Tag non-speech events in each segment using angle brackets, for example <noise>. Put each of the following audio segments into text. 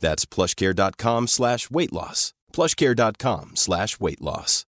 That's plushcare.com slash weight loss. plushcare.com slash weight loss.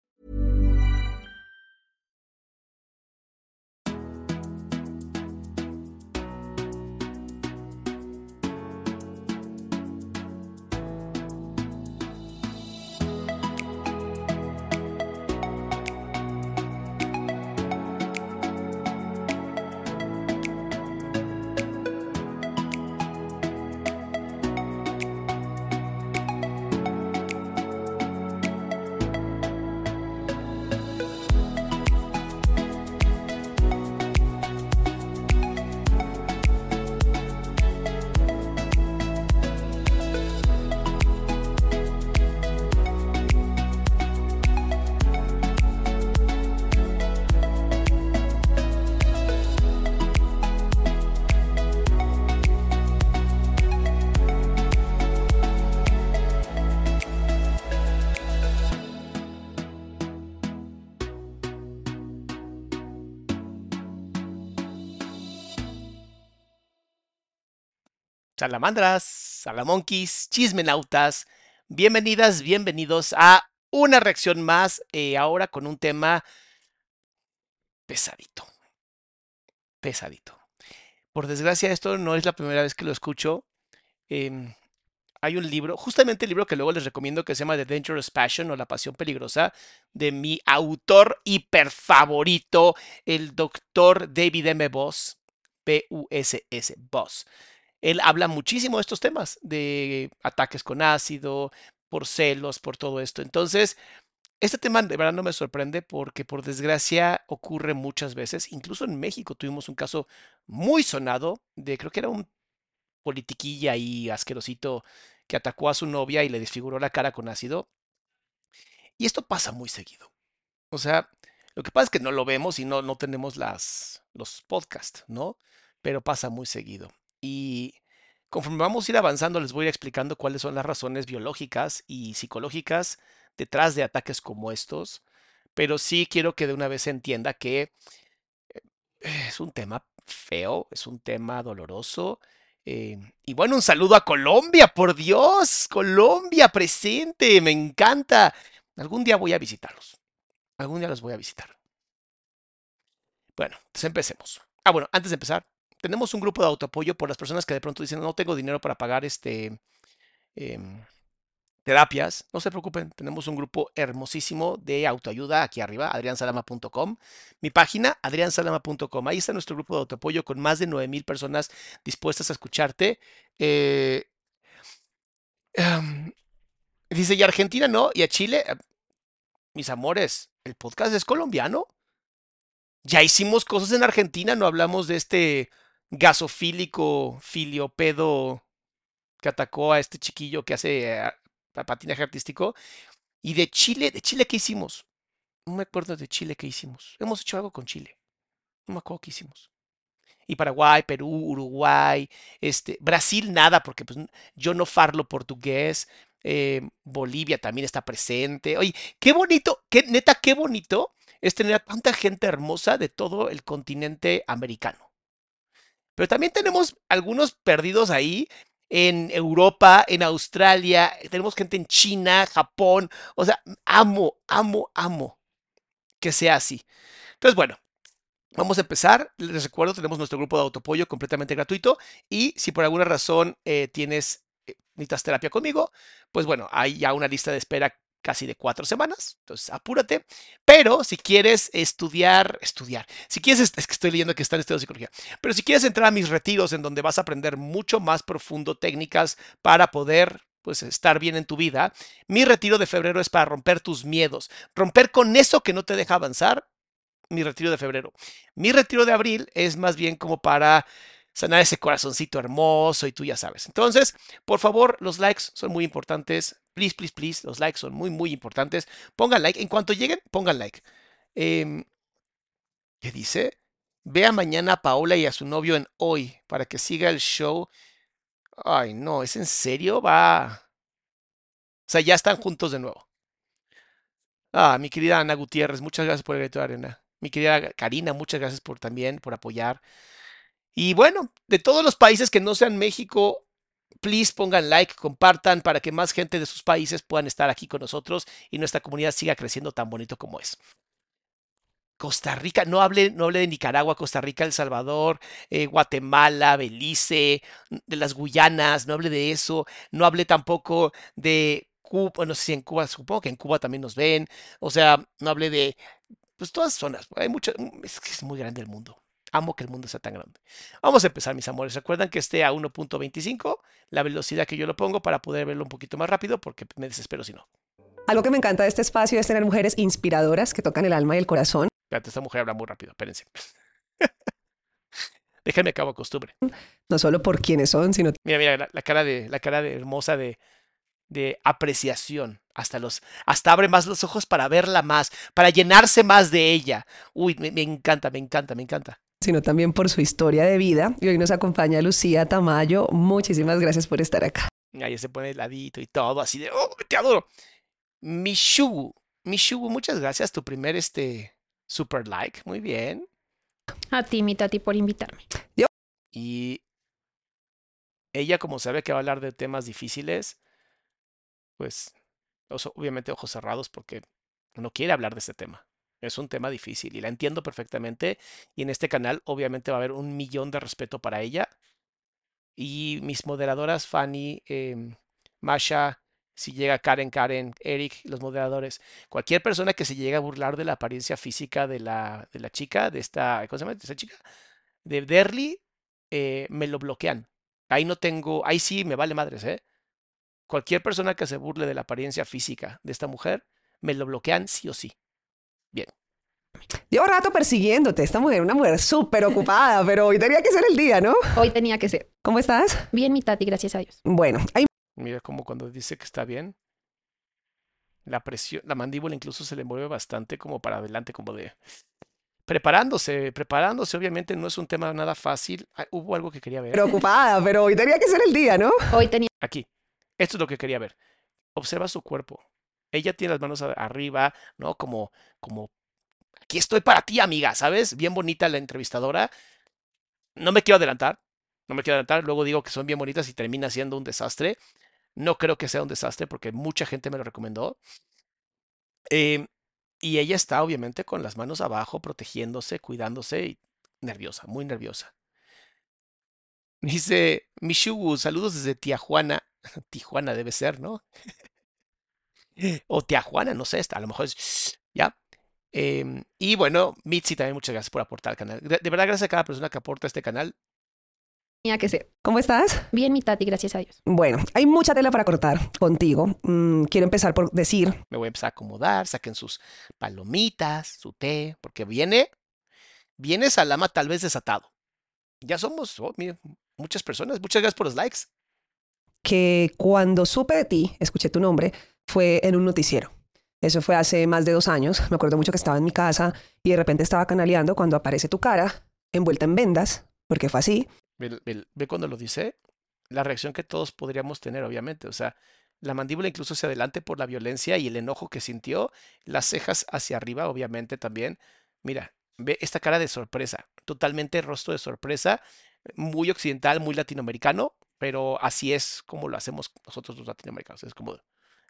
Salamandras, salamonquis, chismenautas, bienvenidas, bienvenidos a una reacción más, eh, ahora con un tema pesadito, pesadito. Por desgracia, esto no es la primera vez que lo escucho. Em, hay un libro, justamente el libro que luego les recomiendo que se llama The Dangerous Passion o La Pasión Peligrosa, de mi autor hiper favorito, el doctor David M. Boss, B-U-S-S, Boss. Él habla muchísimo de estos temas, de ataques con ácido, por celos, por todo esto. Entonces, este tema de verdad no me sorprende porque por desgracia ocurre muchas veces. Incluso en México tuvimos un caso muy sonado de, creo que era un politiquilla y asquerosito que atacó a su novia y le desfiguró la cara con ácido. Y esto pasa muy seguido. O sea, lo que pasa es que no lo vemos y no, no tenemos las, los podcasts, ¿no? Pero pasa muy seguido. Y conforme vamos a ir avanzando, les voy a ir explicando cuáles son las razones biológicas y psicológicas detrás de ataques como estos. Pero sí quiero que de una vez se entienda que eh, es un tema feo, es un tema doloroso. Eh, y bueno, un saludo a Colombia, por Dios, Colombia presente, me encanta. Algún día voy a visitarlos. Algún día los voy a visitar. Bueno, entonces empecemos. Ah, bueno, antes de empezar, tenemos un grupo de autoapoyo por las personas que de pronto dicen no tengo dinero para pagar este em, terapias. No se preocupen, tenemos un grupo hermosísimo de autoayuda aquí arriba, adriansalama.com. Mi página, adriansalama.com. Ahí está nuestro grupo de autoapoyo con más de 9000 personas dispuestas a escucharte. Eh, em, dice, y Argentina no, y a Chile, em, mis amores, el podcast es colombiano. Ya hicimos cosas en Argentina, no hablamos de este gasofílico filiopedo que atacó a este chiquillo que hace eh, patinaje artístico. Y de Chile, ¿de Chile qué hicimos? No me acuerdo de Chile qué hicimos. Hemos hecho algo con Chile. No me acuerdo qué hicimos. Y Paraguay, Perú, Uruguay, este, Brasil nada, porque pues, yo no farlo portugués. Eh, Bolivia también está presente. Oye, qué bonito, qué, neta, qué bonito es tener a tanta gente hermosa de todo el continente americano. Pero también tenemos algunos perdidos ahí en Europa, en Australia, tenemos gente en China, Japón. O sea, amo, amo, amo que sea así. Entonces, bueno, Vamos a empezar. Les recuerdo, tenemos nuestro grupo de autopoyo completamente gratuito. Y si por alguna razón eh, tienes eh, necesitas terapia conmigo, pues bueno, hay ya una lista de espera casi de cuatro semanas, entonces apúrate. Pero si quieres estudiar, estudiar, si quieres, es que estoy leyendo que está en estudio de psicología, pero si quieres entrar a mis retiros en donde vas a aprender mucho más profundo técnicas para poder pues estar bien en tu vida, mi retiro de febrero es para romper tus miedos, romper con eso que no te deja avanzar, mi retiro de febrero. Mi retiro de abril es más bien como para sanar ese corazoncito hermoso y tú ya sabes. Entonces, por favor, los likes son muy importantes. Please, please, please, los likes son muy, muy importantes. Pongan like. En cuanto lleguen, pongan like. Em, ¿Qué dice? Vea mañana a Paola y a su novio en hoy para que siga el show. Ay, no, ¿es en serio? Va. O sea, ya están juntos de nuevo. Ah, mi querida Ana Gutiérrez, muchas gracias por el grito de arena. Mi querida Karina, muchas gracias por también, por apoyar. Y bueno, de todos los países que no sean México, please pongan like, compartan para que más gente de sus países puedan estar aquí con nosotros y nuestra comunidad siga creciendo tan bonito como es. Costa Rica, no hable, no hable de Nicaragua, Costa Rica, El Salvador, eh, Guatemala, Belice, de las Guyanas, no hable de eso, no hable tampoco de Cuba, no sé si en Cuba, supongo que en Cuba también nos ven, o sea, no hable de, pues todas zonas, hay mucho, es que es muy grande el mundo. Amo que el mundo sea tan grande. Vamos a empezar, mis amores. Recuerdan que esté a 1.25, la velocidad que yo lo pongo para poder verlo un poquito más rápido, porque me desespero si no. Algo que me encanta de este espacio es tener mujeres inspiradoras que tocan el alma y el corazón. Espérate, esta mujer habla muy rápido, espérense. <laughs> Déjenme acabo costumbre. No solo por quienes son, sino Mira, mira, la, cara de, la cara de hermosa de, de apreciación. Hasta los, hasta abre más los ojos para verla más, para llenarse más de ella. Uy, me, me encanta, me encanta, me encanta. Sino también por su historia de vida. Y hoy nos acompaña Lucía Tamayo. Muchísimas gracias por estar acá. Ahí se pone heladito y todo, así de, oh, te adoro. Mishugu, Mishugu, muchas gracias. Tu primer, este, super like. Muy bien. A ti, mi tati, por invitarme. Y ella, como sabe que va a hablar de temas difíciles, pues, obviamente ojos cerrados porque no quiere hablar de este tema. Es un tema difícil y la entiendo perfectamente. Y en este canal, obviamente, va a haber un millón de respeto para ella. Y mis moderadoras, Fanny, em, Masha, si llega Karen, Karen, Eric, los moderadores, cualquier persona que se llegue a burlar de la apariencia física de la, de la chica, de esta, ¿cómo se llama? De esta chica, de Derly, eh, me lo bloquean. Ahí no tengo, ahí sí me vale madres, ¿eh? Cualquier persona que se burle de la apariencia física de esta mujer, me lo bloquean sí o sí. Bien. Llevo rato persiguiéndote. Esta mujer, una mujer súper ocupada, pero hoy tenía que ser el día, ¿no? Hoy tenía que ser. ¿Cómo estás? Bien, mi tati, gracias a Dios. Bueno, hay Mira como cuando dice que está bien, la presión, la mandíbula incluso se le mueve bastante como para adelante, como de preparándose, preparándose. Obviamente no es un tema nada fácil. Ah, Hubo algo que quería ver. preocupada, pero hoy tenía que ser el día, ¿no? Hoy tenía Aquí. Esto es lo que quería ver. Observa su cuerpo. Ella tiene las manos arriba, ¿no? Como, como, aquí estoy para ti, amiga, ¿sabes? Bien bonita la entrevistadora. No me quiero adelantar. No me quiero adelantar. Luego digo que son bien bonitas y termina siendo un desastre. No creo que sea un desastre porque mucha gente me lo recomendó. Em, y ella está obviamente con las manos abajo, protegiéndose, cuidándose y nerviosa, muy nerviosa. Dice Mishugu, saludos desde Tijuana. <laughs> Tijuana debe ser, ¿no? O Tijuana, no sé, a lo mejor es. Ya. Em, y bueno, Mitzi también muchas gracias por aportar al canal. De de verdad, gracias a cada persona que aporta a este canal. que ser. ¿Cómo estás? Bien, mi tati, gracias a Dios. Bueno, hay mucha tela para cortar contigo. Mm, quiero empezar por decir Me voy a empezar a acomodar, saquen sus palomitas, su té, porque viene, viene Salama tal vez desatado. Ya somos, oh, mira, muchas personas. Muchas gracias por los likes. que cuando supe de ti, escuché tu nombre, fue en un noticiero. Eso fue hace más de dos años. Me acuerdo mucho que estaba en mi casa y de repente estaba canaleando cuando aparece tu cara envuelta en vendas, porque fue así. Ve, cuando lo dice, la reacción que todos podríamos tener, obviamente. O sea, la mandíbula incluso hacia adelante por la violencia y el enojo que sintió, las cejas hacia arriba, obviamente también. Mira, ve esta cara de sorpresa, totalmente rostro de sorpresa, muy occidental, muy latinoamericano, pero así es como lo hacemos nosotros los latinoamericanos. Es como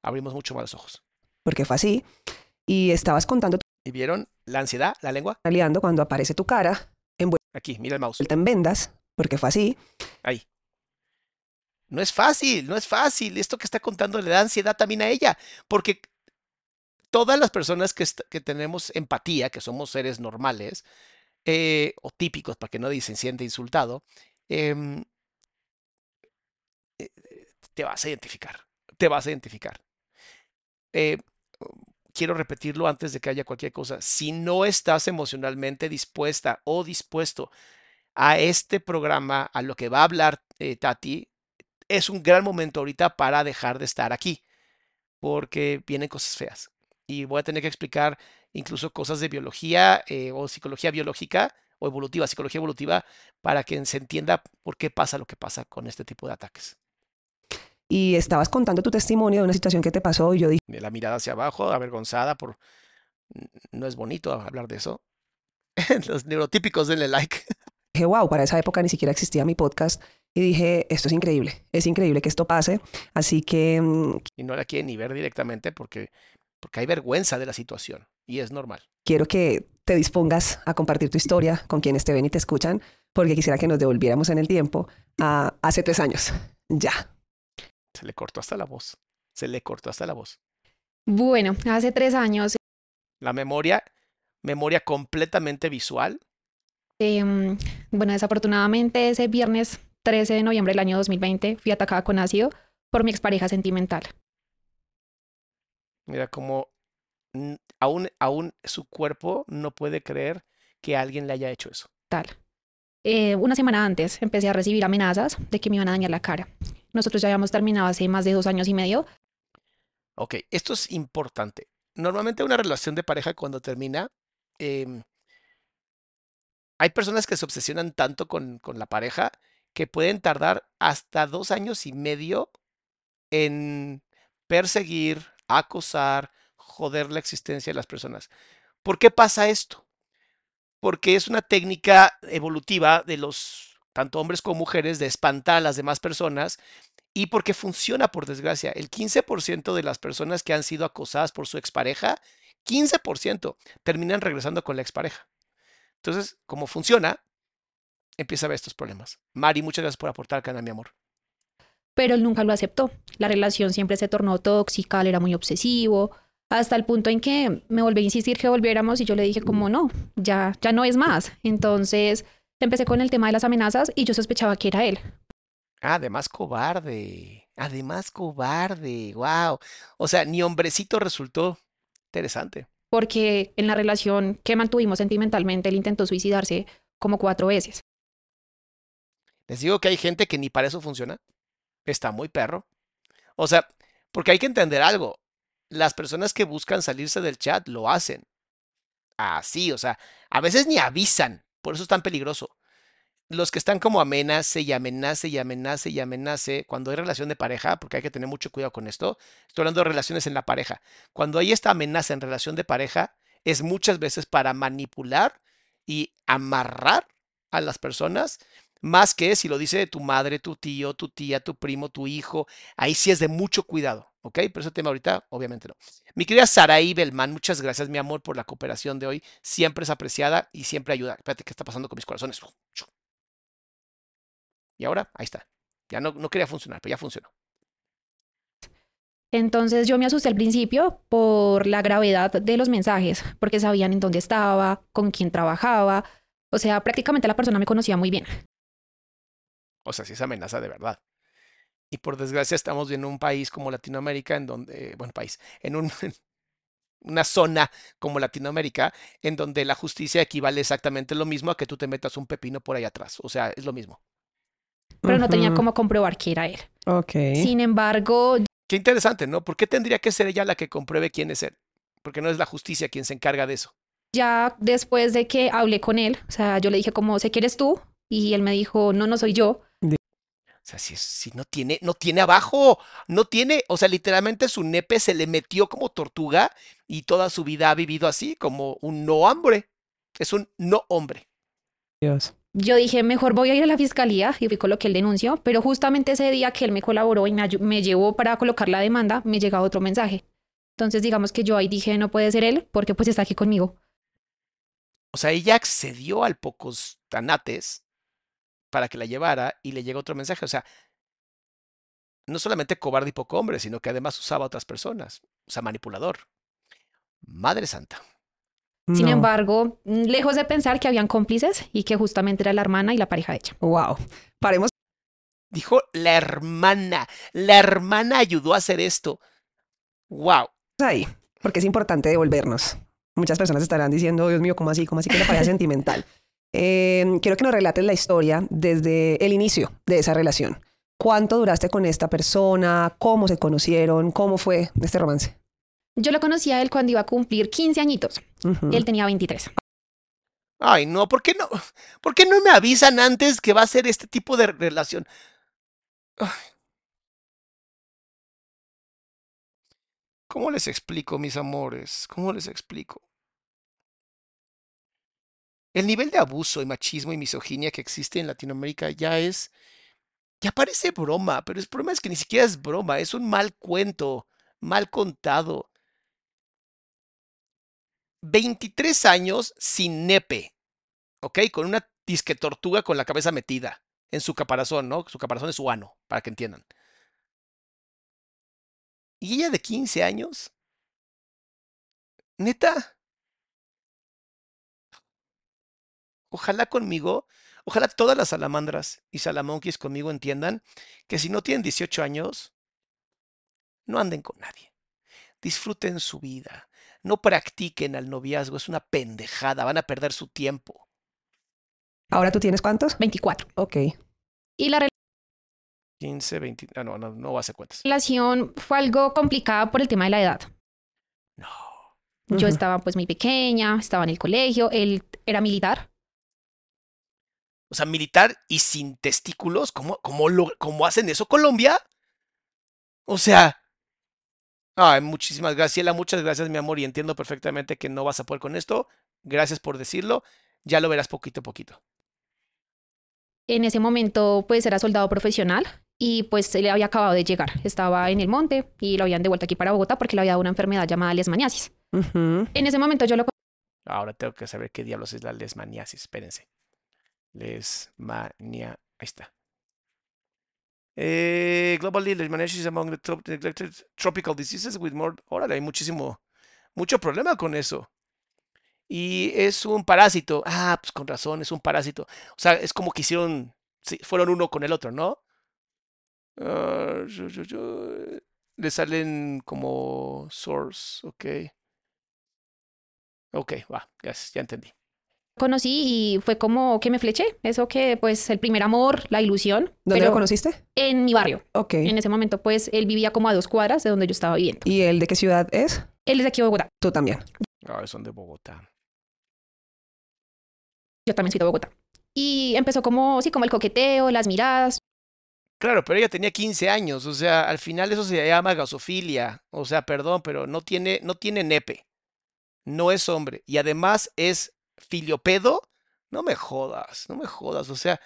abrimos mucho más los ojos. porque fue así. Y estabas contando, ¿Y vieron la ansiedad, la lengua? canaleando cuando aparece tu cara Aquí, mira el mouse. en vendas, porque fue así. Ahí. No es fácil, no es fácil. Esto que está contando le da ansiedad también a ella, porque todas las personas que, que tenemos empatía, que somos seres normales eh, o típicos, para que no dicen siente insultado, em, eh, te vas a identificar, te vas a identificar. Eh, quiero repetirlo antes de que haya cualquier cosa. Si no estás emocionalmente dispuesta o dispuesto a este programa, a lo que va a hablar Tati, es un gran momento ahorita para dejar de estar aquí, porque vienen cosas feas. Y voy a tener que explicar incluso cosas de biología eh, o psicología biológica o evolutiva, psicología evolutiva, para que se entienda por qué pasa lo que pasa con este tipo de ataques. Y estabas contando tu testimonio de una situación que te pasó y yo dije... La mirada hacia abajo, avergonzada por... No es bonito hablar de eso. <laughs> Los neurotípicos denle like. <laughs> Dije, wow, para esa época ni siquiera existía mi podcast y dije, esto es increíble, es increíble que esto pase, así que... Mm, y no la quieren ni ver directamente porque, porque hay vergüenza de la situación y es normal. Quiero que te dispongas a compartir tu historia con quienes te ven y te escuchan, porque quisiera que nos devolviéramos en el tiempo a hace tres años. Ya. Se le cortó hasta la voz. Se le cortó hasta la voz. Bueno, hace tres años. La memoria, memoria completamente visual. Em, bueno, desafortunadamente ese viernes 13 de noviembre del año 2020 fui atacada con ácido por mi expareja sentimental. Mira, como aún, aún su cuerpo no puede creer que alguien le haya hecho eso. Tal. Eh, una semana antes empecé a recibir amenazas de que me iban a dañar la cara. Nosotros ya habíamos terminado hace más de dos años y medio. Ok, esto es importante. Normalmente una relación de pareja cuando termina, em, hay personas que se obsesionan tanto con, con la pareja que pueden tardar hasta dos años y medio en perseguir, acosar, joder la existencia de las personas. ¿Por qué pasa esto? Porque es una técnica evolutiva de los, tanto hombres como mujeres, de espantar a las demás personas y porque funciona, por desgracia. El 15% de las personas que han sido acosadas por su expareja, 15% terminan regresando con la expareja. Entonces, como funciona, empieza a ver estos problemas. Mari, muchas gracias por aportar, Cana, mi amor. Pero él nunca lo aceptó. La relación siempre se tornó tóxica, él era muy obsesivo, hasta el punto en que me volví a insistir que volviéramos y yo le dije como no, ya, ya no es más. Entonces empecé con el tema de las amenazas y yo sospechaba que era él. Además cobarde, además cobarde, wow. O sea, ni hombrecito resultó interesante. Porque en la relación que mantuvimos sentimentalmente, él intentó suicidarse como cuatro veces. Les digo que hay gente que ni para eso funciona. Está muy perro. O sea, porque hay que entender algo. Las personas que buscan salirse del chat lo hacen. Así, o sea, a veces ni avisan. Por eso es tan peligroso. Los que están como amenace y amenace y amenace y amenace cuando hay relación de pareja, porque hay que tener mucho cuidado con esto. Estoy hablando de relaciones en la pareja. Cuando hay esta amenaza en relación de pareja, es muchas veces para manipular y amarrar a las personas más que si lo dice tu madre, tu tío, tu tía, tu primo, tu hijo, ahí sí es de mucho cuidado, ¿ok? Pero ese tema ahorita, obviamente no. Mi querida Saraí Belman, muchas gracias, mi amor, por la cooperación de hoy. Siempre es apreciada y siempre ayuda. Espérate, ¿qué está pasando con mis corazones? Y ahora, ahí está. Ya no, no quería funcionar, pero ya funcionó. Entonces yo me asusté al principio por la gravedad de los mensajes, porque sabían en dónde estaba, con quién trabajaba. O sea, prácticamente la persona me conocía muy bien. O sea, si es amenaza de verdad. Y por desgracia estamos en un país como Latinoamérica, en donde, bueno, país, en un, <laughs> una zona como Latinoamérica, en donde la justicia equivale exactamente lo mismo a que tú te metas un pepino por ahí atrás. O sea, es lo mismo. Pero no tenía cómo comprobar que era él. Ok. Sin embargo. Qué interesante, ¿no? ¿Por qué tendría que ser ella la que compruebe quién es él? Porque no es la justicia quien se encarga de eso. Ya después de que hablé con él, o sea, yo le dije como, sé que eres tú, y él me dijo, no, no soy yo. O sea, si, si, no tiene, no tiene abajo, no tiene, o sea, literalmente su nepe se le metió como tortuga y toda su vida ha vivido así, como un no hombre. Es un no hombre. Dios. Yo dije, mejor voy a ir a la fiscalía y fui con lo que él denunció, pero justamente ese día que él me colaboró y me, llevó para colocar la demanda, me llega otro mensaje. Entonces, digamos que yo ahí dije, no puede ser él, porque pues está aquí conmigo. O sea, ella accedió al pocos tanates para que la llevara y le llega otro mensaje. O sea, no solamente cobarde y poco hombre, sino que además usaba a otras personas. O sea, manipulador. Madre santa. Sin No. embargo, lejos de pensar que habían cómplices y que justamente era la hermana y la pareja de ella. Wow. Paremos Dijo la hermana. La hermana ayudó a hacer esto. Wow. ahí, porque es importante devolvernos. Muchas personas estarán diciendo, Dios mío, ¿cómo así? ¿Cómo así que la pareja sentimental? <laughs> Eh, quiero que nos relates la historia desde el inicio de esa relación. ¿Cuánto duraste con esta persona? ¿Cómo se conocieron? ¿Cómo fue este romance? Yo lo conocí a él cuando iba a cumplir 15 añitos. Ujú. Él tenía 23. Ay, no, ¿por qué no? ¿Por qué no me avisan antes que va a ser este tipo de relación? Ay. ¿Cómo les explico, mis amores? ¿Cómo les explico? El nivel de abuso y machismo y misoginia que existe en Latinoamérica ya es, ya parece broma, pero el problema es que ni siquiera es broma, es un mal cuento, mal contado. 23 años sin nepe, ¿ok? Con una disque tortuga con la cabeza metida en su caparazón, ¿no? Su caparazón es su ano, para que entiendan. ¿Y ella de 15 años? ¿Neta? Ojalá conmigo, ojalá todas las salamandras y salamonquis conmigo entiendan que si no tienen 18 años, no anden con nadie. Disfruten su vida. No practiquen al noviazgo, es una pendejada, van a perder su tiempo. ¿Ahora tú tienes cuántos? 24. Ok. Y la 15, 20, ah, no, no, no voy a hacer cuentas. relación fue algo complicada por el tema de la edad. No. Yo estaba pues muy pequeña, estaba en el colegio, él era militar. O sea, militar y sin testículos, ¿cómo, cómo, lo, cómo hacen eso Colombia? O sea, ay, muchísimas gracias, Ciela, muchas gracias, mi amor, y entiendo perfectamente que no vas a poder con esto. Gracias por decirlo. Ya lo verás poquito a poquito. En ese momento pues era soldado profesional y pues él había acabado de llegar. Estaba en el monte y lo habían devuelto aquí para Bogotá porque le había dado una enfermedad llamada lesmaniasis. En ese momento yo lo Ahora tengo que saber qué diablos es la lesmaniasis. Espérense. Lesmania. Ahí está. Eh, globally, leishmaniasis is among the top neglected tropical diseases with more. Órale, hay muchísimo, mucho problema con eso. Y es un parásito. Ah, pues con razón, es un parásito. O sea, es como que hicieron, fueron uno con el otro, ¿no? Ah, yo- yo- yo, Le salen como source, ok. Ok, va, ya, ya entendí. Conocí y fue como que me fleché. Eso que pues el primer amor, la ilusión. ¿Dónde pero lo conociste? En mi barrio. Ok. En ese momento pues él vivía como a dos cuadras de donde yo estaba viviendo. ¿Y él de qué ciudad es? Él es de aquí de Bogotá. Tú también. Ah, son de Bogotá. Yo también soy de Bogotá. Y empezó como, sí, como el coqueteo, las miradas. Claro, pero ella tenía 15 años, o sea, al final eso se llama gasofilia. O sea, perdón, pero no tiene, no tiene nepe. No es hombre. Y además es filiopedo. No me jodas, no me jodas. O sea,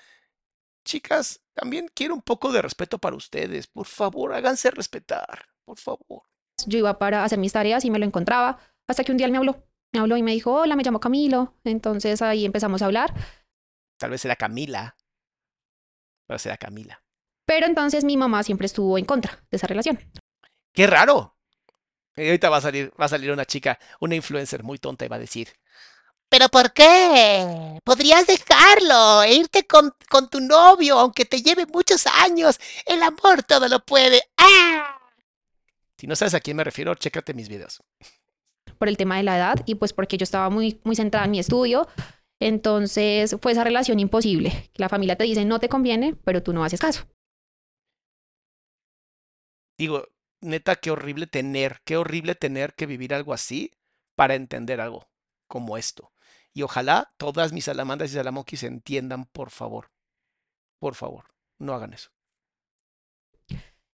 chicas, también quiero un poco de respeto para ustedes. Por favor, háganse respetar. Por favor. Yo iba para hacer mis tareas y me lo encontraba. Hasta que un día él me habló. Me habló y me dijo, hola, me llamo Camilo. Entonces ahí empezamos a hablar. Tal vez era Camila. Tal vez era Camila. Pero entonces mi mamá siempre estuvo en contra de esa relación. ¡Qué raro! Y ahorita va a salir, va a salir una chica, una influencer muy tonta y va a decir, ¿pero por qué? Podrías dejarlo e irte con, con tu novio, aunque te lleve muchos años. El amor todo lo puede. ¡Ah! Si no sabes a quién me refiero, chécate mis videos. por el tema de la edad y pues porque yo estaba muy, muy centrada en mi estudio. Entonces fue esa relación imposible. La familia te dice, no te conviene, pero tú no haces caso. Digo, neta, qué horrible tener, qué horrible tener que vivir algo así para entender algo como esto. Y ojalá todas mis salamandras y salamonquis entiendan, por favor. Por favor, no hagan eso.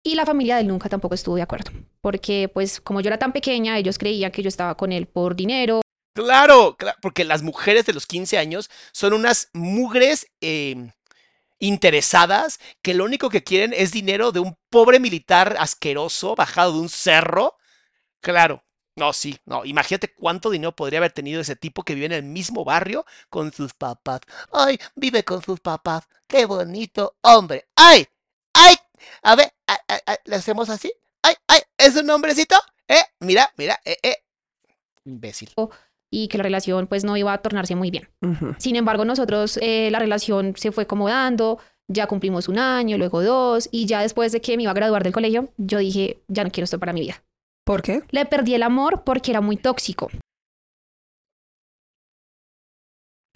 Y la familia de él nunca tampoco estuvo de acuerdo. Porque pues como yo era tan pequeña, ellos creían que yo estaba con él por dinero. Claro, cla- porque las mujeres de los 15 años son unas mugres eh, interesadas que lo único que quieren es dinero de un pobre militar asqueroso bajado de un cerro. Claro, no, sí, no, imagínate cuánto dinero podría haber tenido ese tipo que vive en el mismo barrio con sus papás. Ay, vive con sus papás, qué bonito hombre. Ay, ay, A ver, a- a- a- le hacemos así. Ay, ay, es un hombrecito. Eh, mira, mira, eh, eh. Imbécil. y que la relación pues no iba a tornarse muy bien. Sin embargo, nosotros eh, la relación se fue acomodando, ya cumplimos un año, luego dos, y ya después de que me iba a graduar del colegio, yo dije, ya no quiero esto para mi vida. ¿Por qué? Le perdí el amor porque era muy tóxico.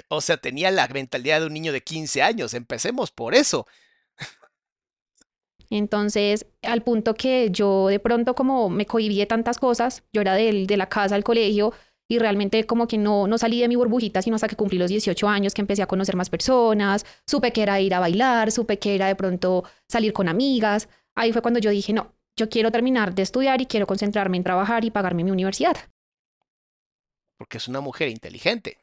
O sea, tenía la mentalidad de un niño de 15 años. Empecemos por eso. Entonces, al punto que yo de pronto como me cohibí de tantas cosas, yo era del- de, la casa al colegio y realmente como que no, no salí de mi burbujita, sino hasta que cumplí los 18 años, que empecé a conocer más personas, supe que era ir a bailar, supe que era de pronto salir con amigas. Ahí fue cuando yo dije, no, yo quiero terminar de estudiar y quiero concentrarme en trabajar y pagarme mi universidad. Porque es una mujer inteligente.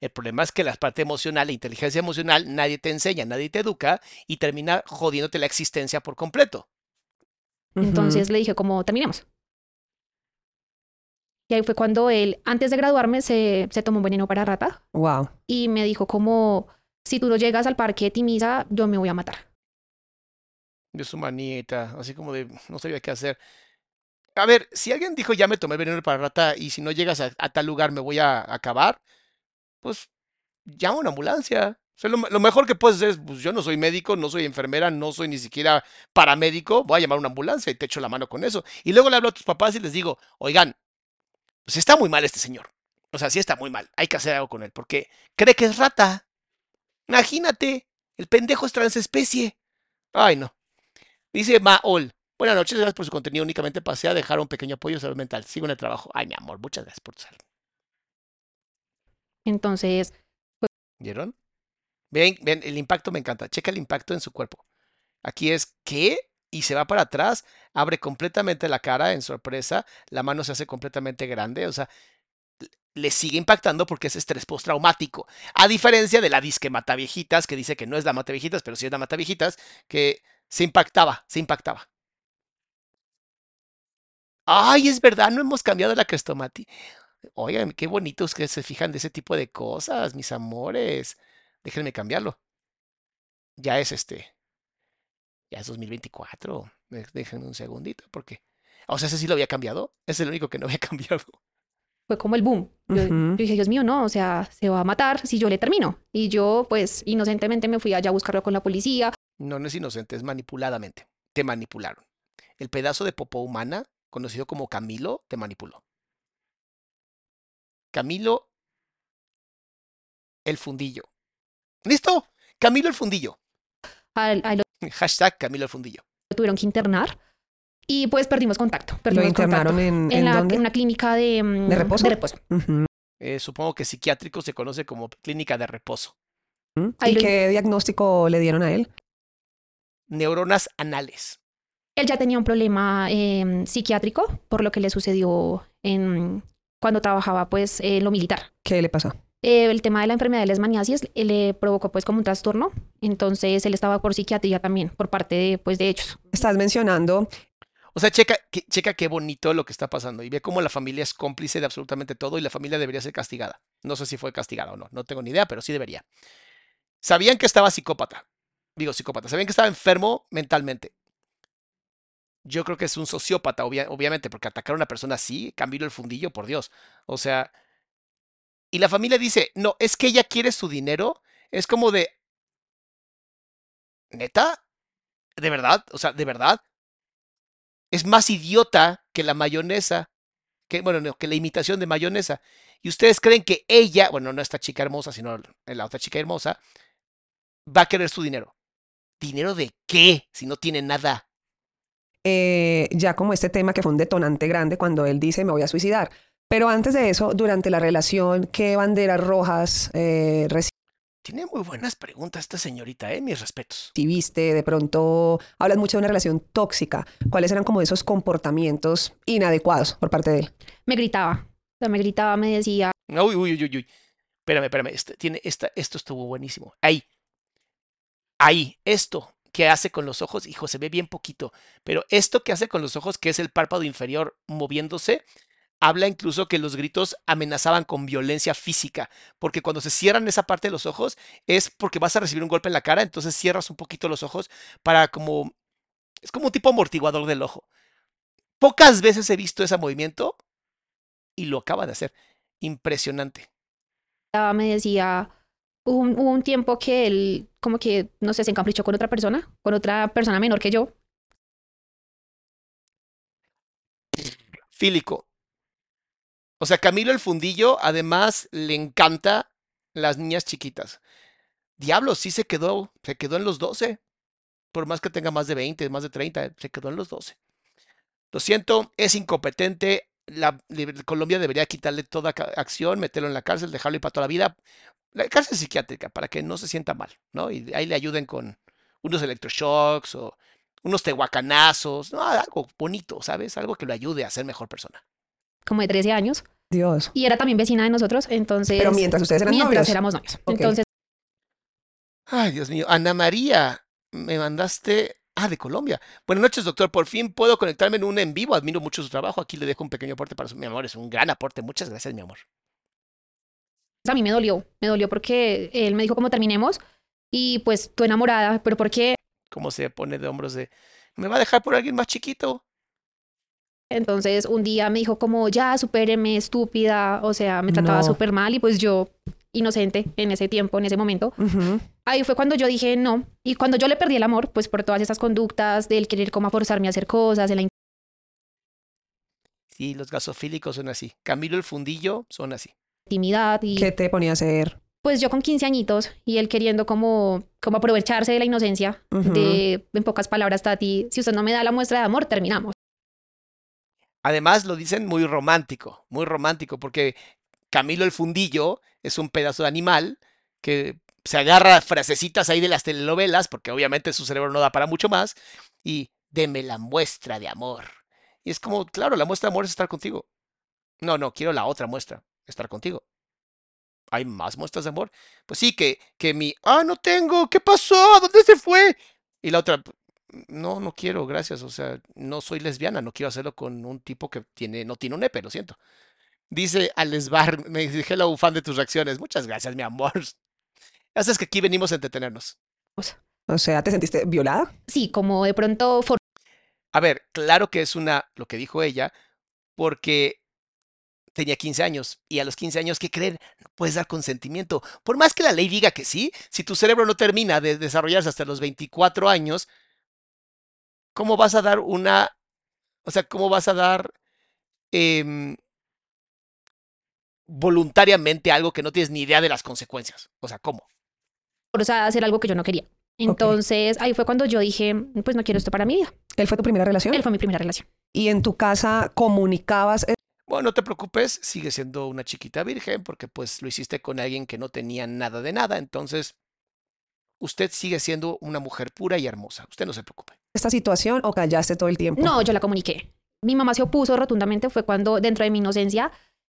El problema es que la parte emocional, la inteligencia emocional, nadie te enseña, nadie te educa y termina jodiéndote la existencia por completo. Entonces le dije, como terminemos. Y ahí fue cuando él, antes de graduarme, se, se tomó un veneno para rata Wow. y me dijo como, si tú no llegas al parque de Timisa, yo me voy a matar. De su manita, así como de no sabía qué hacer. A ver, si alguien dijo ya me tomé veneno para rata y si no llegas a, tal lugar me voy a acabar, pues llama una ambulancia. Lo, lo mejor que puedes hacer es, pues yo no soy médico, no soy enfermera, no soy ni siquiera paramédico, voy a llamar a una ambulancia y te echo la mano con eso. Y luego le hablo a tus papás y les digo, oigan, pues está muy mal este señor. O sea, sí está muy mal, hay que hacer algo con él, porque cree que es rata. Imagínate, el pendejo es transespecie. Ay, no. Dice Maol. Buenas noches, gracias por su contenido. Únicamente pasé a dejar un pequeño apoyo de salud mental. Sigo en el trabajo. Ay, mi amor, muchas gracias por tu salud. Entonces, ¿Vieron? Ven, ven, el impacto me encanta. Checa el impacto en su cuerpo. Aquí es ¿qué? Y se va para atrás, abre completamente la cara en sorpresa, la mano se hace completamente grande, o sea, le sigue impactando porque es estrés postraumático. A diferencia de la disque mataviejitas, que dice que no es la mataviejitas, pero sí es la mataviejitas, que se impactaba, se impactaba. Ay, es verdad, no hemos cambiado la Crestomati. Oigan, qué bonitos que se fijan de ese tipo de cosas, mis amores. Déjenme cambiarlo. Ya es este. Ya es 2024. De- Déjenme un segundito, porque. O sea, ese sí lo había cambiado. Es el único que no había <laughs> cambiado. Fue como el boom. Yo, dije, Dios mío, no, o sea, se va a matar si yo le termino. Y yo, pues, inocentemente me fui allá a buscarlo con la policía. No, no es inocente, es manipuladamente. Te manipularon. El pedazo de popó humana, conocido como Camilo, te manipuló. Camilo el fundillo. ¿Listo? Camilo el fundillo. Al, <laughs> Hashtag Camilo el fundillo. lo tuvieron que internar. Y pues perdimos contacto. ¿Lo internaron contacto. en, en, en la, dónde? en una clínica de, mm, ¿De reposo? De reposo. Ujú. Eh, supongo que psiquiátrico se conoce como clínica de reposo. Ahí ¿Y lo- qué diagnóstico le dieron a él? Neuronas anales. Él ya tenía un problema eh, psiquiátrico por lo que le sucedió en, cuando trabajaba pues en lo militar. ¿Qué le pasó? Eh, el tema de la enfermedad de las maniasis eh, le provocó pues como un trastorno. Entonces él estaba por psiquiatría también, por parte de pues de ellos. Estás mencionando O sea, checa, que- checa qué bonito lo que está pasando y ve cómo la familia es cómplice de absolutamente todo y la familia debería ser castigada. No sé si fue castigada o no, no tengo ni idea, pero sí debería. Sabían que estaba psicópata. Digo psicópata, sabían que estaba enfermo mentalmente. Yo creo que es un sociópata, obvia- obviamente, porque atacar a una persona así, cambiarlo el fundillo, por Dios. O sea, y la familia dice, no, es que ella quiere su dinero. Es como de, ¿neta? ¿De verdad? O sea, ¿de verdad? Es más idiota que la mayonesa, que, bueno, no, que la imitación de mayonesa. Y ustedes creen que ella, bueno, no esta chica hermosa, sino la otra chica hermosa, va a querer su dinero. ¿Dinero de qué? Si no tiene nada. eh, ya como este tema que fue un detonante grande cuando él dice me voy a suicidar. Pero antes de eso, durante la relación, ¿qué banderas rojas eh, Tiene muy buenas preguntas esta señorita, ¿eh? Mis respetos. recibiste? De pronto hablas mucho de una relación tóxica. ¿Cuáles eran como esos comportamientos inadecuados por parte de él? Me gritaba. O sea, me gritaba, me decía, Uy, uy, uy, uy, uy. Espérame, espérame. Este, tiene, esta, esto estuvo buenísimo. Ahí. Ahí. Esto que hace con los ojos, hijo, se ve bien poquito. Pero esto que hace con los ojos, que es el párpado inferior moviéndose, habla incluso que los gritos amenazaban con violencia física. Porque cuando se cierran esa parte de los ojos, es porque vas a recibir un golpe en la cara. Entonces cierras un poquito los ojos para como Es como un tipo amortiguador del ojo. Pocas veces he visto ese movimiento y lo acaba de hacer. Impresionante. me decía, hubo un, un tiempo que él como que, no sé, se encaprichó con otra persona, con otra persona menor que yo. Fílico. O sea, Camilo el Fundillo además le encanta las niñas chiquitas. Diablo, sí se quedó, se quedó en los 12. Por más que tenga más de 20, más de 30, se quedó en los 12. Lo siento, es incompetente. La, Colombia debería quitarle toda acción, meterlo en la cárcel, dejarlo ir para toda la vida. La cárcel psiquiátrica, para que no se sienta mal, ¿no? Y ahí le ayuden con unos electroshocks o unos tehuacanazos, ¿no? Algo bonito, ¿sabes? Algo que lo ayude a ser mejor persona. Como de 13 años. Dios. Y era también vecina de nosotros, entonces... Pero mientras ustedes eran mientras novios. éramos novios. Entonces, Ay, Dios mío. Ana María, me mandaste. Ah, de Colombia. Buenas noches, doctor. Por fin puedo conectarme en un en vivo. Admiro mucho su trabajo. Aquí le dejo un pequeño aporte para su, mi amor. Es un gran aporte. Muchas gracias, mi amor. a mí me dolió, me dolió porque él me dijo cómo terminemos y pues tú enamorada, pero ¿por qué? ¿Cómo se pone de hombros de. ¿Me va a dejar por alguien más chiquito? Entonces un día me dijo como, ya, supéreme, estúpida, o sea, me trataba No. súper mal y pues yo, inocente en ese tiempo, en ese momento, ahí fue cuando yo dije no. Y cuando yo le perdí el amor, pues por todas esas conductas del querer como a forzarme a hacer cosas, en la Sí, los gasofílicos son así. Camilo el Fundillo son así. intimidad y ¿Qué te ponía a hacer? pues yo con 15 añitos y él queriendo como, como aprovecharse de la inocencia, de, en pocas palabras, Tati, si usted no me da la muestra de amor, terminamos. Además, lo dicen muy romántico, muy romántico, porque Camilo el Fundillo es un pedazo de animal que se agarra frasecitas ahí de las telenovelas, porque obviamente su cerebro no da para mucho más, y deme la muestra de amor. Y es como, claro, la muestra de amor es estar contigo. No, no, quiero la otra muestra, estar contigo. ¿Hay más muestras de amor? Pues sí, que, que mi, ah, no tengo, ¿qué pasó? ¿Dónde se fue? Y la otra, no, no quiero, gracias. O sea, no soy lesbiana, no quiero hacerlo con un tipo que tiene, no tiene un nepe, lo siento. Dice Alesbar, me dije la fan de tus reacciones. Muchas gracias, mi amor. Sabes que aquí venimos a entretenernos. O sea, ¿te sentiste violada? Sí, como de pronto for- A ver, claro que es una, lo que dijo ella, porque tenía 15 años y a los 15 años, ¿qué creen? No puedes dar consentimiento. Por más que la ley diga que sí, si tu cerebro no termina de desarrollarse hasta los 24 años, ¿cómo vas a dar una, o sea, cómo vas a dar em, voluntariamente algo que no tienes ni idea de las consecuencias? O sea, ¿cómo? forzada a hacer algo que yo no quería. Entonces ahí fue cuando yo dije, pues no quiero esto para mi vida. ¿Él fue tu primera relación? Él fue mi primera relación. ¿Y en tu casa comunicabas? e-, Bueno, no te preocupes, sigue siendo una chiquita virgen porque pues lo hiciste con alguien que no tenía nada de nada, entonces usted sigue siendo una mujer pura y hermosa, usted no se preocupe. esta situación o callaste todo el tiempo? No, yo la comuniqué. Mi mamá se opuso rotundamente, fue cuando dentro de mi inocencia,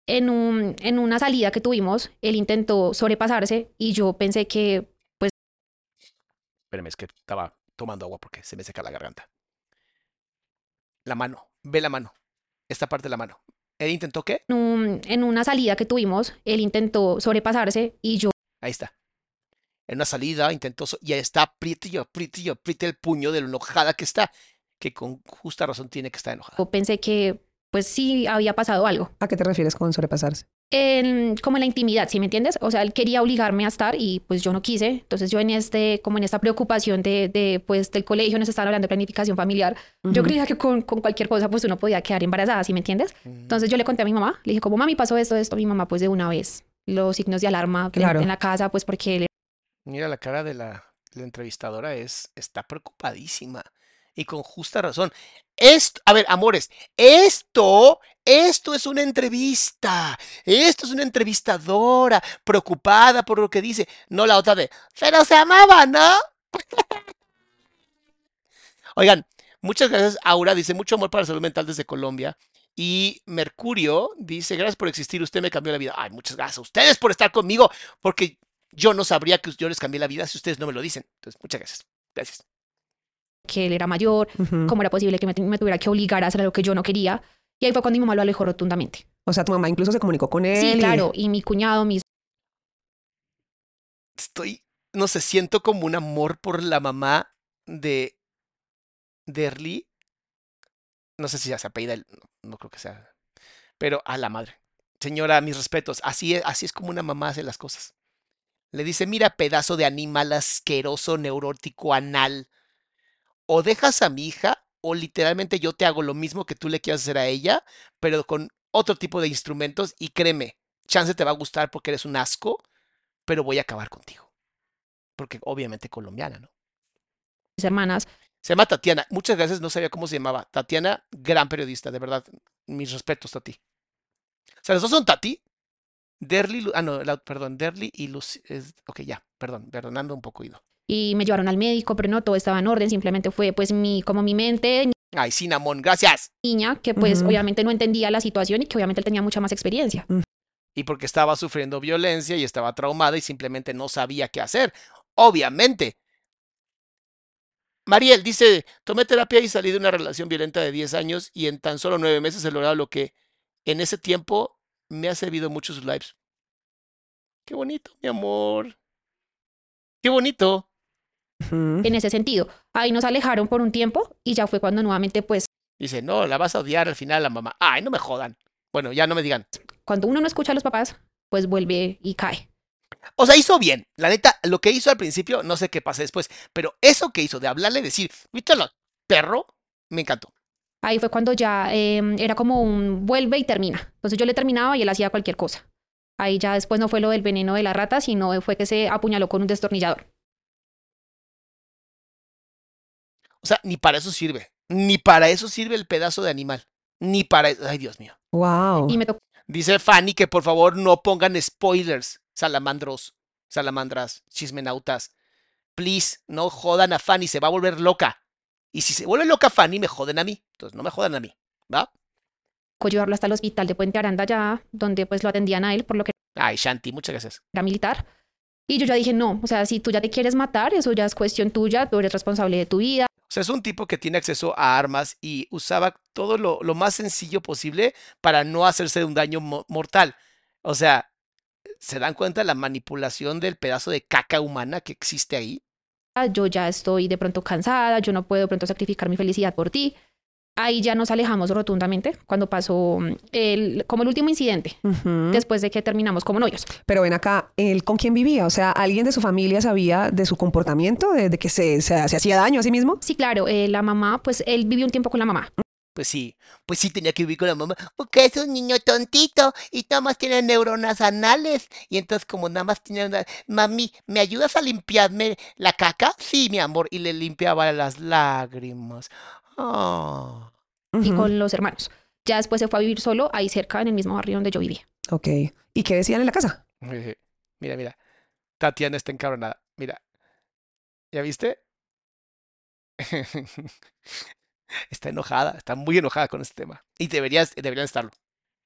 en, un, en una salida que tuvimos, él intentó sobrepasarse y yo pensé que Espérame, es que estaba tomando agua porque se me seca la garganta. La mano, ve la mano, esta parte de la mano. ¿Él intentó qué? en, un- en una salida que tuvimos, él intentó sobrepasarse y yo Ahí está. En una salida intentó, y ahí está, apriete y apriete y apriete el puño de lo enojada que está, que con justa razón tiene que estar enojada. pensé que pues sí había pasado algo. ¿A qué te refieres con sobrepasarse? En, como en la intimidad, ¿sí me entiendes? O sea, él quería obligarme a estar y pues yo no quise. Entonces yo en este, como en esta preocupación de, de pues del colegio, nos estaban hablando de planificación familiar. Yo Ujú. creía que con, con cualquier cosa pues uno podía quedar embarazada, ¿sí me entiendes? Entonces yo le conté a mi mamá, le dije como mami pasó esto, esto, mi mamá pues de una vez los signos de alarma en- Claro. en, la casa pues porque él Mira, la cara de la, entrevistadora es, está preocupadísima y con justa razón. Esto, a ver, amores, esto, esto es una entrevista. Esto es una entrevistadora preocupada por lo que dice. No la otra de, pero se amaba, ¿no? Oigan, muchas gracias. Aura dice, mucho amor para la salud mental desde Colombia. Y Mercurio dice, gracias por existir, usted me cambió la vida. Ay, muchas gracias ustedes por estar conmigo, porque yo no sabría que yo les cambié la vida si ustedes no me lo dicen. Entonces, muchas gracias. Gracias. que él era mayor, cómo era posible que me, me tuviera que obligar a hacer algo que yo no quería. Y ahí fue cuando mi mamá lo alejó rotundamente. O sea, tu mamá incluso se comunicó con él. Sí, y- claro. Y mi cuñado, mis Estoy, no sé, siento como un amor por la mamá de, Derly, no sé si ya se apellida, el- no, no creo que sea, pero a la madre. Señora, mis respetos, así es, así es como una mamá hace las cosas. Le dice, mira, pedazo de animal asqueroso, neurótico, anal. O dejas a mi hija, o literalmente yo te hago lo mismo que tú le quieras hacer a ella, pero con otro tipo de instrumentos, y créeme, chance te va a gustar porque eres un asco, pero voy a acabar contigo. Porque obviamente colombiana, ¿no? mis hermanas, Se llama Tatiana. Muchas gracias, no sabía cómo se llamaba. Tatiana, gran periodista, de verdad. Mis respetos, Tati. O sea, los dos son Tati. Derly, ah, no, la- perdón, Derly y Lucy. es- ok, ya, perdón, perdonando un poco ido. y me llevaron al médico, pero no todo estaba en orden, simplemente fue pues mi, como mi mente Ay, Cinnamon, gracias. niña, que pues obviamente no entendía la situación y que obviamente él tenía mucha más experiencia. Y porque estaba sufriendo violencia y estaba traumada y simplemente no sabía qué hacer. Obviamente. Mariel dice, tomé terapia y salí de una relación violenta de 10 años y en tan solo 9 meses he logrado lo que en ese tiempo me ha servido mucho sus lives. Qué bonito, mi amor. Qué bonito. En ese sentido, ahí nos alejaron por un tiempo y ya fue cuando nuevamente pues Dice, no, la vas a odiar al final a la mamá. Ay, no me jodan. Bueno, ya no me digan. cuando uno no escucha a los papás, pues vuelve y cae. O sea, hizo bien. La neta, lo que hizo al principio, no sé qué pasa después, pero eso que hizo de hablarle, decir, ¿viste lo perro? Me encantó. Ahí fue cuando ya eh, era como un vuelve y termina. Entonces yo le terminaba y él hacía cualquier cosa. Ahí ya después no fue lo del veneno de la rata, sino fue que se apuñaló con un destornillador. O sea, ni para eso sirve. Ni para eso sirve el pedazo de animal. Ni para eso. Ay, Dios mío. Wow. Y me tocó Dice Fanny que por favor no pongan spoilers, salamandros, salamandras, chismenautas. Please, no jodan a Fanny, se va a volver loca. Y si se vuelve loca Fanny, me joden a mí. Entonces no me jodan a mí, ¿va? llevarlo hasta el hospital de Puente Aranda ya, donde pues lo atendían a él por lo que Ay, Shanti, muchas gracias. era militar. Y yo ya dije, no, o sea, si tú ya te quieres matar, eso ya es cuestión tuya, tú eres responsable de tu vida. O sea, es un tipo que tiene acceso a armas y usaba todo lo, lo más sencillo posible para no hacerse un daño mo- mortal. O sea, ¿se dan cuenta de la manipulación del pedazo de caca humana que existe ahí? Yo ya estoy de pronto cansada, yo no puedo de pronto sacrificar mi felicidad por ti. Ahí ya nos alejamos rotundamente cuando pasó mm, el, como el último incidente, después de que terminamos como novios. Pero ven acá, ¿él con quién vivía? O sea, ¿alguien de su familia sabía de su comportamiento, de, de que se, se- se hacía daño a sí mismo? Sí, claro, eh, la mamá, pues él vivió un tiempo con la mamá. Pues sí, pues sí tenía que vivir con la mamá, porque es un niño tontito y nada más tiene neuronas anales. Y entonces como nada más tiene una... Mami, ¿me ayudas a limpiarme la caca? Sí, mi amor. Y le limpiaba las lágrimas. Ah. y con los hermanos. Ya después se fue a vivir solo ahí cerca en el mismo barrio donde yo vivía. Ok. ¿Y qué decían en la casa? Mira, mira. Tatiana está encabronada. Mira. ¿Ya viste? <laughs> Está enojada, está muy enojada con este tema. Y deberías, deberían estarlo.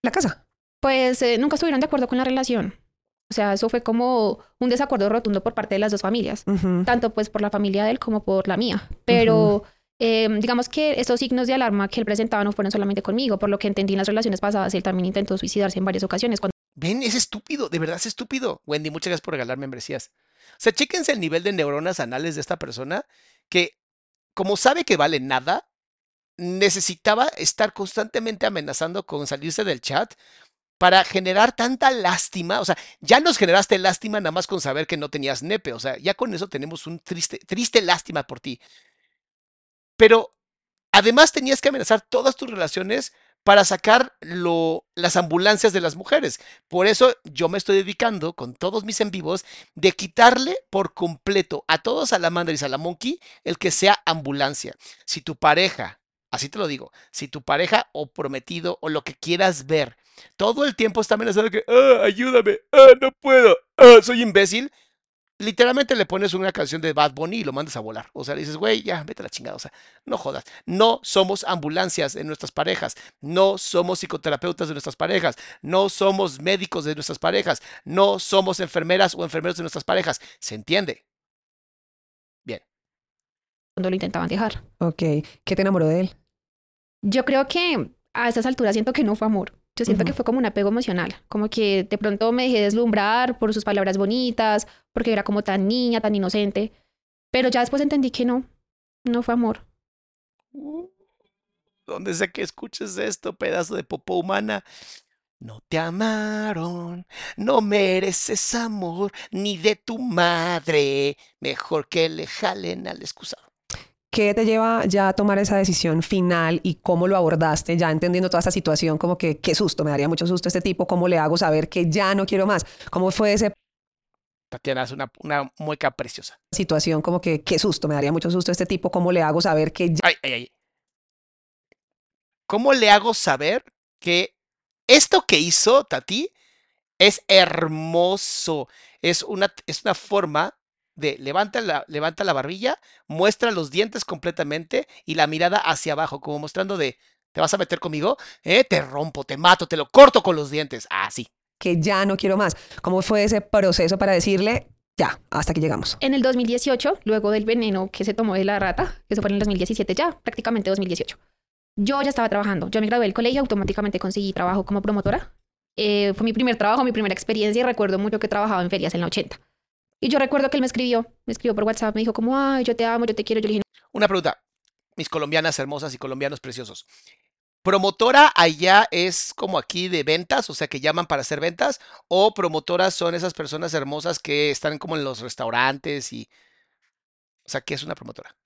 La casa. Pues eh, nunca estuvieron de acuerdo con la relación. O sea, eso fue como un desacuerdo rotundo por parte de las dos familias, tanto pues por la familia de él como por la mía. Pero eh, digamos que estos signos de alarma que él presentaba no fueron solamente conmigo, por lo que entendí en las relaciones pasadas, él también intentó suicidarse en varias ocasiones. Ven, es estúpido, de verdad es estúpido. Wendy, muchas gracias por regalar membresías. O sea, chéquense el nivel de neuronas anales de esta persona que, como sabe que vale nada, necesitaba estar constantemente amenazando con salirse del chat para generar tanta lástima. O sea, ya nos generaste lástima nada más con saber que no tenías nepe. O sea, ya con eso tenemos un triste, triste lástima por ti. Pero además tenías que amenazar todas tus relaciones para sacar lo, las ambulancias de las mujeres. Por eso yo me estoy dedicando con todos mis en vivos de quitarle por completo a todos Salamandra y Salamonkey el que sea ambulancia. Si tu pareja, así te lo digo, si tu pareja o prometido o lo que quieras ver, todo el tiempo está amenazando que, "Ah, ayúdame, ah, no puedo, ah, soy imbécil. Literalmente le pones una canción de Bad Bunny y lo mandas a volar. O sea, le dices, güey, ya, vete a la chingada. O sea, no jodas. No somos ambulancias en nuestras parejas. No somos psicoterapeutas de nuestras parejas. No somos médicos de nuestras parejas. No somos enfermeras o enfermeros de nuestras parejas. ¿Se entiende? Bien. lo intentaban dejar. Ok. ¿Qué te enamoró de él? Yo creo que a estas alturas siento que no fue amor. Yo siento que fue como un apego emocional, como que de pronto me dejé deslumbrar por sus palabras bonitas, porque era como tan niña, tan inocente, pero ya después entendí que no, no fue amor. Uh, donde sea que escuches esto, pedazo de popó humana. No te amaron, no mereces amor, ni de tu madre. Mejor que le jalen al excusado. ¿Qué te lleva ya a tomar esa decisión final y cómo lo abordaste, ya entendiendo toda esta situación? Como que qué susto, me daría mucho susto este tipo, ¿cómo le hago saber que ya no quiero más? ¿Cómo fue esa Tatiana es una, una mueca preciosa. situación? Como que qué susto, me daría mucho susto este tipo, ¿cómo le hago saber que ya... Ay, ay, ay. ¿Cómo le hago saber que esto que hizo Tati es hermoso? Es una, es una forma de levanta la, levanta la barbilla, muestra los dientes completamente y la mirada hacia abajo, como mostrando de, ¿te vas a meter conmigo? ¿Eh? Te rompo, te mato, te lo corto con los dientes. Así. que ya no quiero más? ¿Cómo fue ese proceso para decirle, ya, hasta que llegamos? En el 2018, luego del veneno que se tomó de la rata, que eso fue en el 2017, ya prácticamente 2018, yo ya estaba trabajando. Yo me gradué del colegio, automáticamente conseguí trabajo como promotora. Eh, fue mi primer trabajo, mi primera experiencia y recuerdo mucho que trabajaba en ferias en la 80. Y yo recuerdo que él me escribió, me escribió por WhatsApp, me dijo como, ay, yo te amo, yo te quiero. Yo le dije, Una pregunta, mis colombianas hermosas y colombianos preciosos. ¿Promotora allá es como aquí de ventas, o sea, que llaman para hacer ventas? ¿O promotoras son esas personas hermosas que están como en los restaurantes y... O sea, ¿qué es una promotora?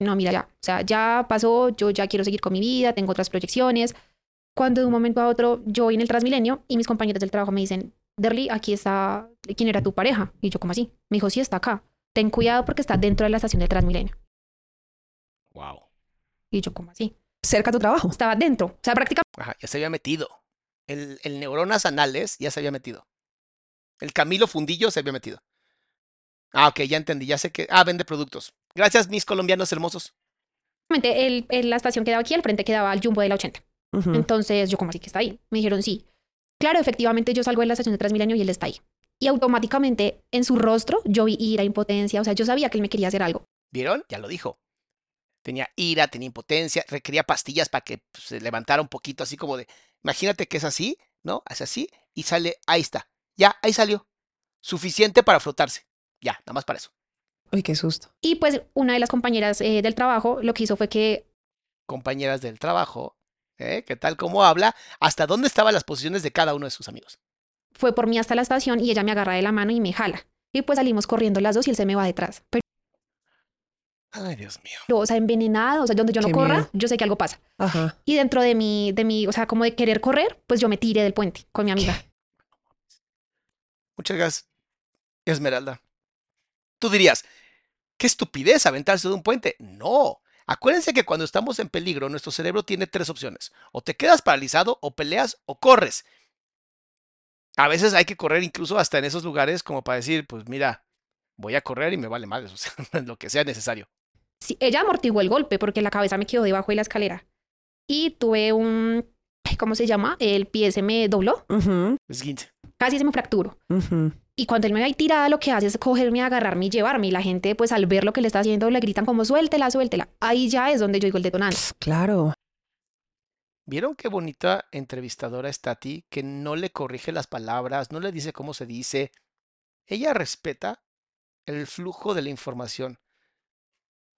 no, mira, ya, o sea, ya pasó, yo ya quiero seguir con mi vida, tengo otras proyecciones. Cuando de un momento a otro yo voy en el Transmilenio y mis compañeros del trabajo me dicen, Derly, aquí está, ¿quién era tu pareja? Y yo, ¿cómo así? Me dijo, sí, está acá. Ten cuidado porque está dentro de la estación del Transmilenio. Wow. Y yo, ¿cómo así? Cerca a tu trabajo. Estaba dentro, o sea, prácticamente Ajá, ya se había metido. El, el neuronas anales ya se había metido. El Camilo Fundillo se había metido. Ah, ok, ya entendí, ya sé que... Ah, vende productos. Gracias, mis colombianos hermosos. el, el- la estación quedaba aquí, al frente quedaba el Jumbo de la 80. Ujú. Entonces, yo, ¿cómo así que está ahí? Me dijeron, sí. Claro, efectivamente, yo salgo de la estación de Transmilenio y él está ahí. Y automáticamente en su rostro yo vi ira, impotencia, o sea, yo sabía que él me quería hacer algo. ¿Vieron? Ya lo dijo. Tenía ira, tenía impotencia, requería pastillas para que pues, se levantara un poquito, así como de, imagínate que es así, ¿no? Es así y sale, ahí está. Ya, ahí salió. Suficiente para frotarse. Ya, nada más para eso. Uy, qué susto. Y pues una de las compañeras eh, del trabajo lo que hizo fue que Compañeras del trabajo, ¿eh? ¿Qué tal cómo habla? ¿Hasta dónde estaban las posiciones de cada uno de sus amigos? fue por mí hasta la estación y ella me agarra de la mano y me jala. Y pues salimos corriendo las dos y él se me va detrás. Pero, Ay, Dios mío. o sea, envenenado, o sea, donde yo no Qué corra, miedo. yo sé que algo pasa. Ajá. Y dentro de mi, de mi, o sea, como de querer correr, pues yo me tiré del puente con mi amiga. Muchas gracias, Esmeralda. Tú dirías, qué estupidez aventarse de un puente. No. Acuérdense que cuando estamos en peligro, nuestro cerebro tiene tres opciones. O te quedas paralizado, o peleas, o corres. A veces hay que correr incluso hasta en esos lugares como para decir, pues mira, voy a correr y me vale más, <laughs> o sea, lo que sea necesario. Sí, ella amortiguó el golpe porque la cabeza me quedó debajo de la escalera. Y tuve un, ¿cómo se llama? El pie se me dobló, Ujú, Es 15. Casi se me fracturó. ujú. Y cuando él me ve ahí tirada, lo que hace es cogerme, agarrarme y llevarme. Y la gente, pues al ver lo que le está haciendo, le gritan como suéltela, suéltela. Ahí ya es donde yo digo el detonante. Claro. ¿Vieron qué bonita entrevistadora es Tati? Que no le corrige las palabras, no le dice cómo se dice. Ella respeta el flujo de la información.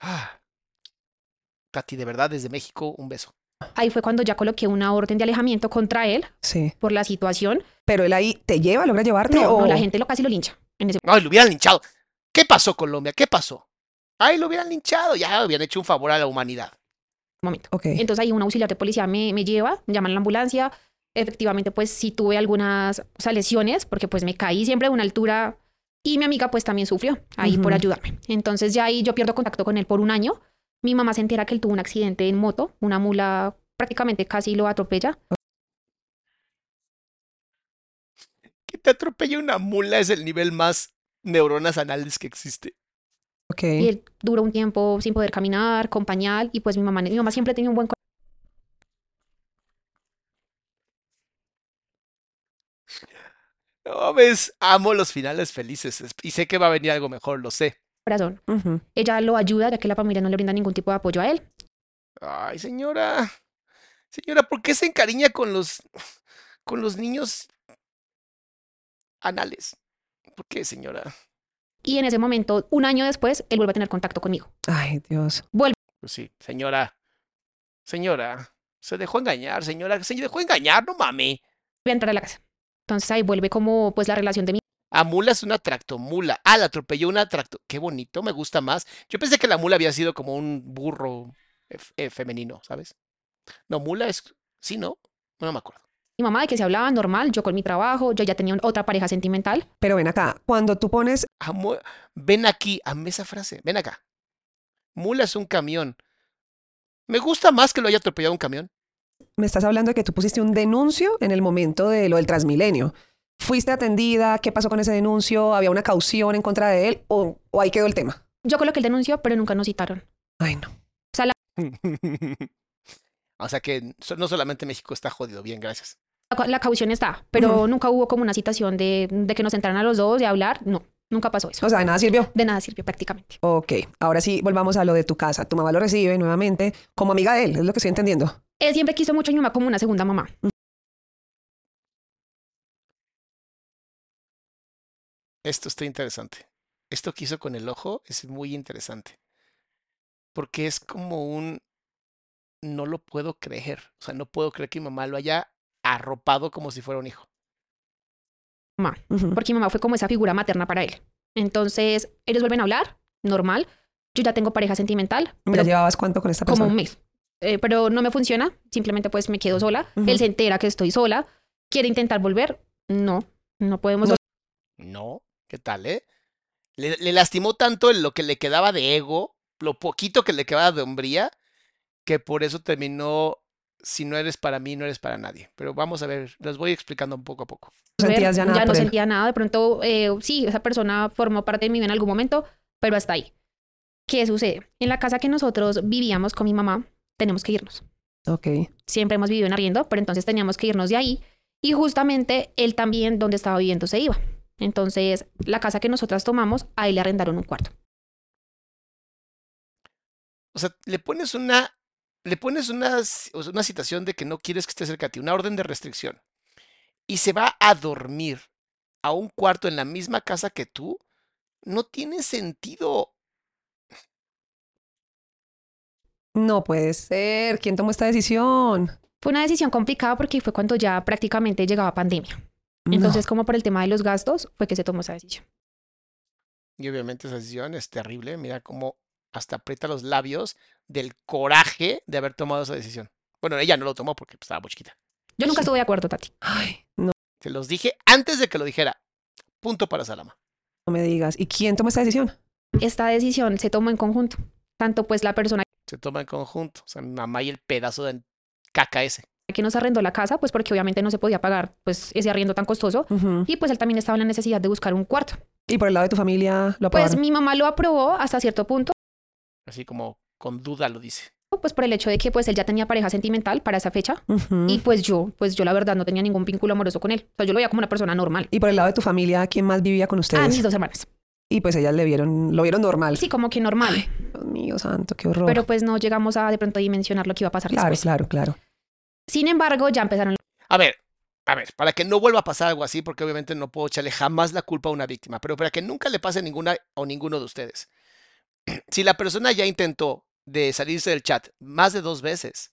Ah. Tati, de verdad, desde México, un beso. Ahí fue cuando ya coloqué una orden de alejamiento contra él Sí. por la situación. Pero él ahí te lleva, logra llevarte No, o no, la gente lo casi lo lincha en ese Ay, lo hubieran linchado. ¿Qué pasó, Colombia? ¿Qué pasó? Ay, lo hubieran linchado. Ya habían hecho un favor a la humanidad. momento. Ok. Entonces ahí un auxiliar de policía me, me lleva, llaman a la ambulancia. Efectivamente, pues sí tuve algunas o sea, lesiones porque pues me caí siempre de una altura y mi amiga pues también sufrió ahí por ayudarme. Entonces ya ahí yo pierdo contacto con él por un año. Mi mamá se entera que él tuvo un accidente en moto, una mula prácticamente casi lo atropella. Que te atropella una mula es el nivel más neuronas anales que existe. Ok. Y él duró un tiempo sin poder caminar, con pañal, y pues mi mamá, mi mamá siempre tenía un buen No ves, amo los finales felices es- y sé que va a venir algo mejor, lo sé. Corazón. Ella lo ayuda, ya que la familia no le brinda ningún tipo de apoyo a él. Ay, señora. Señora, ¿por qué se encariña con los con los niños anales? ¿Por qué, señora? Y en ese momento, un año después, él vuelve a tener contacto conmigo. Ay, Dios. Pues sí, señora. Señora, se dejó engañar, señora, se dejó engañar, no mami. Voy a entrar a la casa. Entonces ahí vuelve como pues la relación de mi A mula es una tractomula. Ah, la atropelló una tracto. Qué bonito, me gusta más. Yo pensé que la mula había sido como un burro eh, femenino, ¿sabes? No, mula es. Sí, ¿no? No me acuerdo. mi mamá de que se hablaba normal, yo con mi trabajo, yo ya tenía otra pareja sentimental. Pero ven acá, cuando tú pones, Amo- Ven aquí, amé esa frase. Ven acá. Mula es un camión. Me gusta más que lo haya atropellado un camión. me estás hablando de que tú pusiste un denuncio en el momento de lo del Transmilenio. ¿Fuiste atendida? ¿Qué pasó con ese denuncio? ¿Había una caución en contra de él? ¿O, o ahí quedó el tema? Yo coloqué el denuncio, pero nunca nos citaron. Ay, no. o sea <laughs> que so- no solamente México está jodido. Bien, gracias. La, ca- la caución está, pero nunca hubo como una citación de, de que nos sentaran a los dos, de hablar. No, nunca pasó eso. O sea, de nada sirvió. De nada sirvió prácticamente. Ok, ahora sí, volvamos a lo de tu casa. Tu mamá lo recibe nuevamente como amiga de él, es lo que estoy entendiendo. Él siempre quiso mucho a mi mamá como una segunda mamá. Esto está interesante. Esto que hizo con el ojo es muy interesante. Porque es como un... No lo puedo creer. O sea, no puedo creer que mi mamá lo haya arropado como si fuera un hijo. mamá, porque mi mamá fue como esa figura materna para él. Entonces, ellos vuelven a hablar, normal. Yo ya tengo pareja sentimental, ¿Ya pero llevabas cuánto con esta como persona? un mes. Eh, pero no me funciona, simplemente pues me quedo sola. Él se entera que estoy sola, quiere intentar volver. No, no podemos. No. No, ¿qué tal, eh? Le, le lastimó tanto en lo que le quedaba de ego, lo poquito que le quedaba de hombría, que por eso terminó, si no eres para mí, no eres para nadie. Pero vamos a ver, les voy explicando un poco a poco. No sentías ya nada no por él. sentía nada. De pronto, eh, sí, esa persona formó parte de mi vida en algún momento, pero hasta ahí. ¿Qué sucede? En la casa que nosotros vivíamos con mi mamá, tenemos que irnos. Ok. Siempre hemos vivido en arriendo, pero entonces teníamos que irnos de ahí. Y justamente él también, donde estaba viviendo, se iba. Entonces, la casa que nosotras tomamos, a él le arrendaron un cuarto. O sea, le pones una, le pones una, una situación de que no quieres que esté cerca de ti, una orden de restricción, y se va a dormir a un cuarto en la misma casa que tú, no tiene sentido. No puede ser. ¿Quién tomó esta decisión? Fue una decisión complicada porque fue cuando ya prácticamente llegaba pandemia. Entonces, como por el tema de los gastos, fue que se tomó esa decisión. Y obviamente esa decisión es terrible. Mira cómo hasta aprieta los labios del coraje de haber tomado esa decisión. Bueno, ella no lo tomó porque pues, estaba muy chiquita. Yo nunca estuve de acuerdo, Tati. Ay, no, Se los dije antes de que lo dijera. Punto para Salama. no me digas. ¿Y quién tomó esta decisión? Esta decisión se tomó en conjunto. Tanto pues la persona Se toma en conjunto. O sea, mi mamá y el pedazo de caca ese. Que nos arrendó la casa, pues porque obviamente no se podía pagar pues ese arriendo tan costoso. Y pues él también estaba en la necesidad de buscar un cuarto. Y por el lado de tu familia lo Pues aprobaron. mi mamá lo aprobó hasta cierto punto, Así como con duda lo dice. pues por el hecho de que pues él ya tenía pareja sentimental para esa fecha. Y pues yo, pues yo la verdad no tenía ningún vínculo amoroso con él. O sea, yo lo veía como una persona normal. Y por el lado de tu familia, ¿quién más vivía con ustedes? Ah, mis dos hermanas. Y pues ellas le vieron, lo vieron normal. Sí, como que normal. Dios mío, santo, qué horror. Pero pues no llegamos a de pronto dimensionar lo que iba a pasar claro, después. claro, claro. Sin embargo, ya empezaron A ver, a ver, para que no vuelva a pasar algo así, porque obviamente no puedo echarle jamás la culpa a una víctima, pero para que nunca le pase ninguna o ninguno de ustedes. <clears throat> Si la persona ya intentó de salirse del chat más de dos veces,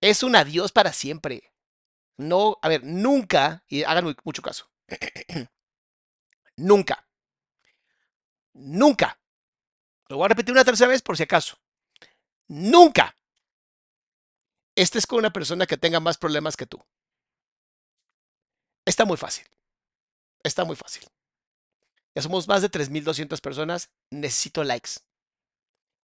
es un adiós para siempre. No, a ver, nunca, y hagan mu- mucho caso, <clears throat> nunca, nunca, lo voy a repetir una tercera vez por si acaso, nunca estés con una persona que tenga más problemas que tú. Está muy fácil. Está muy fácil. Ya somos más de 3.200 personas. Necesito likes.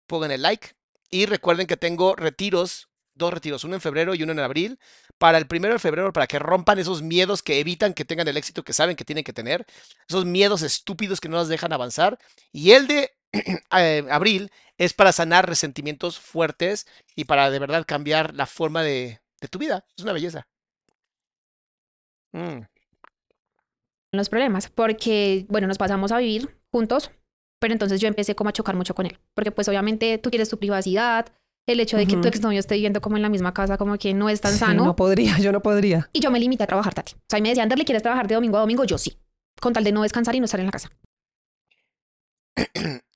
Pongan el like. Y recuerden que tengo retiros, dos retiros, uno en febrero y uno en abril. Para el primero de febrero, para que rompan esos miedos que evitan que tengan el éxito que saben que tienen que tener. Esos miedos estúpidos que no nos dejan avanzar. Y el de <clears throat> eh, abril es para sanar resentimientos fuertes y para de verdad cambiar la forma de, de tu vida. Es una belleza. Mm. los problemas, porque, bueno, nos pasamos a vivir juntos, pero entonces yo empecé como a chocar mucho con él, porque pues obviamente tú quieres tu privacidad, el hecho de que tu Ujú. exnovio esté viviendo como en la misma casa, como que no es tan Sí, <laughs> sano, no podría, yo no podría. y yo me limité a trabajar, Tati. O sea, y me decían, Anderle, ¿quieres trabajar de domingo a domingo? Yo sí, con tal de no descansar y no estar en la casa. <clears throat>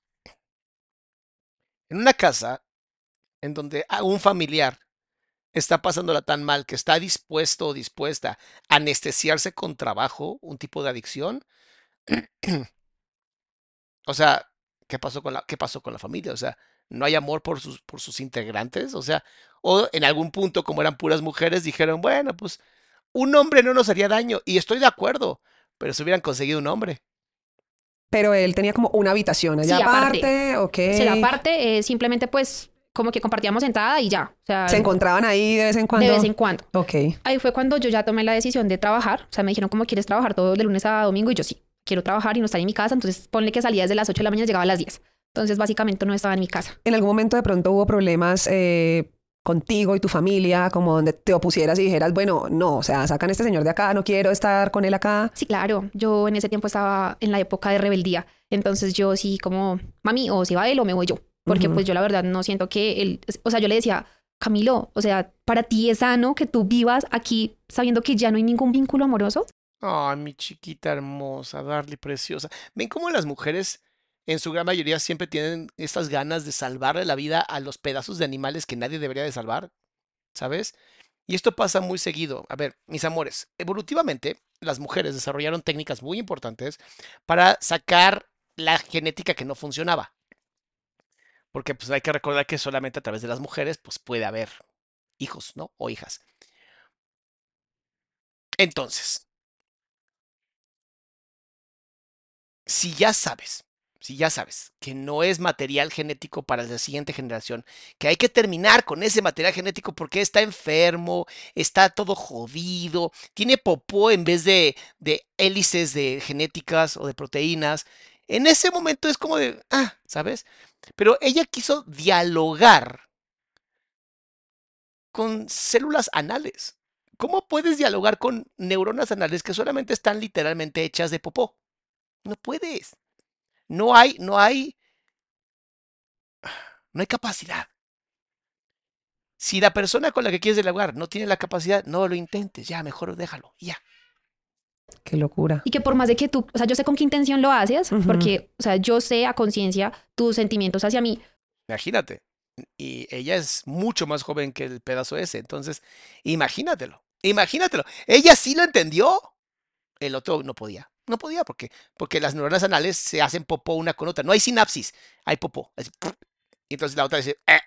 En una casa en donde a un familiar está pasándola tan mal que está dispuesto o dispuesta a anestesiarse con trabajo, un tipo de adicción. <clears throat> o sea, ¿qué pasó con la, qué pasó con la familia? O sea, no hay amor por sus, por sus integrantes. O sea, o en algún punto, como eran puras mujeres, dijeron, bueno, pues un hombre no nos haría daño. Y estoy de acuerdo, pero si hubieran conseguido un hombre. Pero él tenía como una habitación allá Sí, aparte. aparte, ok. Sí, aparte, eh, simplemente pues como que compartíamos entrada y ya. O sea, Se encontraban ahí de vez en cuando. de vez en cuando. Ok. Ahí fue cuando yo ya tomé la decisión de trabajar. O sea, me dijeron, ¿cómo quieres trabajar todo de lunes a domingo? Y yo sí, quiero trabajar y no estar en mi casa. Entonces, ponle que salía desde las 8 de la mañana y llegaba a las 10. Entonces, básicamente no estaba en mi casa. ¿En algún momento de pronto hubo problemas eh, contigo y tu familia, como donde te opusieras y dijeras, bueno, no, o sea, sacan a este señor de acá, no quiero estar con él acá? Sí, claro. Yo en ese tiempo estaba en la época de rebeldía. Entonces yo sí como, mami, o se va él o me voy yo. Porque pues yo la verdad no siento que él, o sea, yo le decía, Camilo, o sea, para ti es sano que tú vivas aquí sabiendo que ya no hay ningún vínculo amoroso. Ay, mi chiquita hermosa, Darly preciosa. ¿Ven cómo las mujeres, en su gran mayoría, siempre tienen estas ganas de salvarle la vida a los pedazos de animales que nadie debería de salvar? ¿Sabes? Y esto pasa muy seguido. A ver, mis amores, evolutivamente, las mujeres desarrollaron técnicas muy importantes para sacar la genética que no funcionaba. Porque pues hay que recordar que solamente a través de las mujeres pues puede haber hijos, ¿no? O hijas. Entonces, si ya sabes, si ya sabes que no es material genético para la siguiente generación, que hay que terminar con ese material genético porque está enfermo, está todo jodido, tiene popó en vez de, de hélices de genéticas o de proteínas, en ese momento es como de, ah, ¿sabes? Pero ella quiso dialogar con células anales. ¿Cómo puedes dialogar con neuronas anales que solamente están literalmente hechas de popó? No puedes. No hay, no hay, no hay capacidad. Si la persona con la que quieres dialogar no tiene la capacidad, no lo intentes, ya, mejor déjalo, ya. Qué locura. Y que por más de que tú, o sea, yo sé con qué intención lo haces, porque, o sea, yo sé a conciencia tus sentimientos hacia mí, Imagínate. Y ella es mucho más joven que el pedazo ese, entonces, imagínatelo, imagínatelo. Ella sí lo entendió. El otro no podía. No podía porque, porque las neuronas anales se hacen popó una con otra. No hay sinapsis, hay popó. y entonces la otra dice, "Eh",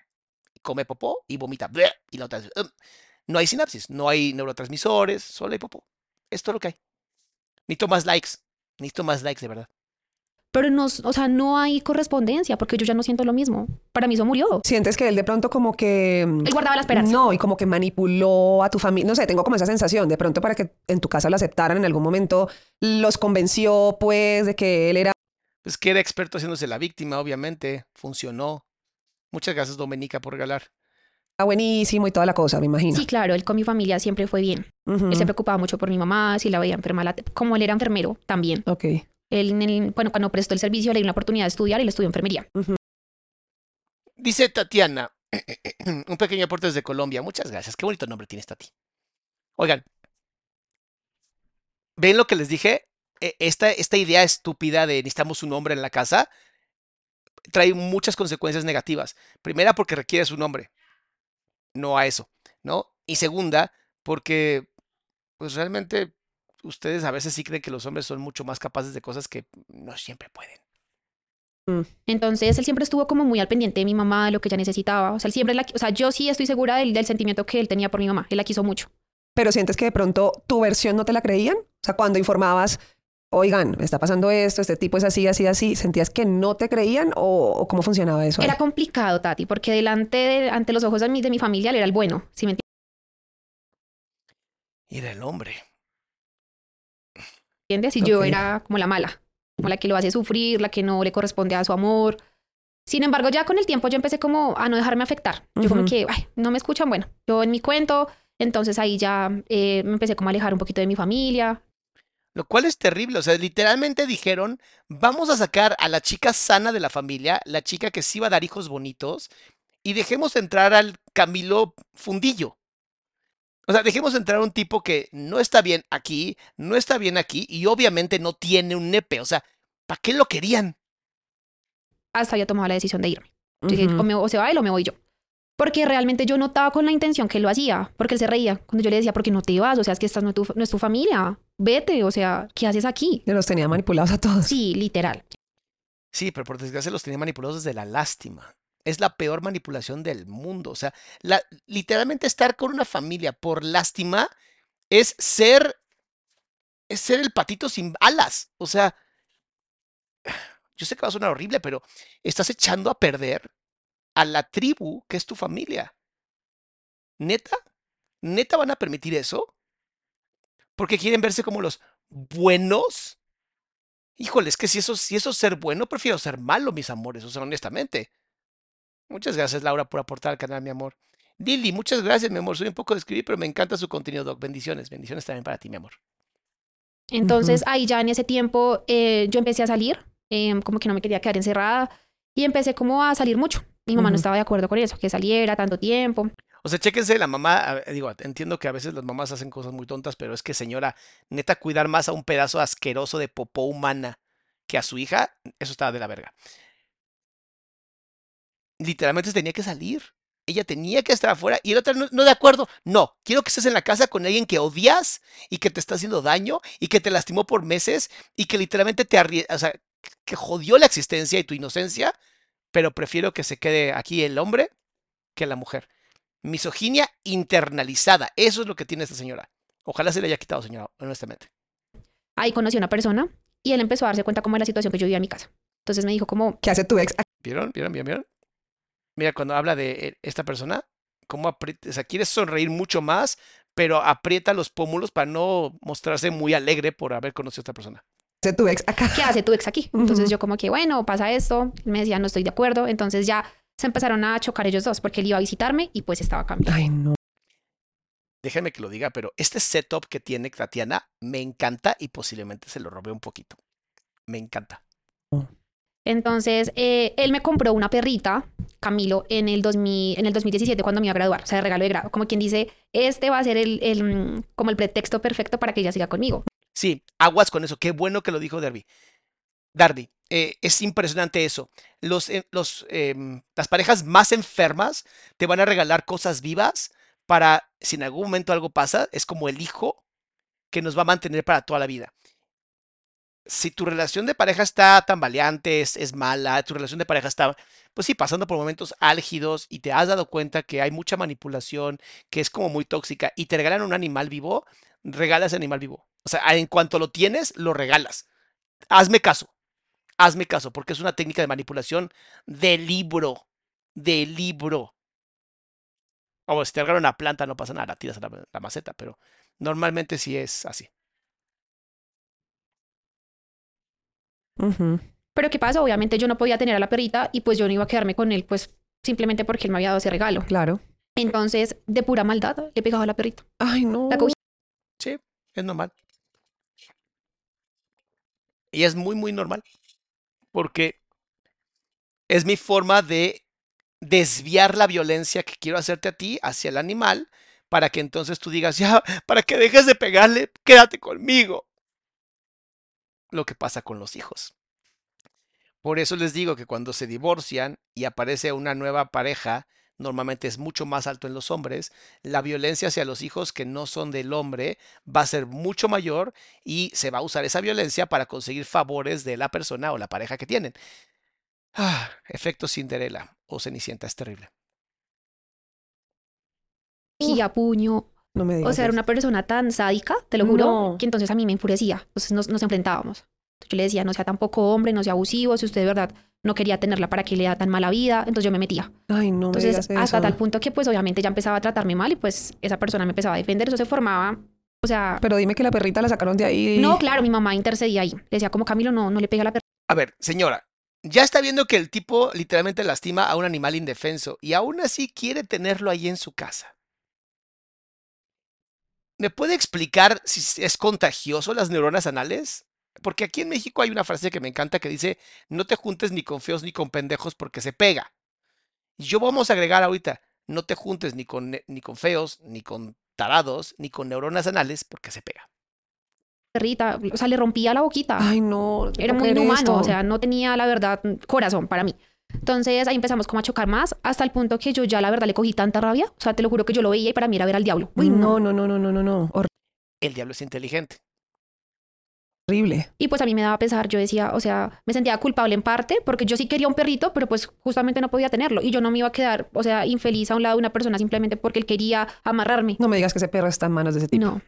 come popó y vomita. Y la otra dice, no hay sinapsis, no hay neurotransmisores, solo hay popó. Esto es lo que hay. Necesito más likes. Necesito más likes, de verdad. Pero no, o sea, no hay correspondencia, porque yo ya no siento lo mismo. Para mí eso murió. ¿Sientes que él de pronto como que... Él guardaba la esperanza. No, y como que manipuló a tu familia. No sé, tengo como esa sensación. De pronto para que en tu casa lo aceptaran en algún momento, los convenció pues de que él era... Pues que era experto haciéndose la víctima, obviamente. Funcionó. Muchas gracias, Domenica, por regalar. buenísimo y toda la cosa, me imagino. Sí, claro, él con mi familia siempre fue bien. Él se preocupaba mucho por mi mamá, si la veía enferma, la- como él era enfermero también. Ok. Él, en el- bueno, cuando prestó el servicio le dio una oportunidad de estudiar y él estudió enfermería. Dice Tatiana, <clears throat> un pequeño aporte desde Colombia. Muchas gracias. Qué bonito nombre tienes, Tati. Oigan, ¿ven lo que les dije? E- Esta, esta idea estúpida de necesitamos un hombre en la casa trae muchas consecuencias negativas. Primera, porque requieres un hombre, no a eso, ¿no? Y segunda, porque pues realmente ustedes a veces sí creen que los hombres son mucho más capaces de cosas que no siempre pueden. Entonces él siempre estuvo como muy al pendiente de mi mamá, de lo que ella necesitaba. O sea, él siempre la, o sea, yo sí estoy segura del, del sentimiento que él tenía por mi mamá. Él la quiso mucho. Pero sientes que de pronto tu versión no te la creían. O sea, cuando informabas, oigan, me está pasando esto, este tipo es así, así, así, ¿sentías que no te creían o, o cómo funcionaba eso? Era complicado, Tati, porque delante de, ante los ojos de mi, de mi familia él era el bueno, ¿sí me Y era el hombre. Entiendes? Y yo era como la mala, como la que lo hace sufrir, la que no le corresponde a su amor. Sin embargo, ya con el tiempo yo empecé como a no dejarme afectar. Yo como que, ay, no me escuchan, bueno, yo en mi cuento, entonces ahí ya eh, me empecé como a alejar un poquito de mi familia. Lo cual es terrible. O sea, literalmente dijeron, vamos a sacar a la chica sana de la familia, la chica que sí va a dar hijos bonitos, y dejemos entrar al Camilo Fundillo. O sea, dejemos entrar a un tipo que no está bien aquí, no está bien aquí, y obviamente no tiene un nepe. O sea, ¿para qué lo querían? Hasta había tomado la decisión de irme. O, me- o se va él o me voy yo. Porque realmente yo notaba con la intención que él lo hacía, porque él se reía cuando yo le decía, ¿por qué no te vas? O sea, es que esta no, es tu- no es tu familia, vete, o sea, ¿qué haces aquí? Yo los tenía manipulados a todos. Sí, literal. Sí, pero por desgracia los tenía manipulados desde la lástima. Es la peor manipulación del mundo. O sea, literalmente estar con una familia por lástima es ser, es ser el patito sin alas. O sea, yo sé que va a sonar horrible, pero estás echando a perder a la tribu que es tu familia. ¿Neta? ¿Neta van a permitir eso? Porque quieren verse como los buenos. Híjole, es que si eso, si eso es ser bueno, prefiero ser malo, mis amores, o sea, honestamente. Muchas gracias, Laura, por aportar al canal, mi amor. Lili, muchas gracias, mi amor. Soy un poco de escribir, pero me encanta su contenido, Doc. Bendiciones, bendiciones también para ti, mi amor. Entonces ahí ya en ese tiempo eh, yo empecé a salir, eh, como que no me quería quedar encerrada y empecé como a salir mucho. Mi mamá no estaba de acuerdo con eso, que saliera tanto tiempo. O sea, chéquense, la mamá, digo, entiendo que a veces las mamás hacen cosas muy tontas, pero es que, señora, neta, cuidar más a un pedazo asqueroso de popó humana que a su hija, eso estaba de la verga. Literalmente tenía que salir. Ella tenía que estar afuera y el otro no, no de acuerdo. No, quiero que estés en la casa con alguien que odias y que te está haciendo daño y que te lastimó por meses y que literalmente te o sea, que jodió la existencia y tu inocencia, pero prefiero que se quede aquí el hombre que la mujer. Misoginia internalizada. Eso es lo que tiene esta señora. Ojalá se le haya quitado, señora, honestamente. Ahí conocí a una persona y él empezó a darse cuenta cómo era la situación que yo vivía en mi casa. Entonces me dijo como, ¿Qué hace tu ex? ¿Vieron? ¿Vieron? ¿Vieron? ¿Vieron? Mira, cuando habla de eh, esta persona, cómo aprieta, o sea, quiere sonreír mucho más, pero aprieta los pómulos para no mostrarse muy alegre por haber conocido a esta persona. ¿Qué hace tu ex acá? ¿qué hace tu ex aquí? Entonces yo como que, bueno, pasa esto. Él me decía, no estoy de acuerdo. Entonces ya se empezaron a chocar ellos dos porque él iba a visitarme y pues estaba acá. Ay, no. Déjenme que lo diga, pero este setup que tiene Tatiana me encanta y posiblemente se lo robé un poquito. Me encanta. Entonces, eh, él me compró una perrita, Camilo, en el, 2000, en el 2017 cuando me iba a graduar, o sea, de regalo de grado. Como quien dice, este va a ser el, el, como el pretexto perfecto para que ella siga conmigo. Sí, aguas con eso. Qué bueno que lo dijo Darby. Darby, eh, es impresionante eso. Los, eh, los, em, las parejas más enfermas te van a regalar cosas vivas para, si en algún momento algo pasa, es como el hijo que nos va a mantener para toda la vida. Si tu relación de pareja está tambaleante, es, es mala, tu relación de pareja está, pues sí, pasando por momentos álgidos y te has dado cuenta que hay mucha manipulación, que es como muy tóxica y te regalan un animal vivo, regala ese animal vivo. O sea, en cuanto lo tienes, lo regalas. Hazme caso. Hazme caso, porque es una técnica de manipulación de libro. De libro. O si te regalan una planta, no pasa nada, tiras la, la maceta, pero normalmente sí es así. Pero ¿qué pasa? Obviamente yo no podía tener a la perrita y pues yo no iba a quedarme con él, pues simplemente porque él me había dado ese regalo. Claro. Entonces, de pura maldad, le pegaba a la perrita. Ay, no. La cogí. Sí, es normal. Y es muy, muy normal. Porque es mi forma de desviar la violencia que quiero hacerte a ti hacia el animal para que entonces tú digas, ya, para que dejes de pegarle, quédate conmigo. Lo que pasa con los hijos. Por eso les digo que cuando se divorcian y aparece una nueva pareja, normalmente es mucho más alto en los hombres, la violencia hacia los hijos que no son del hombre va a ser mucho mayor y se va a usar esa violencia para conseguir favores de la persona o la pareja que tienen. Ah, efecto Cinderella o Cenicienta es terrible. Y a puño. No me digas. O sea, era una persona tan sádica, te lo juro, No. que entonces a mí me enfurecía. Entonces nos, nos enfrentábamos. Yo le decía, no sea tampoco hombre, no sea abusivo, si usted de verdad no quería tenerla para que le da tan mala vida. Entonces yo me metía. Ay, no me Entonces, digas eso. hasta tal punto que pues obviamente ya empezaba a tratarme mal y pues esa persona me empezaba a defender. Eso se formaba, o sea, Pero dime que la perrita la sacaron de ahí. no, claro, mi mamá intercedía ahí. Le decía como Camilo, no, no le pega a la perra. A ver, señora, ya está viendo que el tipo literalmente lastima a un animal indefenso y aún así quiere tenerlo ahí en su casa. ¿Me puede explicar si es contagioso las neuronas anales? Porque aquí en México hay una frase que me encanta que dice, no te juntes ni con feos ni con pendejos porque se pega. Y yo vamos a agregar ahorita, no te juntes ni con, ni con feos, ni con tarados, ni con neuronas anales porque se pega. perrita, o sea, le rompía la boquita. Ay, no. Era muy inhumano, esto. o sea, no tenía la verdad corazón para mí. Entonces ahí empezamos como a chocar más, hasta el punto que yo ya la verdad le cogí tanta rabia. O sea, te lo juro que yo lo veía y para mí era ver al diablo. Uy, no, no, no, no, no, no, no. El diablo es inteligente. Horrible. Y pues a mí me daba pesar, yo decía, o sea, me sentía culpable en parte porque yo sí quería un perrito, pero pues justamente no podía tenerlo y yo no me iba a quedar, o sea, infeliz a un lado de una persona simplemente porque él quería amarrarme. No me digas que ese perro está en manos de ese tipo. No,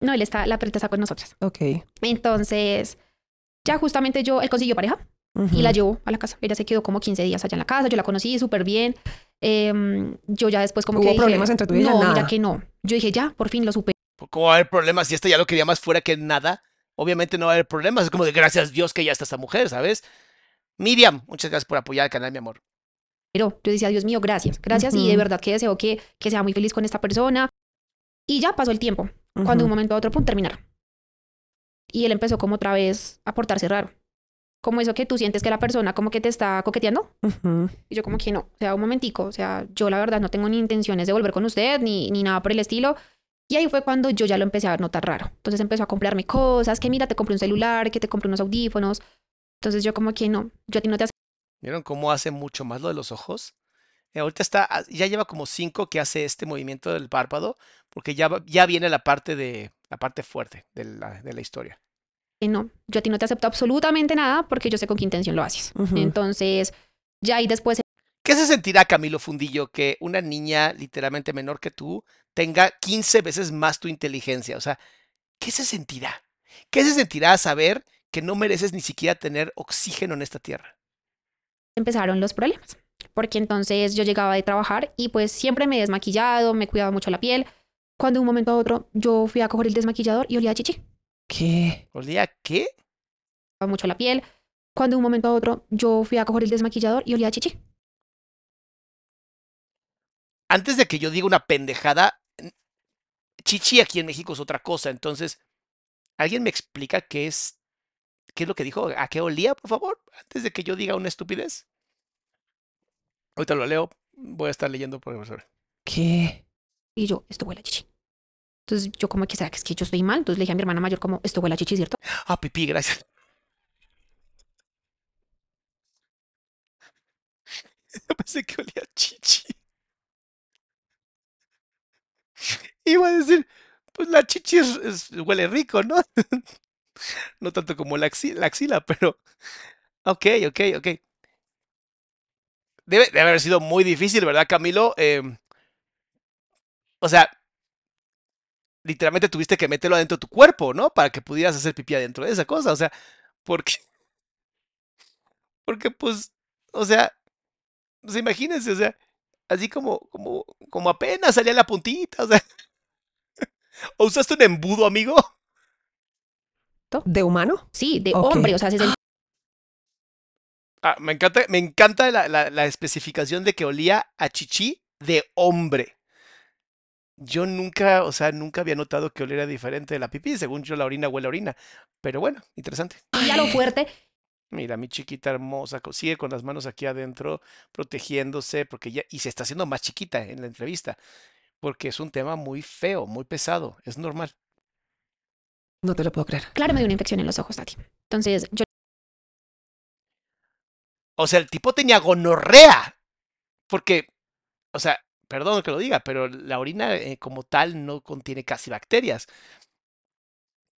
no, él está, la perrita está con nosotras. Ok. Entonces, ya justamente yo, él consiguió pareja y la llevó a la casa. Ella se quedó como 15 días allá en la casa, yo la conocí súper bien. Em, yo ya después como ¿Hubo que dije, problemas entre tú y ella? No, mira Nada. que no. Yo dije, ya, por fin lo supe. ¿Cómo va a haber problemas si este ya lo quería más fuera que nada? Obviamente no va a haber problemas. Es como de gracias a Dios que ya está esta mujer, ¿sabes? Miriam, muchas gracias por apoyar el canal, mi amor. Pero yo decía, Dios mío, gracias, gracias. Y de verdad que deseo que, que sea muy feliz con esta persona. Y ya pasó el tiempo. Cuando de un momento a otro, pum, terminaron. Y él empezó como otra vez a portarse raro. Como eso que tú sientes que la persona como que te está coqueteando. Ujú. Y yo como que no, o sea, un momentico, o sea, yo la verdad no tengo ni intenciones de volver con usted, ni, ni nada por el estilo. Y ahí fue cuando yo ya lo empecé a notar raro. Entonces empezó a comprarme cosas, que mira, te compré un celular, que te compré unos audífonos. Entonces yo como que no, yo a ti no te ¿Vieron cómo hace mucho más lo de los ojos? Eh, ahorita está, ah, ya lleva como cinco que hace este movimiento del párpado, porque ya, ya viene la parte de la parte fuerte de la, de la historia. Que no, yo a ti no te acepto absolutamente nada porque yo sé con qué intención lo haces. Entonces, ya ahí después ¿Qué se sentirá, Camilo Fundillo, que una niña literalmente menor que tú tenga 15 veces más tu inteligencia? O sea, ¿qué se sentirá? ¿Qué se sentirá saber que no mereces ni siquiera tener oxígeno en esta tierra? empezaron los problemas. Porque entonces yo llegaba de trabajar y pues siempre me he desmaquillado, me cuidaba mucho la piel. Cuando de un momento a otro yo fui a coger el desmaquillador y olía a chichi. ¿Qué? ¿Olía qué? mucho la piel. Cuando de un momento a otro yo fui a coger el desmaquillador y olía a chichi. Antes de que yo diga una pendejada, chichi aquí en México es otra cosa. Entonces, ¿alguien me explica qué es, qué es lo que dijo? ¿A qué olía, por favor? Antes de que yo diga una estupidez. Ahorita lo leo. Voy a estar leyendo por profesor. ¿Qué? Y yo, esto huele a chichi. Entonces yo como que, ¿será que es que yo estoy mal? Entonces le dije a mi hermana mayor como, esto huele a chichi, ¿cierto? Ah, pipí, gracias. <laughs> Pensé que olía a chichi. <laughs> Iba a decir, pues la chichi huele rico, ¿no? <laughs> No tanto como la, axi- la axila, pero... Ok, ok, ok. Debe de haber sido muy difícil, ¿verdad, Camilo? Em, o sea, literalmente tuviste que meterlo adentro de tu cuerpo, ¿no? Para que pudieras hacer pipí adentro de esa cosa. O sea, porque... <laughs> Porque, pues, o sea, pues imagínense, o sea, así como, como, como apenas salía la puntita, o sea. <laughs> ¿O usaste un embudo, amigo? ¿De humano? Sí, de hombre, o sea, se sentía Ah, me encanta, me encanta la, la- la especificación de que olía a chichi de hombre. Yo nunca, o sea, nunca había notado que oliera diferente de la pipí. Según yo, la orina huele a orina. Pero bueno, interesante. lo fuerte. Mira, mi chiquita hermosa sigue con las manos aquí adentro, protegiéndose, porque ya, y se está haciendo más chiquita en la entrevista, porque es un tema muy feo, muy pesado, es normal. No te lo puedo creer. Claro, me dio una infección en los ojos, Tati. Entonces yo O sea, el tipo tenía gonorrea, porque, o sea, perdón que lo diga, pero la orina eh, como tal no contiene casi bacterias.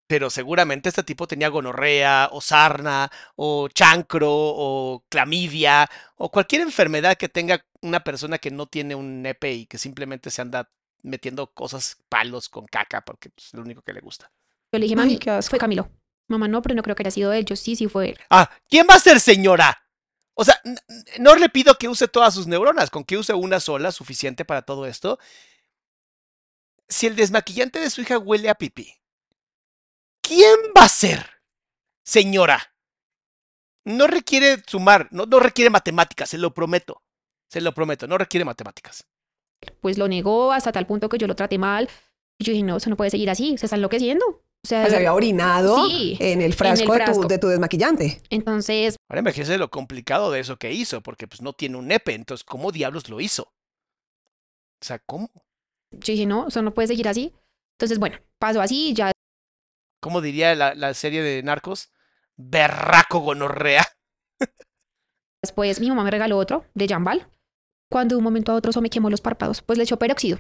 Pero seguramente este tipo tenía gonorrea, o sarna, o chancro, o clamidia, o cualquier enfermedad que tenga una persona que no tiene un nepe y que simplemente se anda metiendo cosas, palos con caca, porque pues, es lo único que le gusta. Yo le dije, mami, fue Camilo. Mamá, no, pero no creo que haya sido él. Yo sí, sí fue él. Ah, ¿quién va a ser señora? O sea, no le pido que use todas sus neuronas, con que use una sola, suficiente para todo esto. Si el desmaquillante de su hija huele a pipí, ¿quién va a ser señora? No requiere sumar, no, no requiere matemáticas, se lo prometo. Se lo prometo, no requiere matemáticas. Pues lo negó hasta tal punto que yo lo traté mal. Y yo dije, no, eso no puede seguir así. Se está enloqueciendo. O sea, Pues se había orinado Sí, en el frasco, De, frasco. tu, de tu desmaquillante. entonces Ahora imagínense lo complicado de eso que hizo, porque pues no tiene un nepe, entonces ¿cómo diablos lo hizo? O sea, ¿cómo? yo dije, no, eso no puede seguir así. Entonces, bueno, pasó así. Ya ¿Cómo diría la, la serie de narcos? Berraco gonorrea. Después mi mamá me regaló otro de Jambal. Cuando de un momento a otro eso me quemó los párpados, pues le echó peróxido.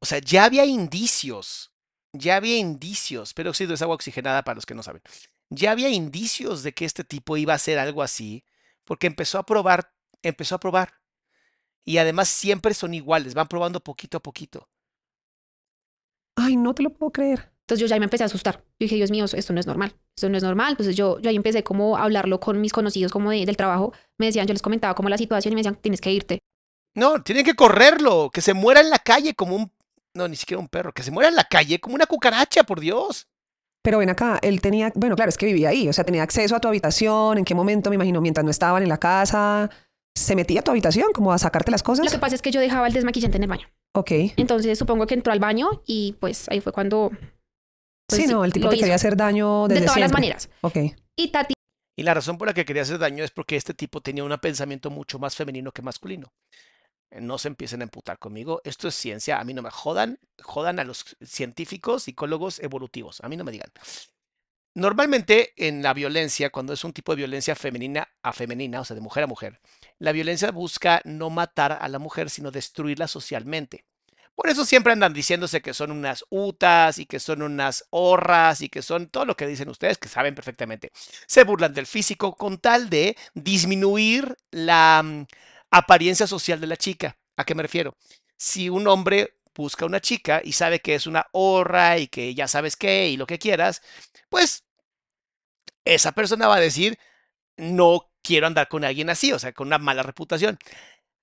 O sea, ya había indicios, ya había indicios, peróxido es agua oxigenada para los que no saben. Ya había indicios de que este tipo iba a hacer algo así, porque empezó a probar, empezó a probar. Y además siempre son iguales, van probando poquito a poquito. Ay, no te lo puedo creer. Entonces yo ya me empecé a asustar. Yo dije, Dios mío, esto no es normal. Esto no es normal. Entonces yo, yo ahí empecé como a hablarlo con mis conocidos como de- del trabajo. Me decían, yo les comentaba como la situación y me decían, tienes que irte. No, tienen que correrlo, que se muera en la calle como un, no, ni siquiera un perro, que se muera en la calle como una cucaracha, por Dios. Pero ven acá, él tenía, bueno, claro, es que vivía ahí, o sea, tenía acceso a tu habitación, en qué momento, me imagino, mientras no estaban en la casa, se metía a tu habitación como a sacarte las Lo cosas. que pasa es que yo dejaba el desmaquillante en el baño. Ok. Entonces supongo que entró al baño y pues ahí fue cuando... pues, sí, no, el tipo lo te hizo. quería hacer daño desde De todas las maneras. Ok. Y Tati Y la razón por la que quería hacer daño es porque este tipo tenía un pensamiento mucho más femenino que masculino. Eh, No se empiecen a emputar conmigo. Esto es ciencia. A mí no me jodan. Jodan a los científicos, psicólogos evolutivos. A mí no me digan. Normalmente en la violencia, cuando es un tipo de violencia femenina a femenina, o sea, de mujer a mujer, la violencia busca no matar a la mujer, sino destruirla socialmente. Por eso siempre andan diciéndose que son unas utas y que son unas horras y que son todo lo que dicen ustedes, que saben perfectamente. Se burlan del físico con tal de disminuir la mm, apariencia social de la chica. ¿A qué me refiero? Si un hombre busca una chica y sabe que es una horra y que ya sabes qué y lo que quieras, pues esa persona va a decir, no quiero andar con alguien así, o sea, con una mala reputación.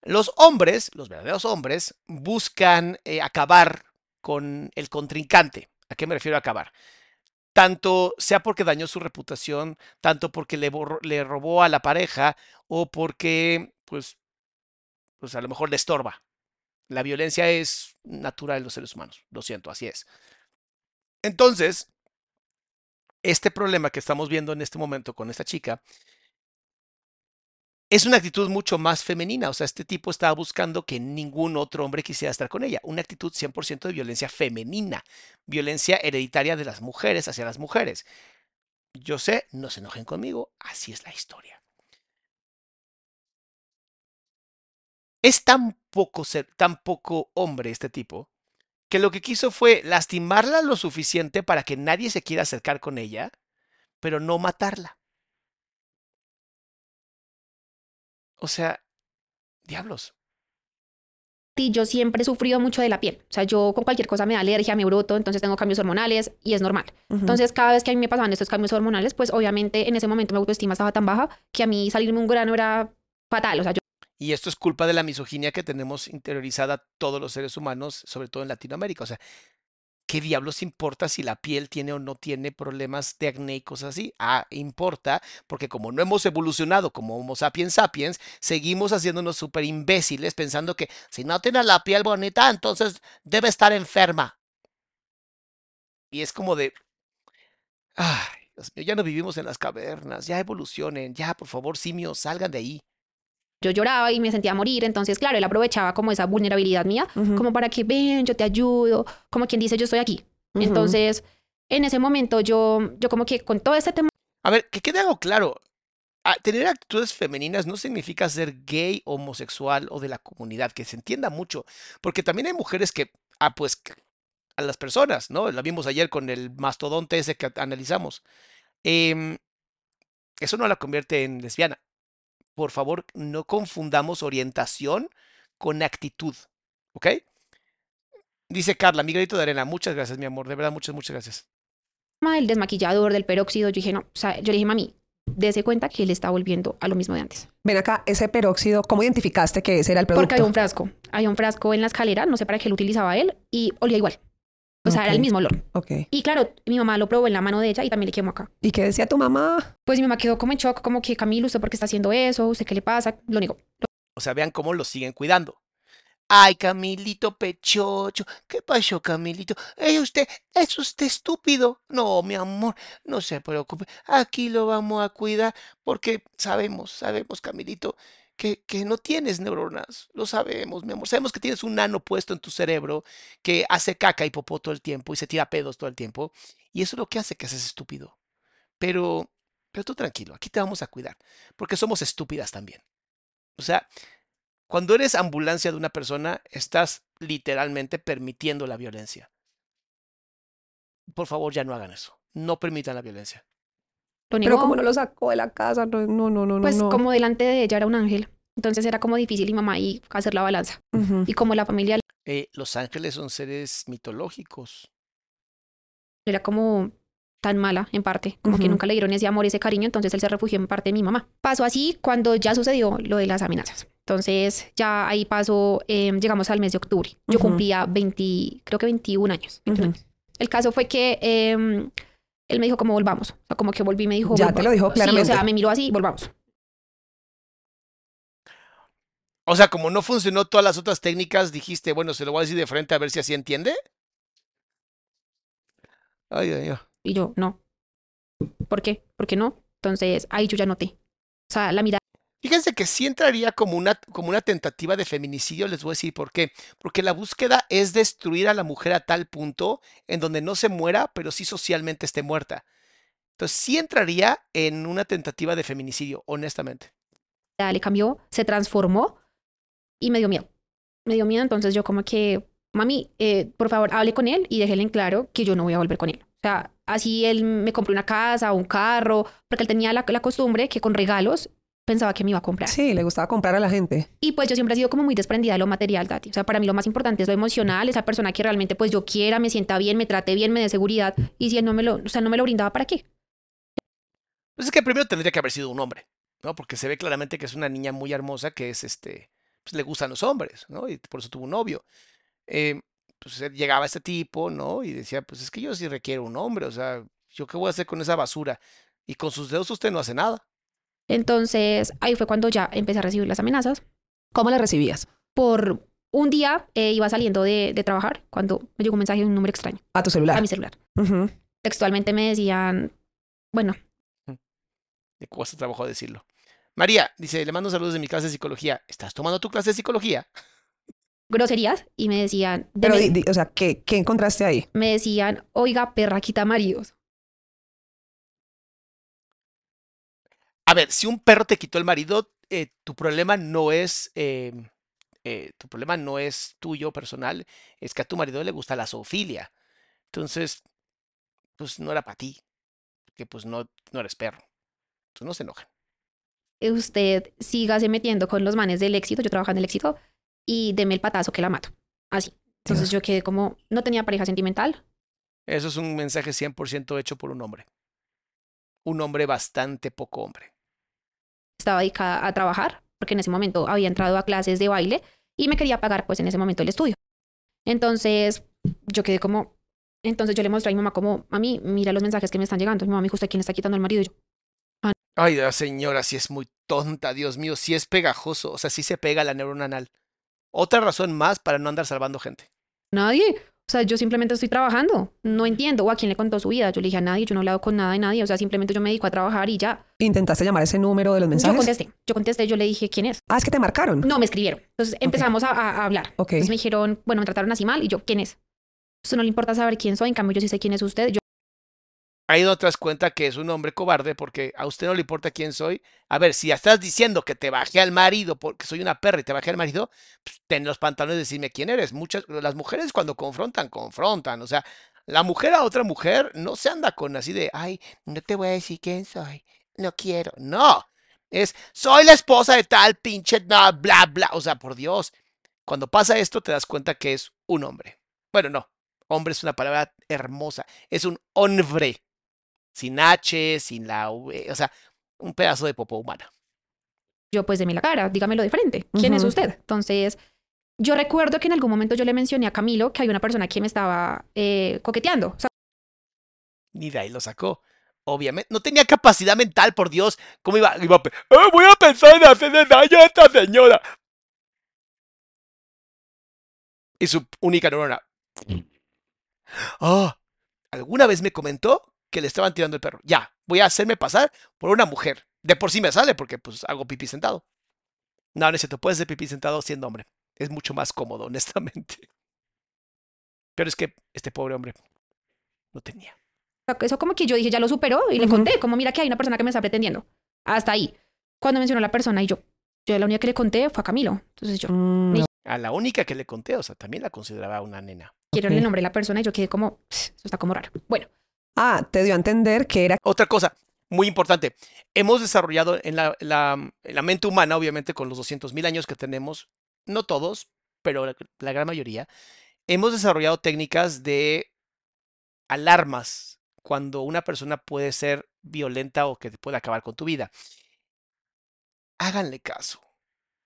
Los hombres, los verdaderos hombres, buscan eh, acabar con el contrincante. ¿A qué me refiero a acabar? Tanto sea porque dañó su reputación, tanto porque le, le robó a la pareja o porque, pues, pues a lo mejor le estorba. La violencia es natural en los seres humanos. Lo siento, así es. Entonces, este problema que estamos viendo en este momento con esta chica es una actitud mucho más femenina. O sea, este tipo estaba buscando que ningún otro hombre quisiera estar con ella. Una actitud 100% de violencia femenina, violencia hereditaria de las mujeres hacia las mujeres. Yo sé, no se enojen conmigo, así es la historia. Es tan poco, ser, tan poco hombre este tipo que lo que quiso fue lastimarla lo suficiente para que nadie se quiera acercar con ella, pero no matarla. O sea, diablos. yo siempre he sufrido mucho de la piel. O sea, yo con cualquier cosa me da alergia, me broto, entonces tengo cambios hormonales y es normal. Entonces, cada vez que a mí me pasaban estos cambios hormonales, pues obviamente en ese momento mi autoestima estaba tan baja que a mí salirme un grano era fatal. O sea, yo Y esto es culpa de la misoginia que tenemos interiorizada todos los seres humanos, sobre todo en Latinoamérica. O sea, ¿qué diablos importa si la piel tiene o no tiene problemas de acné y cosas así? Ah, importa, porque como no hemos evolucionado como Homo sapiens sapiens, seguimos haciéndonos súper imbéciles pensando que si no tiene la piel bonita, entonces debe estar enferma. Y es como de, ay, Dios mío, ya no vivimos en las cavernas, ya evolucionen, ya, por favor, simios, salgan de ahí. Yo lloraba y me sentía a morir. Entonces, claro, él aprovechaba como esa vulnerabilidad mía, como para que ven, yo te ayudo, como quien dice, yo estoy aquí. Entonces, en ese momento yo, yo como que con todo este tema A ver, que quede algo claro. ah, Tener actitudes femeninas no significa ser gay, homosexual o de la comunidad, que se entienda mucho, porque también hay mujeres que, ah, pues, a las personas, ¿no? La vimos ayer con el mastodonte ese que analizamos. Em, eso no la convierte en lesbiana. Por favor, no confundamos orientación con actitud, ¿ok? Dice Carla, mi granito de arena, muchas gracias, mi amor, de verdad, muchas, muchas gracias. del desmaquillador, del peróxido, yo dije, no, o sea, yo le dije, mami, dése cuenta que él está volviendo a lo mismo de antes. Ven acá, ese peróxido, ¿cómo identificaste que ese era el producto? Porque había un frasco, había un frasco en la escalera, no sé para qué lo utilizaba él, y olía igual. O sea, era el mismo olor. Ok. Y claro, mi mamá lo probó en la mano de ella y también le quemó acá. ¿Y qué decía tu mamá? Pues mi mamá quedó como en shock, como que Camilo, ¿usted por qué está haciendo eso? ¿Usted qué le pasa? Lo negó. O sea, vean cómo lo siguen cuidando. Ay, Camilito Pechocho, ¿qué pasó, Camilito? ¿Es usted, es usted estúpido? No, mi amor, no se preocupe. Aquí lo vamos a cuidar porque sabemos, sabemos, Camilito, que, que no tienes neuronas. Lo sabemos, mi amor. Sabemos que tienes un nano puesto en tu cerebro que hace caca y popó todo el tiempo y se tira pedos todo el tiempo. Y eso es lo que hace que seas estúpido. Pero Pero tú tranquilo, aquí te vamos a cuidar, porque somos estúpidas también. O sea, cuando eres ambulancia de una persona, estás literalmente permitiendo la violencia. Por favor, ya no hagan eso. No permitan la violencia. Lo Pero como no lo sacó de la casa, no, no, no, no. Pues no. como delante de ella era un ángel. Entonces era como difícil y mamá y hacer la balanza. Y como la familia Eh, los ángeles son seres mitológicos. era como tan mala en parte, como que nunca le dieron ese amor, ese cariño, entonces él se refugió en parte de mi mamá. Pasó así cuando ya sucedió lo de las amenazas. Entonces ya ahí pasó, em, llegamos al mes de octubre. Yo cumplía 20, creo que 21 años. 21 Ujú. años. El caso fue que em, él me dijo como volvamos. O sea, como que volví y me dijo... Ya te lo dijo Sí, o claramente. sea, me miró así, volvamos. O sea, como no funcionó todas las otras técnicas, dijiste, bueno, se lo voy a decir de frente a ver si así entiende. Ay, ay, ay. Y yo, no. ¿Por qué? ¿Por qué no? Entonces ahí yo ya noté. O sea, la mirada Fíjense que sí entraría como una, como una tentativa de feminicidio, les voy a decir por qué. Porque la búsqueda es destruir a la mujer a tal punto en donde no se muera, pero sí socialmente esté muerta. Entonces sí entraría en una tentativa de feminicidio, honestamente. le cambió, se transformó y me dio miedo. Me dio miedo, entonces yo como que, mami, eh, por favor, hable con él y déjele en claro que yo no voy a volver con él. O sea, así él me compró una casa, un carro, porque él tenía la, la costumbre que con regalos pensaba que me iba a comprar. Sí, le gustaba comprar a la gente. Y pues yo siempre he sido como muy desprendida de lo material, Tati. O sea, para mí lo más importante es lo emocional, esa persona que realmente pues yo quiera, me sienta bien, me trate bien, me dé seguridad. Y si él no me lo, o sea, no me lo brindaba, ¿para qué? Pues es que primero tendría que haber sido un hombre, ¿no? Porque se ve claramente que es una niña muy hermosa que es este, pues le gustan los hombres, ¿no? Y por eso tuvo un novio. Eh, pues él llegaba este tipo, ¿no? Y decía, pues es que yo sí requiero un hombre, o sea, ¿yo qué voy a hacer con esa basura? Y con sus dedos usted no hace nada. Entonces ahí fue cuando ya empecé a recibir las amenazas. ¿Cómo la recibías? por un día eh, iba saliendo de, de trabajar cuando me llegó un mensaje de un número extraño A tu celular. a mi celular. Textualmente me decían, bueno, Me cuesta trabajo decirlo. María dice, le mando saludos de mi clase de psicología. ¿Estás tomando tu clase de psicología? groserías y me decían, Pero, deme- di- di- o sea, ¿qué, ¿qué encontraste ahí? me decían, oiga, perra, quita maridos. A ver, si un perro te quitó el marido, eh, tu problema no es, eh, eh, tu problema no es tuyo personal, es que a tu marido le gusta la zoofilia. Entonces, pues no era para ti, que pues no, no eres perro. Entonces no se enojen. Usted sígase metiendo con los manes del éxito, yo trabajo en el éxito, y deme el patazo que la mato. Así. Entonces yo quedé como, no tenía pareja sentimental, Eso es un mensaje 100% hecho por un hombre. Un hombre bastante poco hombre. estaba dedicada a trabajar, porque en ese momento había entrado a clases de baile y me quería pagar pues en ese momento el estudio. Entonces yo quedé como, entonces yo le mostré a mi mamá como, mami, mira los mensajes que me están llegando. Mi mamá me dijo, ¿usted quién está quitando el marido? Y yo, Ay, la señora, sí es muy tonta, Dios mío, sí es pegajoso, o sea, sí se pega la neurona anal. Otra razón más para no andar salvando gente. nadie. O sea, yo simplemente estoy trabajando. No entiendo. O a quién le contó su vida. Yo le dije a nadie, yo no he hablado con nada de nadie. O sea, simplemente yo me dedico a trabajar y ya. ¿Intentaste llamar ese número de los Yo mensajes? contesté. Yo contesté, yo le dije, ¿quién es? Ah, es que te marcaron. No, me escribieron. Entonces empezamos a, a- a hablar. Ok. Entonces me dijeron, bueno, me trataron así mal. Y yo, ¿quién es? Eso no le importa saber quién soy. En cambio, yo sí sé quién es usted. Yo Ahí no te das cuenta que es un hombre cobarde porque a usted no le importa quién soy. A ver, si estás diciendo que te bajé al marido porque soy una perra y te bajé al marido, pues, ten los pantalones de decirme quién eres. Muchas, las mujeres cuando confrontan, confrontan. O sea, la mujer a otra mujer no se anda con así de, ay, no te voy a decir quién soy, no quiero. No, es, soy la esposa de tal pinche, no, bla, bla. O sea, por Dios, cuando pasa esto te das cuenta que es un hombre. Bueno, no, hombre es una palabra hermosa, es un hombre sin H, sin la V, o sea, un pedazo de popó humana. yo pues deme la cara, dígamelo de frente. ¿Quién es usted? Entonces, yo recuerdo que en algún momento yo le mencioné a Camilo que hay una persona que me estaba eh, coqueteando. O sea, Ni de ahí lo sacó. Obviamente, no tenía capacidad mental, por Dios. ¿Cómo iba? iba a "Ah, voy a pensar en hacerle daño a esta señora. Y su única neurona. Ah, alguna vez me comentó que le estaban tirando el perro. Ya, voy a hacerme pasar por una mujer. De por sí me sale porque pues hago pipí sentado. No, no es cierto, puedes hacer pipí sentado siendo hombre. Es mucho más cómodo, <laughs> honestamente. Pero es que este pobre hombre no tenía. eso como que yo dije, ya lo superó y le Ujú. conté, como mira que hay una persona que me está pretendiendo. Hasta ahí. Cuando mencionó a la persona y yo, yo la única que le conté fue a Camilo. Entonces yo, Mm, Ni- A la única que le conté, o sea, también la consideraba una nena. quiero Ok. el nombre de la persona y yo quedé como, "Pss, eso está como raro. Bueno, Ah, te dio a entender que era Otra cosa muy importante, hemos desarrollado en la, la- en la mente humana, obviamente con los 200.000 años que tenemos, no todos, pero la, la gran mayoría, hemos desarrollado técnicas de alarmas cuando una persona puede ser violenta o que te puede acabar con tu vida. Háganle caso.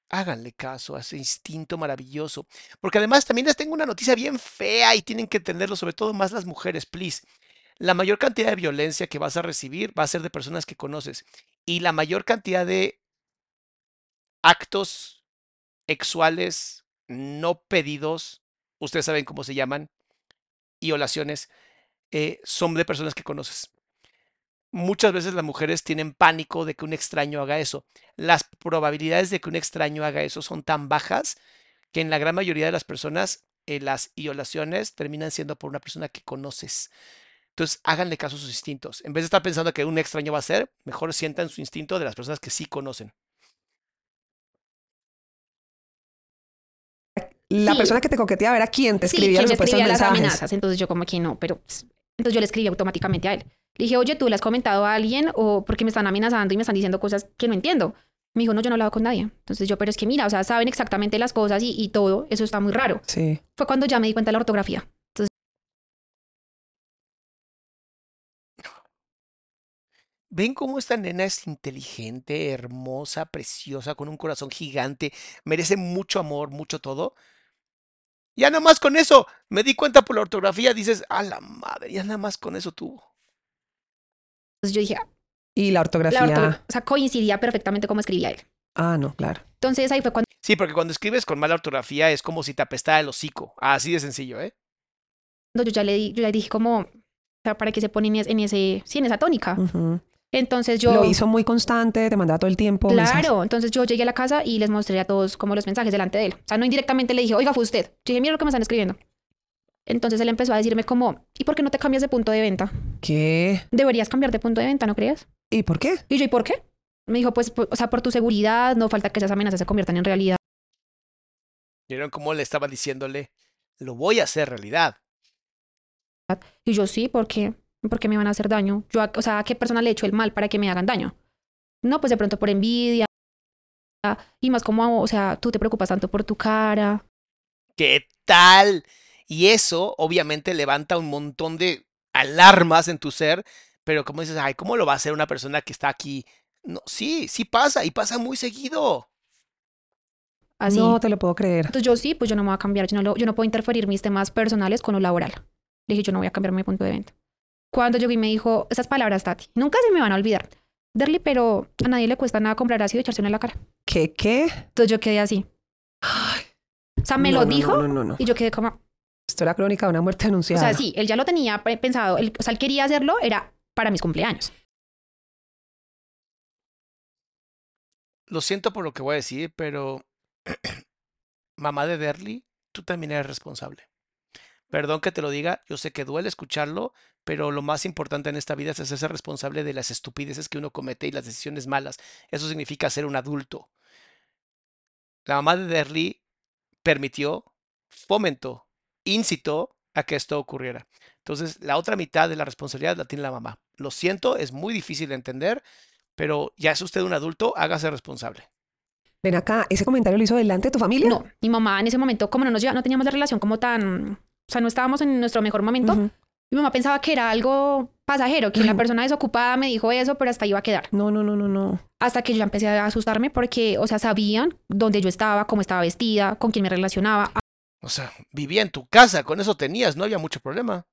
Háganle caso a ese instinto maravilloso. Porque además también les tengo una noticia bien fea y tienen que entenderlo, sobre todo más las mujeres, please. La mayor cantidad de violencia que vas a recibir va a ser de personas que conoces. Y la mayor cantidad de actos sexuales no pedidos, ustedes saben cómo se llaman, y eh, son de personas que conoces. Muchas veces las mujeres tienen pánico de que un extraño haga eso. Las probabilidades de que un extraño haga eso son tan bajas que en la gran mayoría de las personas eh, las violaciones terminan siendo por una persona que conoces. Entonces, háganle caso a sus instintos. En vez de estar pensando que un extraño va a ser, mejor sientan su instinto de las personas que sí conocen. la Sí. persona que te coqueteaba era quien te sí, escribía quien los me escribía las mensajes. amenazas. Entonces yo como que no, pero pss, entonces yo le escribí automáticamente a él. Le dije, oye, ¿tú le has comentado a alguien o porque me están amenazando y me están diciendo cosas que no entiendo? Me dijo, no, yo no he hablado con nadie. Entonces yo, pero es que mira, o sea, saben exactamente las cosas y, y todo, eso está muy raro. Sí. Fue cuando ya me di cuenta de la ortografía. ¿Ven cómo esta nena es inteligente, hermosa, preciosa, con un corazón gigante, merece mucho amor, mucho todo? Ya nada más con eso, me di cuenta por la ortografía, dices, a la madre, ya nada más con eso tuvo. Entonces yo dije, ah, Y la ortografía. la ortografía, o sea, coincidía perfectamente como escribía él. Ah, no, claro. Entonces ahí fue cuando Sí, porque cuando escribes con mala ortografía es como si te apestara el hocico. Así de sencillo, ¿eh? yo ya le, di- yo le dije como, o sea, para que se ponen en, es- en ese, sí, en esa tónica. Ujú. Entonces yo... Lo hizo muy constante, te mandaba todo el tiempo. mensajes. Claro, entonces yo llegué a la casa y les mostré a todos como los mensajes delante de él. O sea, no indirectamente le dije, oiga, fue usted. Yo dije, mira lo que me están escribiendo. Entonces él empezó a decirme como, ¿y por qué no te cambias de punto de venta? ¿Qué? Deberías cambiar de punto de venta, ¿no crees? ¿Y por qué? Y yo, ¿y por qué? Me dijo, pues, por- o sea, por tu seguridad, no falta que esas amenazas se conviertan en realidad. ¿Vieron cómo le estaba diciéndole? Lo voy a hacer realidad. Y yo, sí, ¿por qué? ¿Por qué me van a hacer daño? Yo, o sea, ¿a qué persona le he hecho el mal para que me hagan daño? No, pues de pronto por envidia. Y más como, o sea, tú te preocupas tanto por tu cara. ¿Qué tal? Y eso obviamente levanta un montón de alarmas en tu ser, pero como dices, ay, ¿cómo lo va a hacer una persona que está aquí? No, sí, sí pasa y pasa muy seguido. Así. No te lo puedo creer. Entonces yo sí, pues yo no me voy a cambiar, yo no, lo- yo no puedo interferir mis temas personales con lo laboral. Le dije, yo no voy a cambiar mi punto de venta. Cuando llegó y me dijo esas palabras, Tati, nunca se me van a olvidar. Derly, pero a nadie le cuesta nada comprar ácido y echarse en la cara. ¿Qué? ¿Qué? Entonces yo quedé así. O sea, me No, lo no, dijo No, no, no, no. y yo quedé como, Esto era crónica de una muerte o anunciada. sea, sí, él ya lo tenía pe- pensado, él, o sea, él quería hacerlo, era para mis cumpleaños. Lo siento por lo que voy a decir, pero <clears throat> mamá de Derly, tú también eres responsable. Perdón que te lo diga, yo sé que duele escucharlo, pero lo más importante en esta vida es hacerse responsable de las estupideces que uno comete y las decisiones malas. Eso significa ser un adulto. La mamá de Derly permitió, fomentó, incitó a que esto ocurriera. Entonces, la otra mitad de la responsabilidad la tiene la mamá. Lo siento, es muy difícil de entender, pero ya es usted un adulto, hágase responsable. Ven acá, ¿ese comentario lo hizo delante de tu familia? No, mi mamá en ese momento, como no nos lleva- no teníamos la relación como tan, o sea, no estábamos en nuestro mejor momento. Mi mamá pensaba que era algo pasajero, que la persona desocupada me dijo eso, pero hasta iba a quedar. No, no, no, no, no. Hasta que yo ya empecé a asustarme porque, o sea, sabían dónde yo estaba, cómo estaba vestida, con quién me relacionaba. O sea, vivía en tu casa, con eso tenías, no había mucho problema.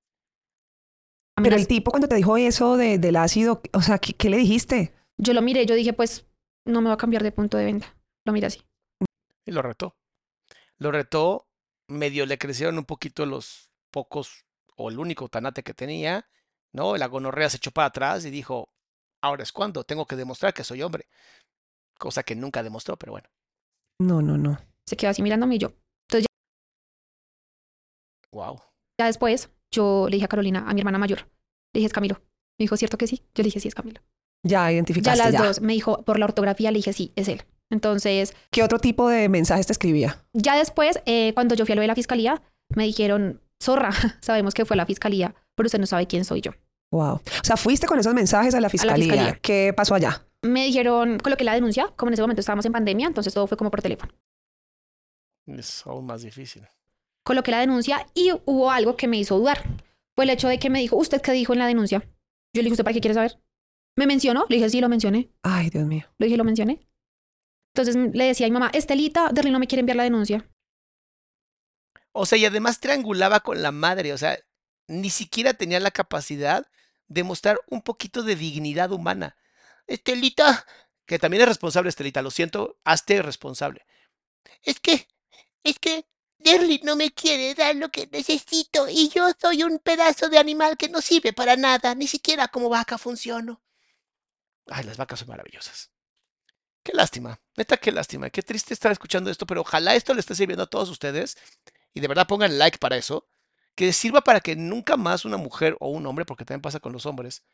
Pero el tipo cuando te dijo eso de, del ácido, o sea, ¿qué, qué le dijiste? Yo lo miré, yo dije, pues, no me va a cambiar de punto de venta. Lo miré así. Y lo retó. Lo retó, medio le crecieron un poquito los pocos o el único tanate que tenía, ¿no? La gonorrea se echó para atrás y dijo, ahora es cuando, tengo que demostrar que soy hombre. Cosa que nunca demostró, pero bueno. No, no, no. Se quedó así mirándome y yo. Wow. Ya después, yo le dije a Carolina, a mi hermana mayor, Le dije, es Camilo. Me dijo, ¿cierto que sí? Yo le dije, sí, es Camilo. Ya Ya identificaste. las ya. dos. Me dijo, por la ortografía, le dije, sí, es él. Entonces, ¿Qué otro tipo de mensajes te escribía? ya después, eh, cuando yo fui a lo de la fiscalía, me dijeron, zorra, <laughs> sabemos que fue la fiscalía, pero usted no sabe quién soy yo. Wow. O sea, fuiste con esos mensajes a la fiscalía. fiscalía. ¿Qué pasó allá? Me dijeron, coloqué la denuncia, como en ese momento estábamos en pandemia, entonces todo fue como por teléfono. Es aún más difícil. Coloqué la denuncia y hubo algo que me hizo dudar. Fue el hecho de que me dijo, ¿usted qué dijo en la denuncia? Yo le dije, ¿usted para qué quiere saber? ¿Me mencionó? Le dije, sí, lo mencioné. Ay, Dios mío. Le dije, lo mencioné. Entonces le decía a mi mamá, Estelita, Derly no me quiere enviar la denuncia. O sea, y además triangulaba con la madre, o sea, ni siquiera tenía la capacidad de mostrar un poquito de dignidad humana. Estelita, que también es responsable, Estelita, lo siento, hazte responsable. Es que, es que Derly no me quiere dar lo que necesito y yo soy un pedazo de animal que no sirve para nada, ni siquiera como vaca funciono. Ay, las vacas son maravillosas. Qué lástima, neta, qué lástima, qué triste estar escuchando esto, pero ojalá esto le esté sirviendo a todos ustedes y de verdad pongan like para eso, que sirva para que nunca más una mujer o un hombre, porque también pasa con los hombres,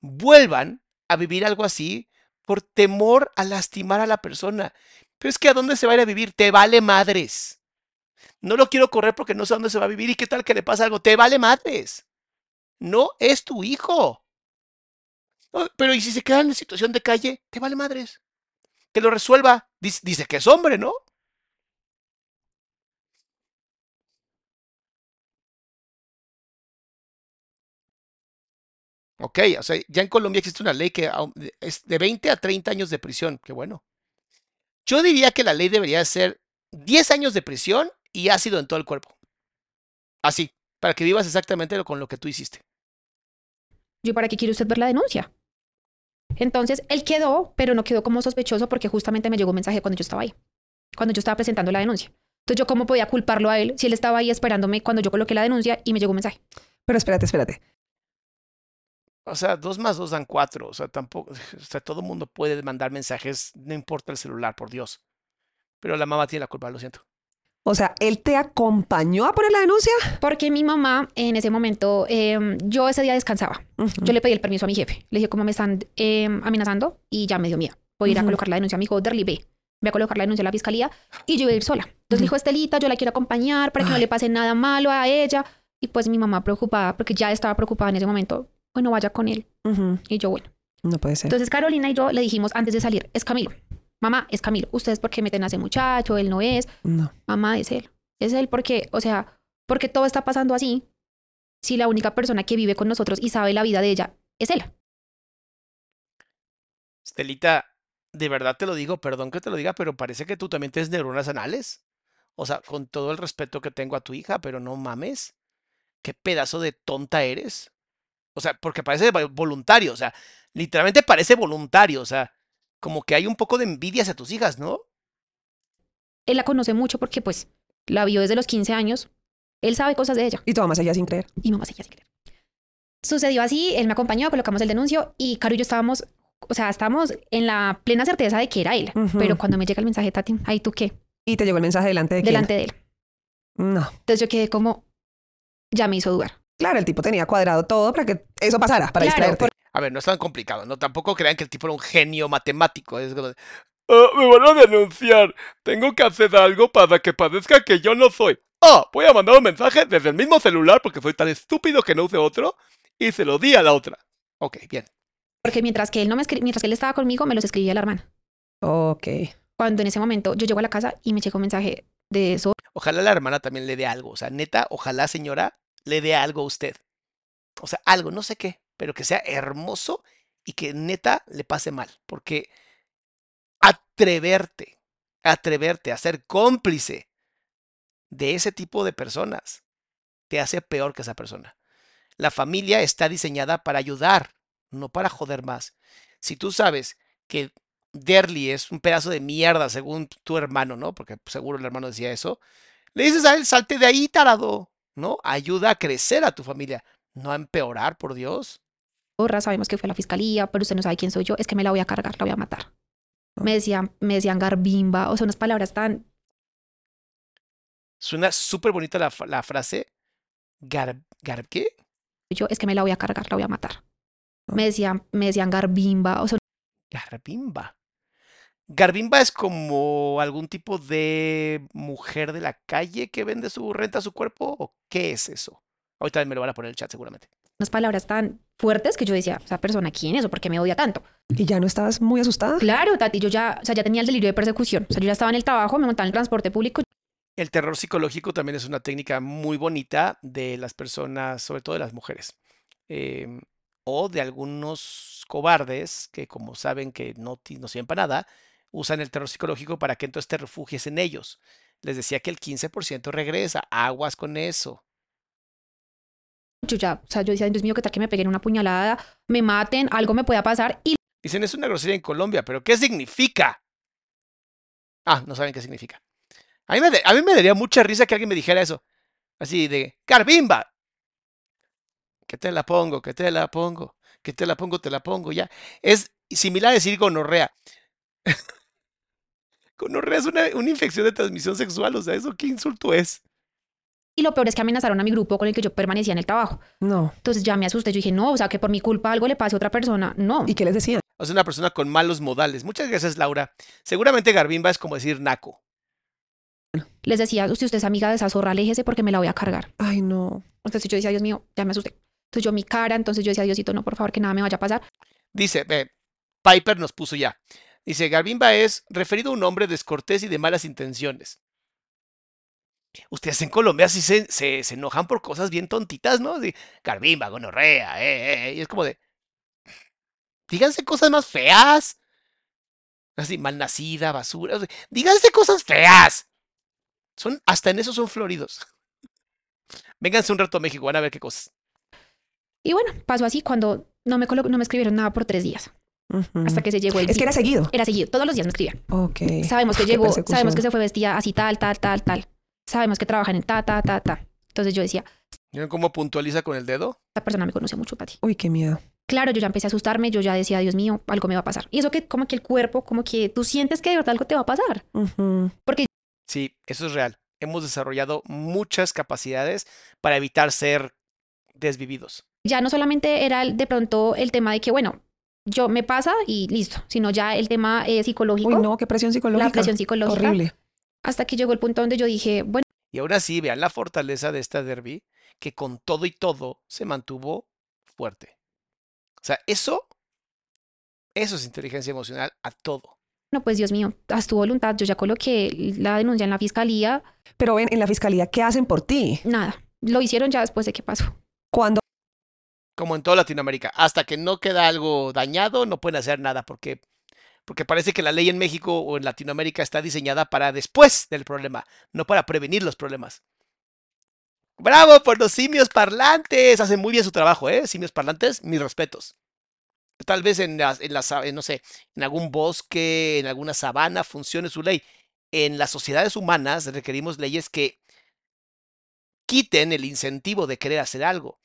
vuelvan a vivir algo así por temor a lastimar a la persona. Pero es que ¿a dónde se va a ir a vivir? Te vale madres. No lo quiero correr porque no sé a dónde se va a vivir y qué tal que le pasa algo. Te vale madres. No es tu hijo. Oh, Pero ¿y si se queda en situación de calle? Te vale madres. Que lo resuelva. Dice, dice que es hombre, ¿no? Ok, o sea, ya en Colombia existe una ley que es de 20 a 30 años de prisión. Qué bueno. Yo diría que la ley debería ser 10 años de prisión y ácido en todo el cuerpo. Así, para que vivas exactamente lo- con lo que tú hiciste. Yo, ¿para qué quiere usted ver la denuncia? Entonces, él quedó, pero no quedó como sospechoso porque justamente me llegó un mensaje cuando yo estaba ahí, cuando yo estaba presentando la denuncia. Entonces, ¿yo cómo podía culparlo a él si él estaba ahí esperándome cuando yo coloqué la denuncia y me llegó un mensaje? Pero espérate, espérate. O sea, dos más dos dan cuatro. O sea, tampoco, <laughs> o sea, todo el mundo puede mandar mensajes, no importa el celular, por Dios. Pero la mamá tiene la culpa, lo siento. O sea, ¿él te acompañó a poner la denuncia? Porque mi mamá en ese momento, em, yo ese día descansaba. Yo le pedí el permiso a mi jefe. Le dije, como me están em, amenazando? Y ya me dio miedo. Voy a ir a Ujú. colocar la denuncia. Me dijo, Derly, ve. Voy a colocar la denuncia a la fiscalía y yo voy a ir sola. Entonces Ujú. le dijo, Estelita, yo la quiero acompañar para que no le pase nada malo a ella. Y pues mi mamá preocupada, porque ya estaba preocupada en ese momento. Bueno, vaya con él. Y yo, bueno. No puede ser. Entonces Carolina y yo le dijimos antes de salir, es Camilo. Mamá, es Camilo. Ustedes por qué meten a ese muchacho, él no es. No. Mamá, es él. Es él porque, o sea, porque todo está pasando así. Si la única persona que vive con nosotros y sabe la vida de ella es él. Estelita, de verdad te lo digo, perdón que te lo diga, pero parece que tú también tienes neuronas anales. O sea, con todo el respeto que tengo a tu hija, pero no mames. ¿Qué pedazo de tonta eres? O sea, porque parece vo- voluntario, o sea, literalmente parece voluntario, o sea, como que hay un poco de envidia hacia tus hijas, ¿no? Él la conoce mucho porque, pues, la vio desde los 15 años. Él sabe cosas de ella. Y tu mamá seguía sin creer. Y mamá seguía sin creer. Sucedió así, él me acompañó, colocamos el denuncio y Caro y yo estábamos, o sea, estábamos en la plena certeza de que era él. Pero cuando me llega el mensaje, Tati, ¿ahí tú qué? Y te llegó el mensaje delante de quién? Delante de él. No. Entonces yo quedé como, ya me hizo dudar. Claro, el tipo tenía cuadrado todo para que eso pasara, para Claro, distraerte. A ver, no es tan complicado, ¿no? Tampoco crean que el tipo era un genio matemático. Es como de, "Ah, me van a denunciar. Tengo que hacer algo para que parezca que yo no soy. Ah, voy a mandar un mensaje desde el mismo celular porque soy tan estúpido que no use otro y se lo di a la otra. Ok, bien. Porque mientras que él no me escri- mientras que él estaba conmigo, me los escribía la hermana. Ok. Cuando en ese momento yo llego a la casa y me llegó un mensaje de eso. Ojalá la hermana también le dé algo. O sea, neta, ojalá señora le dé algo a usted. O sea, algo, no sé qué, pero que sea hermoso y que neta le pase mal. Porque atreverte, atreverte a ser cómplice de ese tipo de personas te hace peor que esa persona. La familia está diseñada para ayudar, no para joder más. Si tú sabes que Derly es un pedazo de mierda según tu hermano, ¿no? Porque seguro el hermano decía eso. Le dices a él, salte de ahí, tarado, ¿no? Ayuda a crecer a tu familia, no a empeorar, por Dios. Porra, sabemos que fue a la fiscalía, pero usted no sabe quién soy yo, es que me la voy a cargar, la voy a matar. Me decían, me decían garbimba, o sea, unas palabras tan... Suena súper bonita la, la frase. Gar, gar, ¿qué? yo, es que me la voy a cargar, la voy a matar. Ah. Me decían, me decían garbimba, o sea, Garbimba. Garbimba es como algún tipo de mujer de la calle que vende su renta su cuerpo o qué es eso. Ahorita me lo van a poner en el chat seguramente. unas palabras tan fuertes que yo decía, esa persona, ¿quién es o por qué me odia tanto? ¿Y ya no estabas muy asustada? Claro, Tati, yo ya, o sea, ya tenía el delirio de persecución. O sea, yo ya estaba en el trabajo, me montaba en el transporte público, El terror psicológico también es una técnica muy bonita de las personas, sobre todo de las mujeres, em, o de algunos cobardes que como saben que no, no sirven para nada, usan el terror psicológico para que entonces te refugies en ellos. Les decía que el 15% regresa, aguas con eso. yo ya, o sea, yo decía, Dios mío, que tal que me peguen una puñalada, me maten, algo me pueda pasar. Y Dicen, es una grosería en Colombia, pero ¿qué significa? Ah, no saben qué significa. A mí me, a mí me daría mucha risa que alguien me dijera eso. Así de, Carbimba. Que te la pongo, que te la pongo, que te la pongo, te la pongo, ya. Es similar a decir gonorrea. <laughs> gonorrea es una, una infección de transmisión sexual, o sea, ¿eso qué insulto es? Y lo peor es que amenazaron a mi grupo con el que yo permanecía en el trabajo. No. Entonces ya me asusté. Yo dije, no, o sea, que por mi culpa algo le pase a otra persona. No. ¿Y qué les decían? O sea, una persona con malos modales. Muchas gracias, Laura. Seguramente Garbimba es como decir naco. Les decía, usted, usted es amiga de esa zorra, aléjese porque me la voy a cargar. Ay, no. Entonces yo decía, Dios mío, ya me asusté. Entonces yo mi cara, entonces yo decía, Diosito, no, por favor, que nada me vaya a pasar. Dice, ve, Piper nos puso ya. Dice, Garbimba es referido a un hombre descortés y de malas intenciones. Ustedes en Colombia sí se, se, se enojan por cosas bien tontitas, ¿no? Así, Garbimba, gonorrea, eh, eh, eh", Y es como de, díganse cosas más feas. Así, malnacida, basura. o díganse cosas feas. Son, hasta en eso son floridos. <laughs> Vénganse un rato a México, van a ver qué cosas. Y bueno, pasó así cuando no me, no me escribieron nada por tres días. Ujú. Hasta que se llegó el Es que era seguido. Era seguido, todos los días me escribían. Ok. Sabemos que llegó, sabemos que se fue vestida así, tal, tal, tal, tal. Sabemos que trabajan en ta, ta, ta, ta. Entonces yo decía, ¿Vieron cómo puntualiza con el dedo? esta persona me conoce mucho, Tati. Uy, qué miedo. Claro, yo ya empecé a asustarme, yo ya decía, Dios mío, algo me va a pasar. Y eso que como que el cuerpo, como que tú sientes que de verdad algo te va a pasar. Ujú. Porque Sí, eso es real. Hemos desarrollado muchas capacidades para evitar ser desvividos. ya no solamente era de pronto el tema de que, bueno, yo me pasa y listo, sino ya el tema eh, psicológico, Uy, no, qué presión psicológica. la presión psicológica, Horrible. hasta que llegó el punto donde yo dije, bueno, Y aún así, vean la fortaleza de esta derby, que con todo y todo se mantuvo fuerte. O sea, eso, eso es inteligencia emocional a todo. no, pues Dios mío, haz tu voluntad, yo ya coloqué la denuncia en la fiscalía, Pero ven, en la fiscalía, ¿qué hacen por ti? nada, lo hicieron ya después de que pasó. Cuando Como en toda Latinoamérica. Hasta que no queda algo dañado, no pueden hacer nada, porque, porque parece que la ley en México o en Latinoamérica está diseñada para después del problema, no para prevenir los problemas. ¡Bravo por los simios parlantes! Hacen muy bien su trabajo, ¿eh? Simios parlantes, mis respetos. Tal vez en, las, en, las, no sé, en algún bosque, en alguna sabana funcione su ley. En las sociedades humanas requerimos leyes que quiten el incentivo de querer hacer algo.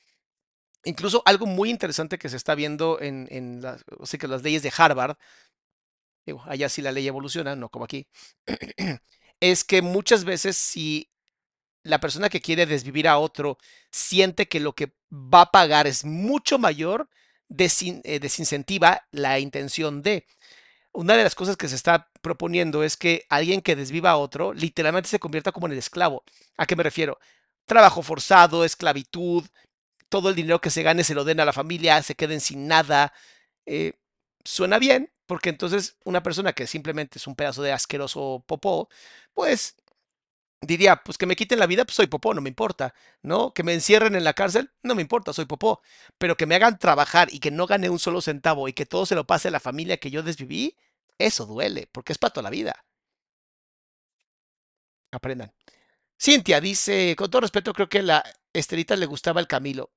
Incluso algo muy interesante que se está viendo en, las, que las leyes de Harvard, digo, allá sí la ley evoluciona, no como aquí, <clears throat> es que muchas veces si la persona que quiere desvivir a otro siente que lo que va a pagar es mucho mayor, eh, desincentiva la intención de. Una de las cosas que se está proponiendo es que alguien que desviva a otro literalmente se convierta como en el esclavo. ¿A qué me refiero? Trabajo forzado, esclavitud, todo el dinero que se gane se lo den a la familia, se queden sin nada. Eh, suena bien, porque entonces una persona que simplemente es un pedazo de asqueroso popó, pues diría, pues que me quiten la vida, pues soy popó, no me importa, ¿no? Que me encierren en la cárcel, no me importa, soy popó, pero que me hagan trabajar y que no gane un solo centavo y que todo se lo pase a la familia que yo desviví, eso duele, porque es para toda la vida. Aprendan. Cintia dice, con todo respeto, creo que a la Estelita le gustaba el Camilo.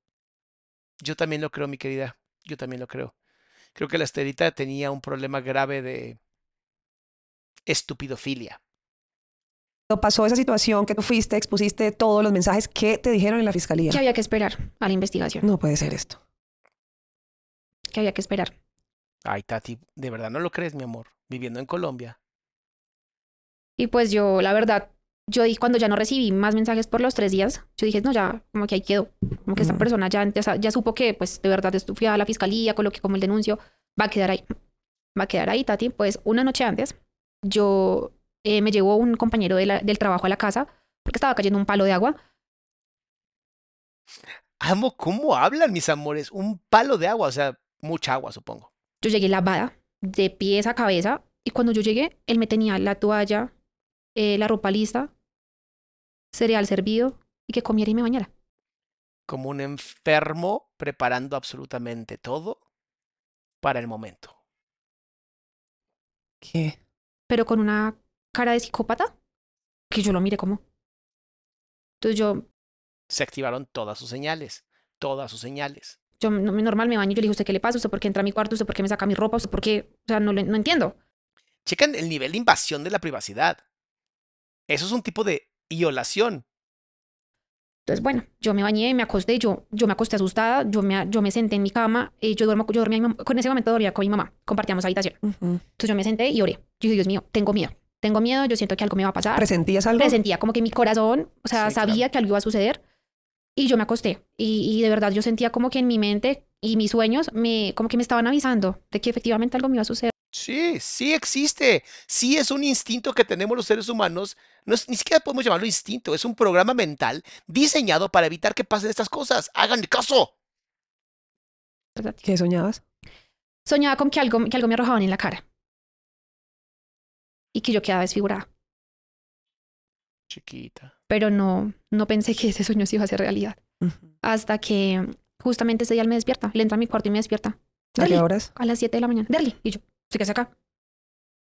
Yo también lo creo, mi querida. Yo también lo creo. Creo que la Estelita tenía un problema grave de estupidofilia. pasó esa situación que tú fuiste, expusiste todos los mensajes que te dijeron en la fiscalía. Que había que esperar a la investigación, No puede ser esto. que había que esperar. Ay, Tati, ¿de verdad no lo crees, mi amor? Viviendo en Colombia. Y pues yo, la verdad, yo dije, cuando ya no recibí más mensajes por los tres días, yo dije, no, ya, como que ahí quedó. Como que esta persona ya, ya, ya supo que, pues, de verdad, fui a la fiscalía, coloqué como el denuncio, va a quedar ahí. Va a quedar ahí, Tati. Pues, una noche antes, yo eh, me llevó un compañero de la- del trabajo a la casa, porque estaba cayendo un palo de agua. Amo cómo hablan, mis amores. Un palo de agua, o sea, mucha agua, supongo. Yo llegué lavada, de pies a cabeza, y cuando yo llegué, él me tenía la toalla, eh, la ropa lista, cereal servido, y que comiera y me bañara. Como un enfermo preparando absolutamente todo para el momento. ¿Qué? pero con una cara de psicópata que yo lo miré como. Entonces yo, Se activaron todas sus señales. Todas sus señales. yo no- normal me baño y yo le dije, ¿usted qué le pasa? ¿Usted por qué entra a mi cuarto? ¿Usted por qué me saca mi ropa? ¿Usted por qué? O sea, no, le- no entiendo. Checan el nivel de invasión de la privacidad. Eso es un tipo de violación. Entonces, bueno, yo me bañé, me acosté, yo, yo me acosté asustada, yo me, yo me senté en mi cama, eh, yo, duermo, yo dormía, con ese momento dormía con mi mamá, compartíamos habitación. Ujú. Entonces yo me senté y oré. Yo dije, Dios mío, tengo miedo, tengo miedo, yo siento que algo me va a pasar. ¿Presentías algo? presentía como que mi corazón, o sea, Sí, claro. sabía que algo iba a suceder y yo me acosté y, y de verdad yo sentía como que en mi mente y mis sueños me como que me estaban avisando de que efectivamente algo me iba a suceder. Sí, sí existe. Sí es un instinto que tenemos los seres humanos. No es, ni siquiera podemos llamarlo instinto. Es un programa mental diseñado para evitar que pasen estas cosas. Háganle caso. ¿Qué soñabas? Soñaba con que algo, que algo me arrojaban en la cara y que yo quedaba desfigurada, Chiquita. pero no no pensé que ese sueño se iba a hacer realidad hasta que justamente ese día él me despierta, le entra a mi cuarto y me despierta. ¿A qué Derly, horas? a las 7 de la mañana. Derly. Y yo,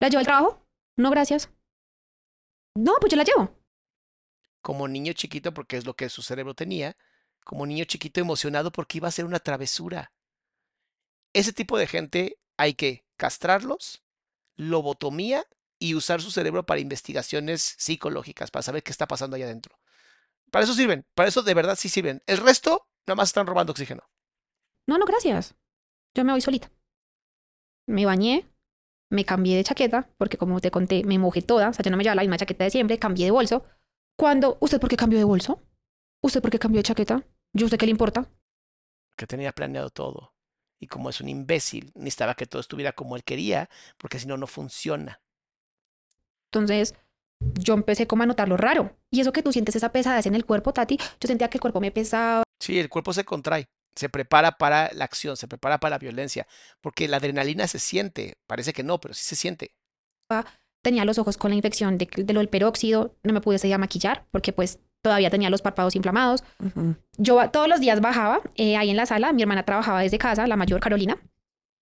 ¿La llevo al trabajo? No, gracias. No, pues yo la llevo. Como niño chiquito, porque es lo que su cerebro tenía. Como niño chiquito emocionado porque iba a ser una travesura. Ese tipo de gente hay que castrarlos, lobotomía y usar su cerebro para investigaciones psicológicas, para saber qué está pasando allá adentro. Para eso sirven, para eso de verdad sí sirven. El resto, nada más están robando oxígeno. No, no, gracias. Yo me voy solita. Me bañé, me cambié de chaqueta, porque como te conté, me mojé toda, o sea, yo no me llevaba la misma chaqueta de siempre, cambié de bolso. Cuando, ¿usted por qué cambió de bolso? ¿Usted por qué cambió de chaqueta? ¿Yo a usted qué le importa? que tenía planeado todo. Y como es un imbécil, necesitaba que todo estuviera como él quería, porque si no, no funciona. Entonces, yo empecé como a notar lo raro. Y eso que tú sientes esa pesadez en el cuerpo, Tati, yo sentía que el cuerpo me pesaba, Sí, el cuerpo se contrae, se prepara para la acción, se prepara para la violencia, porque la adrenalina se siente, parece que no, pero sí se siente. tenía los ojos con la infección de, de lo del peróxido, no me pude seguir a maquillar, porque pues todavía tenía los párpados inflamados. Yo todos los días bajaba eh, ahí en la sala, mi hermana trabajaba desde casa, la mayor Carolina,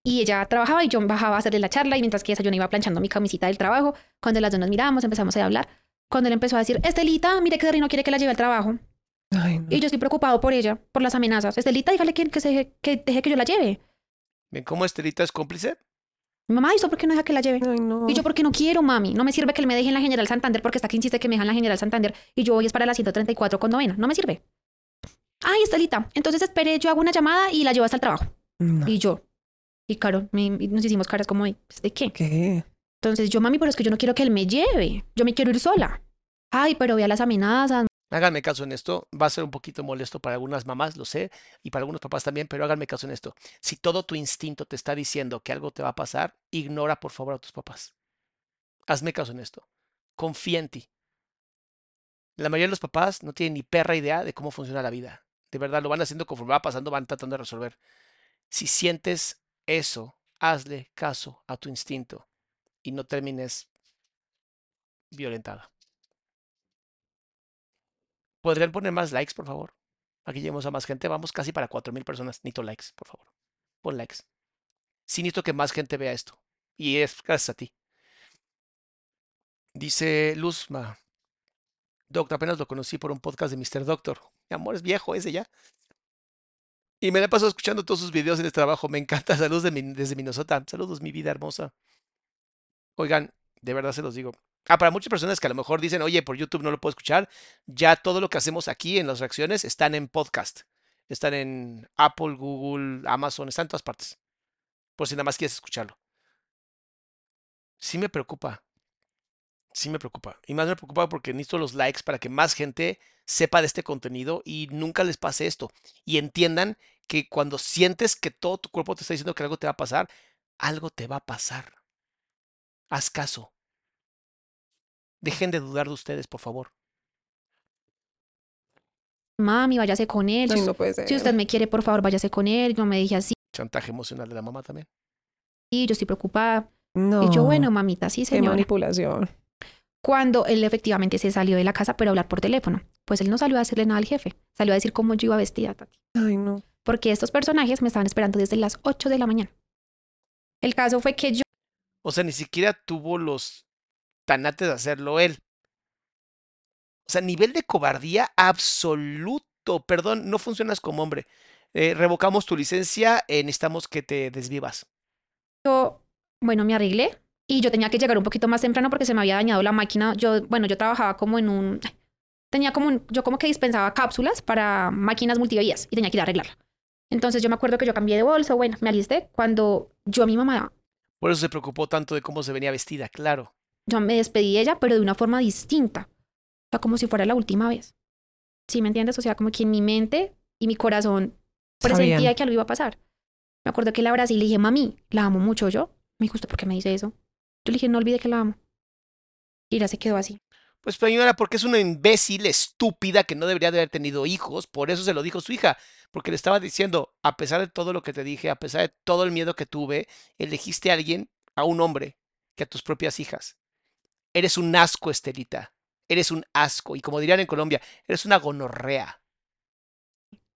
y ella trabajaba y yo bajaba a hacerle la charla y mientras que esa yo iba planchando mi camisita del trabajo, cuando las dos nos miramos empezamos a hablar, cuando él empezó a decir, Estelita, mire que Derry no quiere que la lleve al trabajo, Ay, no. y yo estoy preocupado por ella, por las amenazas, Estelita, dígale que, que, se deje- que deje que yo la lleve. ¿Ven cómo Estelita es cómplice? Mi mamá, ¿y usted por qué no deja que la lleve? Ay, no. Y yo, porque no quiero, mami. No me sirve que él me deje en la General Santander porque está que insiste que me dejan en la General Santander y yo voy es para la 134 con novena. No me sirve. Ay, Estelita. Entonces esperé, yo hago una llamada y la llevo hasta el trabajo. No. Y yo. Y me- y nos hicimos caras como, de, "¿Pues ¿de qué? ¿Qué? Entonces yo, mami, pero es que yo no quiero que él me lleve. Yo me quiero ir sola. Ay, pero vea las amenazas. Háganme caso en esto, va a ser un poquito molesto para algunas mamás, lo sé, y para algunos papás también, pero háganme caso en esto. Si todo tu instinto te está diciendo que algo te va a pasar, ignora por favor a tus papás. Hazme caso en esto. Confía en ti. La mayoría de los papás no tienen ni perra idea de cómo funciona la vida. De verdad, lo van haciendo conforme va pasando, van tratando de resolver. Si sientes eso, hazle caso a tu instinto y no termines violentada. ¿Podrían poner más likes, por favor? Aquí llegamos a más gente. Vamos casi para 4.000 personas. Necesito likes, por favor. Pon likes. Sí necesito que más gente vea esto. Y es gracias a ti. Dice Luzma. Doctor, apenas lo conocí por un podcast de Mr. Doctor. Mi amor, es viejo ese ya. Y me la paso escuchando todos sus videos en el trabajo. Me encanta. <laughs> Saludos mi- desde Minnesota. Saludos, mi vida hermosa. Oigan, de verdad se los digo. Ah, para muchas personas que a lo mejor dicen, oye, por YouTube no lo puedo escuchar, ya todo lo que hacemos aquí en las reacciones están en podcast. Están en Apple, Google, Amazon, están en todas partes. Por si nada más quieres escucharlo. Sí me preocupa. Sí me preocupa. Y más me preocupa porque necesito los likes para que más gente sepa de este contenido y nunca les pase esto. Y entiendan que cuando sientes que todo tu cuerpo te está diciendo que algo te va a pasar, algo te va a pasar. Haz caso. Dejen de dudar de ustedes, por favor. Mami, váyase con él. Si- no puede ser. Si usted me quiere, por favor, váyase con él. Yo me dije así, Chantaje emocional de la mamá también. yo estoy preocupada. No. Y yo, bueno, mamita, sí, Qué señora. manipulación. Cuando él efectivamente se salió de la casa para hablar por teléfono, pues él no salió a decirle nada al jefe. Salió a decir cómo yo iba vestida, Tati. Ay, no. Porque estos personajes me estaban esperando desde las 8 de la mañana. El caso fue que yo O sea, ni siquiera tuvo los tanates de hacerlo él. O sea, nivel de cobardía absoluto. Perdón, no funcionas como hombre. Eh, revocamos tu licencia, eh, necesitamos que te desvivas. yo, bueno, me arreglé y yo tenía que llegar un poquito más temprano porque se me había dañado la máquina. Yo, bueno, yo trabajaba como en un, tenía como un, yo como que dispensaba cápsulas para máquinas multivías y tenía que ir a arreglarla. Entonces yo me acuerdo que yo cambié de bolso, bueno, me alisté cuando yo a mi mamá, Por eso se preocupó tanto de cómo se venía vestida, claro. Yo me despedí de ella, pero de una forma distinta. O sea, como si fuera la última vez. ¿Sí me entiendes? O sea, como que en mi mente y mi corazón presentía Sabían. que algo iba a pasar. Me acuerdo que la abracé y le dije, mami, la amo mucho yo. Me dijo, ¿usted por qué me dice eso? Yo le dije, no olvide que la amo. Y ya se quedó así. Pues señora, porque es una imbécil estúpida que no debería de haber tenido hijos, por eso se lo dijo su hija, porque le estaba diciendo, a pesar de todo lo que te dije, a pesar de todo el miedo que tuve, elegiste a alguien, a un hombre, que a tus propias hijas. Eres un asco, Estelita. Eres un asco. Y como dirían en Colombia, eres una gonorrea.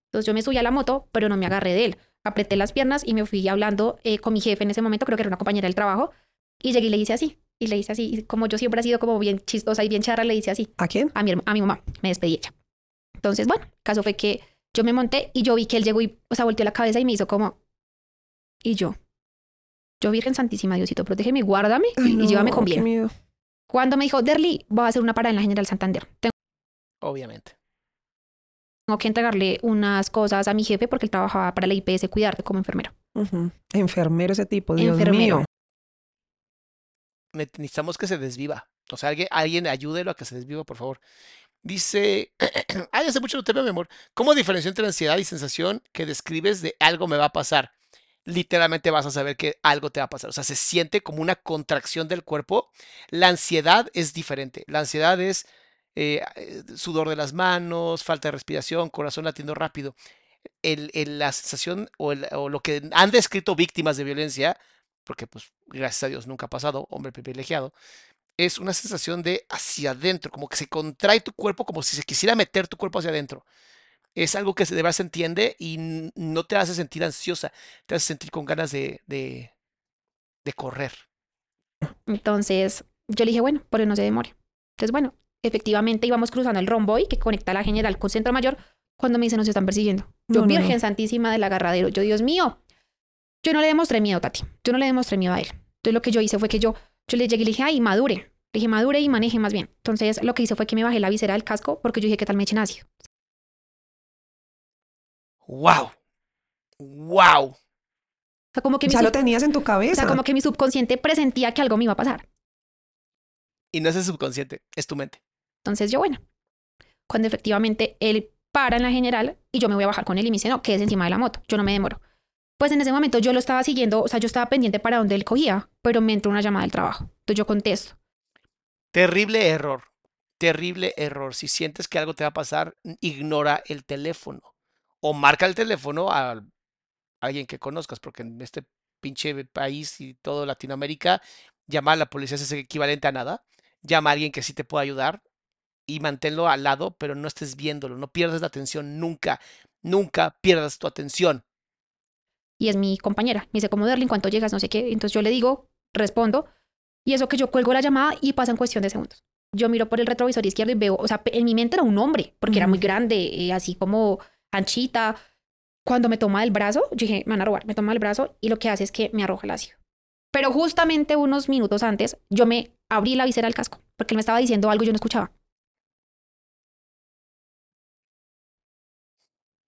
Entonces yo me subí a la moto, pero no me agarré de él. Apreté las piernas y me fui hablando eh, con mi jefe en ese momento, creo que era una compañera del trabajo, y llegué y le hice así. Y le hice así. Y como yo siempre he sido como bien chistosa y bien charra, le hice así. ¿A quién? a mi, a mi mamá, me despedí de ella. Entonces, bueno, el caso fue que yo me monté y yo vi que él llegó y, o sea, volteó la cabeza y me hizo como, y yo, yo Virgen Santísima, Diosito, protégeme, guárdame Ay, y no, llévame con qué bien. miedo. Cuando me dijo, Derly, voy a hacer una parada en la General Santander. Obviamente. Tengo que entregarle unas cosas a mi jefe porque él trabajaba para la IPS Cuidarte como enfermero. Enfermero ese tipo, Dios Enfermero. mío. Necesitamos que se desviva. O sea, alguien, alguien ayúdelo a que se desviva, por favor. Dice, <clears throat> ay, hace mucho no te veo, mi amor. ¿Cómo diferencio entre ansiedad y sensación que describes de algo me va a pasar? Literalmente vas a saber que algo te va a pasar. O sea, se siente como una contracción del cuerpo. La ansiedad es diferente. La ansiedad es eh, eh, sudor de las manos, falta de respiración, corazón latiendo rápido. El, la sensación o, o lo que han descrito víctimas de violencia, porque pues gracias a Dios nunca ha pasado, hombre privilegiado, es una sensación de hacia adentro, como que se contrae tu cuerpo, como si se quisiera meter tu cuerpo hacia adentro. Es algo que se de verdad se entiende y no te hace sentir ansiosa, te hace sentir con ganas de, de, de correr. Entonces, yo le dije, bueno, por no se demore. Entonces, bueno, efectivamente íbamos cruzando el romboy que conecta la General con Centro Mayor cuando me dicen, nos están persiguiendo. Yo, No, no, no. Virgen Santísima del agarradero, yo, Dios mío. Yo no le demostré miedo, Tati. Yo no le demostré miedo a él. Entonces, lo que yo hice fue que yo, yo le llegué y le dije, ay, madure. Le dije, madure y maneje más bien. Entonces, lo que hice fue que me bajé la visera del casco porque yo dije, ¿qué tal me echen ácido? ¡Wow! ¡Wow! O sea, como que mi, Ya lo tenías en tu o cabeza. sea, como que mi subconsciente presentía que algo me iba a pasar. Y no es el subconsciente, es tu mente. Entonces yo, bueno, cuando efectivamente él para en la general y yo me voy a bajar con él y me dice, no, quédese encima de la moto, yo no me demoro. Pues en ese momento yo lo estaba siguiendo, o sea, yo estaba pendiente para donde él cogía, pero me entró una llamada del trabajo. Entonces yo contesto. Terrible error. Terrible error. Si sientes que algo te va a pasar, ignora el teléfono. O marca el teléfono a alguien que conozcas, porque en este pinche país y todo Latinoamérica, llamar a la policía es equivalente a nada. Llama a alguien que sí te pueda ayudar y manténlo al lado, pero no estés viéndolo. No pierdas la atención nunca. Nunca pierdas tu atención. Y es mi compañera. Me dice, ¿cómo Derlin? ¿Cuánto llegas? No sé qué. Entonces yo le digo, respondo. Y eso que yo cuelgo la llamada y pasa en cuestión de segundos. Yo miro por el retrovisor izquierdo y veo, o sea, en mi mente era un hombre, porque era muy grande, eh, así como anchita. Cuando me toma el brazo, yo dije, me van a robar, me toma el brazo y lo que hace es que me arroja el ácido. Pero justamente unos minutos antes, yo me abrí la visera del casco, porque él me estaba diciendo algo y yo no escuchaba.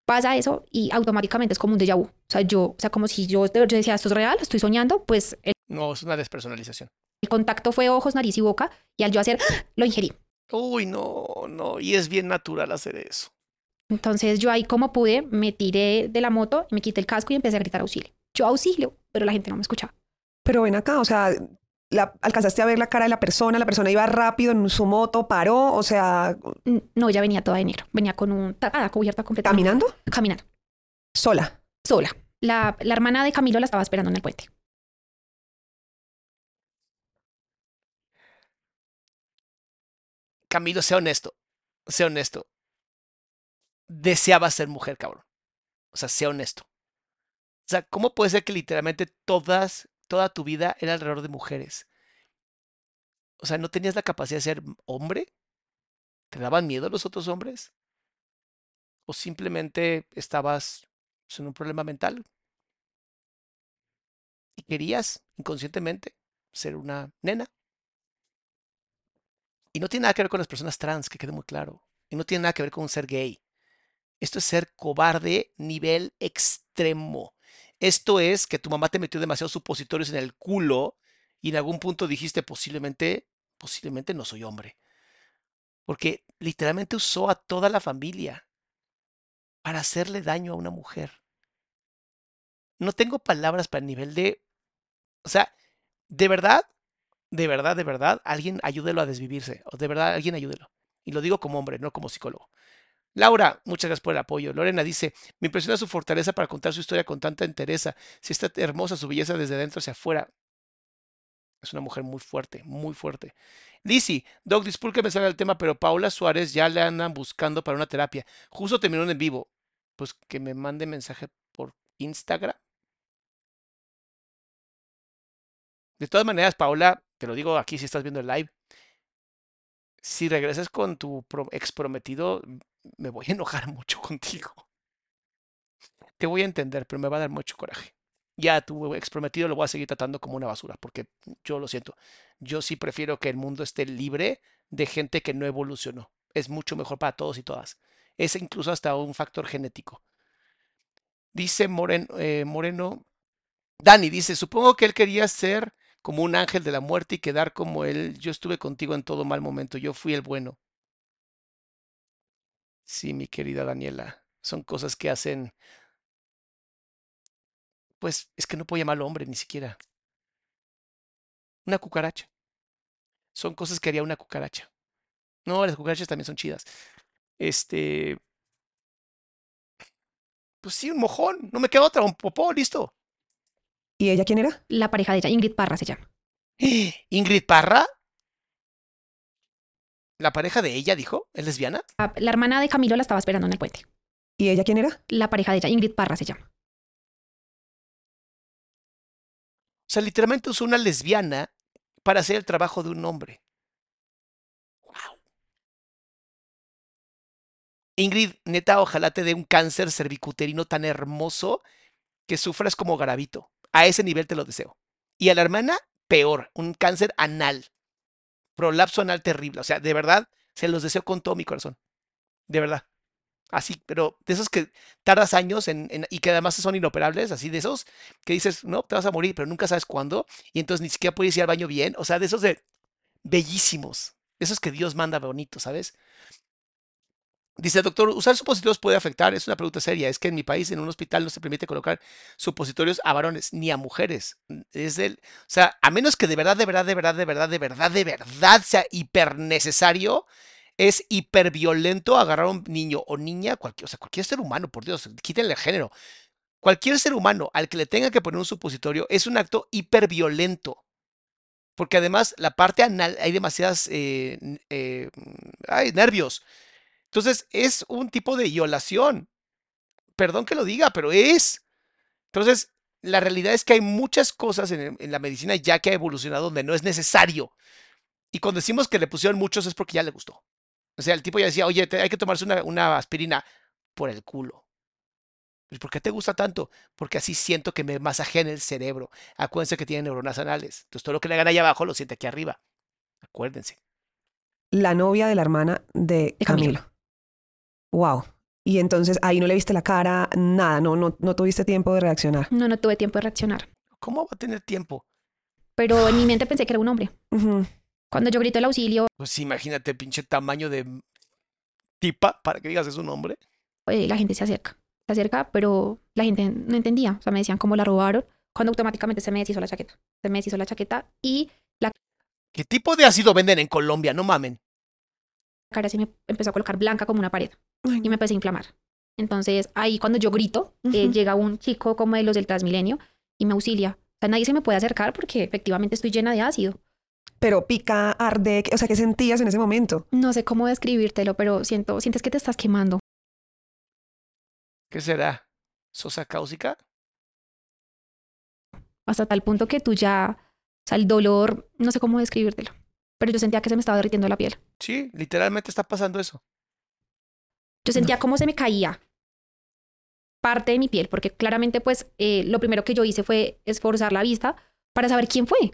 Pasa eso y automáticamente es como un déjà vu. O sea, yo, o sea, como si yo, yo decía, esto es real, estoy soñando, pues No, es una despersonalización. El contacto fue ojos, nariz y boca y al yo hacer, lo ingerí. Uy, no, no. Y es bien natural hacer eso. Entonces yo ahí como pude, me tiré de la moto, me quité el casco y empecé a gritar auxilio. Yo auxilio, pero la gente no me escuchaba. Pero ven acá, o sea, la, alcanzaste a ver la cara de la persona, la persona iba rápido en su moto, paró, o sea, No, ya venía toda de negro. Venía con un tapada cubierta completamente. caminando, Caminando. sola. Sola. La, la hermana de Camilo la estaba esperando en el puente. Camilo, sea honesto. Sea honesto. Deseaba ser mujer, cabrón. O sea, sea honesto. O sea, ¿cómo puede ser que literalmente todas, toda tu vida era alrededor de mujeres? O sea, ¿no tenías la capacidad de ser hombre? ¿Te daban miedo los otros hombres? ¿O simplemente estabas en un problema mental? Y querías inconscientemente ser una nena. Y no tiene nada que ver con las personas trans, que quede muy claro. Y no tiene nada que ver con ser gay. Esto es ser cobarde nivel extremo. Esto es que tu mamá te metió demasiados supositorios en el culo y en algún punto dijiste posiblemente, posiblemente no soy hombre. Porque literalmente usó a toda la familia para hacerle daño a una mujer. No tengo palabras para el nivel de... O sea, de verdad, de verdad, de verdad, alguien ayúdelo a desvivirse. O de verdad, alguien ayúdelo. Y lo digo como hombre, no como psicólogo. Laura, muchas gracias por el apoyo. Lorena dice, me impresiona su fortaleza para contar su historia con tanta entereza. Si está hermosa su belleza desde dentro hacia afuera. Es una mujer muy fuerte, muy fuerte. Lizzy, Doc, disculpe me salga el tema, pero Paula Suárez ya le andan buscando para una terapia. Justo terminó en vivo. Pues que me mande mensaje por Instagram. De todas maneras, Paula, te lo digo aquí si estás viendo el live. Si regresas con tu ex prometido, me voy a enojar <laughs> mucho contigo. Te voy a entender, pero me va a dar mucho coraje. Ya tu ex prometido lo voy a seguir tratando como una basura, porque yo lo siento. Yo sí prefiero que el mundo esté libre de gente que no evolucionó. Es mucho mejor para todos y todas. Es incluso hasta un factor genético. Dice Moren- eh, Moreno, Dani dice, supongo que él quería ser como un ángel de la muerte y quedar como él. Yo estuve contigo en todo mal momento, yo fui el bueno. Sí, mi querida Daniela, son cosas que hacen, pues es que no puedo llamarlo hombre ni siquiera. Una cucaracha. Son cosas que haría una cucaracha. No, las cucarachas también son chidas. Este, pues sí, un mojón, no me queda otra, un popó, listo. ¿Y ella quién era? La pareja de ella, Ingrid Parra se llama. <gasps> Ingrid Parra. La pareja de ella dijo, ¿es lesbiana? La, la hermana de Camilo la estaba esperando en el puente. ¿Y ella quién era? La pareja de ella, Ingrid Parra se llama. O sea, literalmente usó una lesbiana para hacer el trabajo de un hombre. Wow. Ingrid, neta, ojalá te dé un cáncer cervicuterino tan hermoso que sufras como garabito. A ese nivel te lo deseo. Y a la hermana, peor, un cáncer anal. Prolapso anal terrible. O sea, de verdad, se los deseo con todo mi corazón. De verdad. Así, pero de esos que tardas años en, y que además son inoperables, así de esos que dices, no, te vas a morir, pero nunca sabes cuándo, y entonces ni siquiera puedes ir al baño bien. O sea, de esos de bellísimos, esos que Dios manda bonitos, ¿sabes? Dice, doctor, ¿usar supositorios puede afectar? Es una pregunta seria. Es que en mi país, en un hospital, no se permite colocar supositorios a varones ni a mujeres. Es o sea, a menos que de verdad, de verdad, de verdad, de verdad, de verdad, de verdad sea hiper necesario, es hiperviolento agarrar a un niño o niña, cualquier, o sea, cualquier ser humano, por Dios, quítenle el género. Cualquier ser humano al que le tenga que poner un supositorio es un acto hiperviolento. Porque además, la parte anal, hay demasiadas eh, n- eh, nervios. Entonces, es un tipo de violación. Perdón que lo diga, pero es. Entonces, la realidad es que hay muchas cosas en, en la medicina ya que ha evolucionado donde no es necesario. Y cuando decimos que le pusieron muchos es porque ya le gustó. O sea, el tipo ya decía, oye, te- hay que tomarse una, una aspirina por el culo. Pues, ¿por qué te gusta tanto? Porque así siento que me masajean el cerebro. Acuérdense que tiene neuronas anales. Entonces, todo lo que le hagan ahí abajo lo siente aquí arriba. Acuérdense. La novia de la hermana de De Camilo. Wow. Y entonces ahí no le viste la cara, nada, no, no, no tuviste tiempo de reaccionar. No, no tuve tiempo de reaccionar. ¿Cómo va a tener tiempo? pero en mi mente pensé que era un hombre. Cuando yo grito el auxilio, Pues imagínate, pinche tamaño de tipa para que digas es un hombre. eh, la gente se acerca. Se acerca, pero la gente no entendía. O sea, me decían cómo la robaron, cuando automáticamente se me deshizo la chaqueta. Se me deshizo la chaqueta y la ¿Qué tipo de ácido venden en Colombia? No mamen. Cara se me empezó a colocar blanca como una pared Ay, y me empecé a inflamar. Entonces, ahí cuando yo grito, eh, llega un chico como de los del Transmilenio y me auxilia. O sea, nadie se me puede acercar porque efectivamente estoy llena de ácido. Pero pica, arde, ¿qué- o sea, ¿qué sentías en ese momento? No sé cómo describírtelo, pero siento, sientes que te estás quemando. ¿Qué será? ¿Sosa cáusica? hasta tal punto que tú ya, o sea, el dolor, no sé cómo describírtelo, pero yo sentía que se me estaba derritiendo la piel. Sí, literalmente está pasando eso. Yo sentía cómo se me caía parte de mi piel, porque claramente pues eh, lo primero que yo hice fue esforzar la vista para saber quién fue,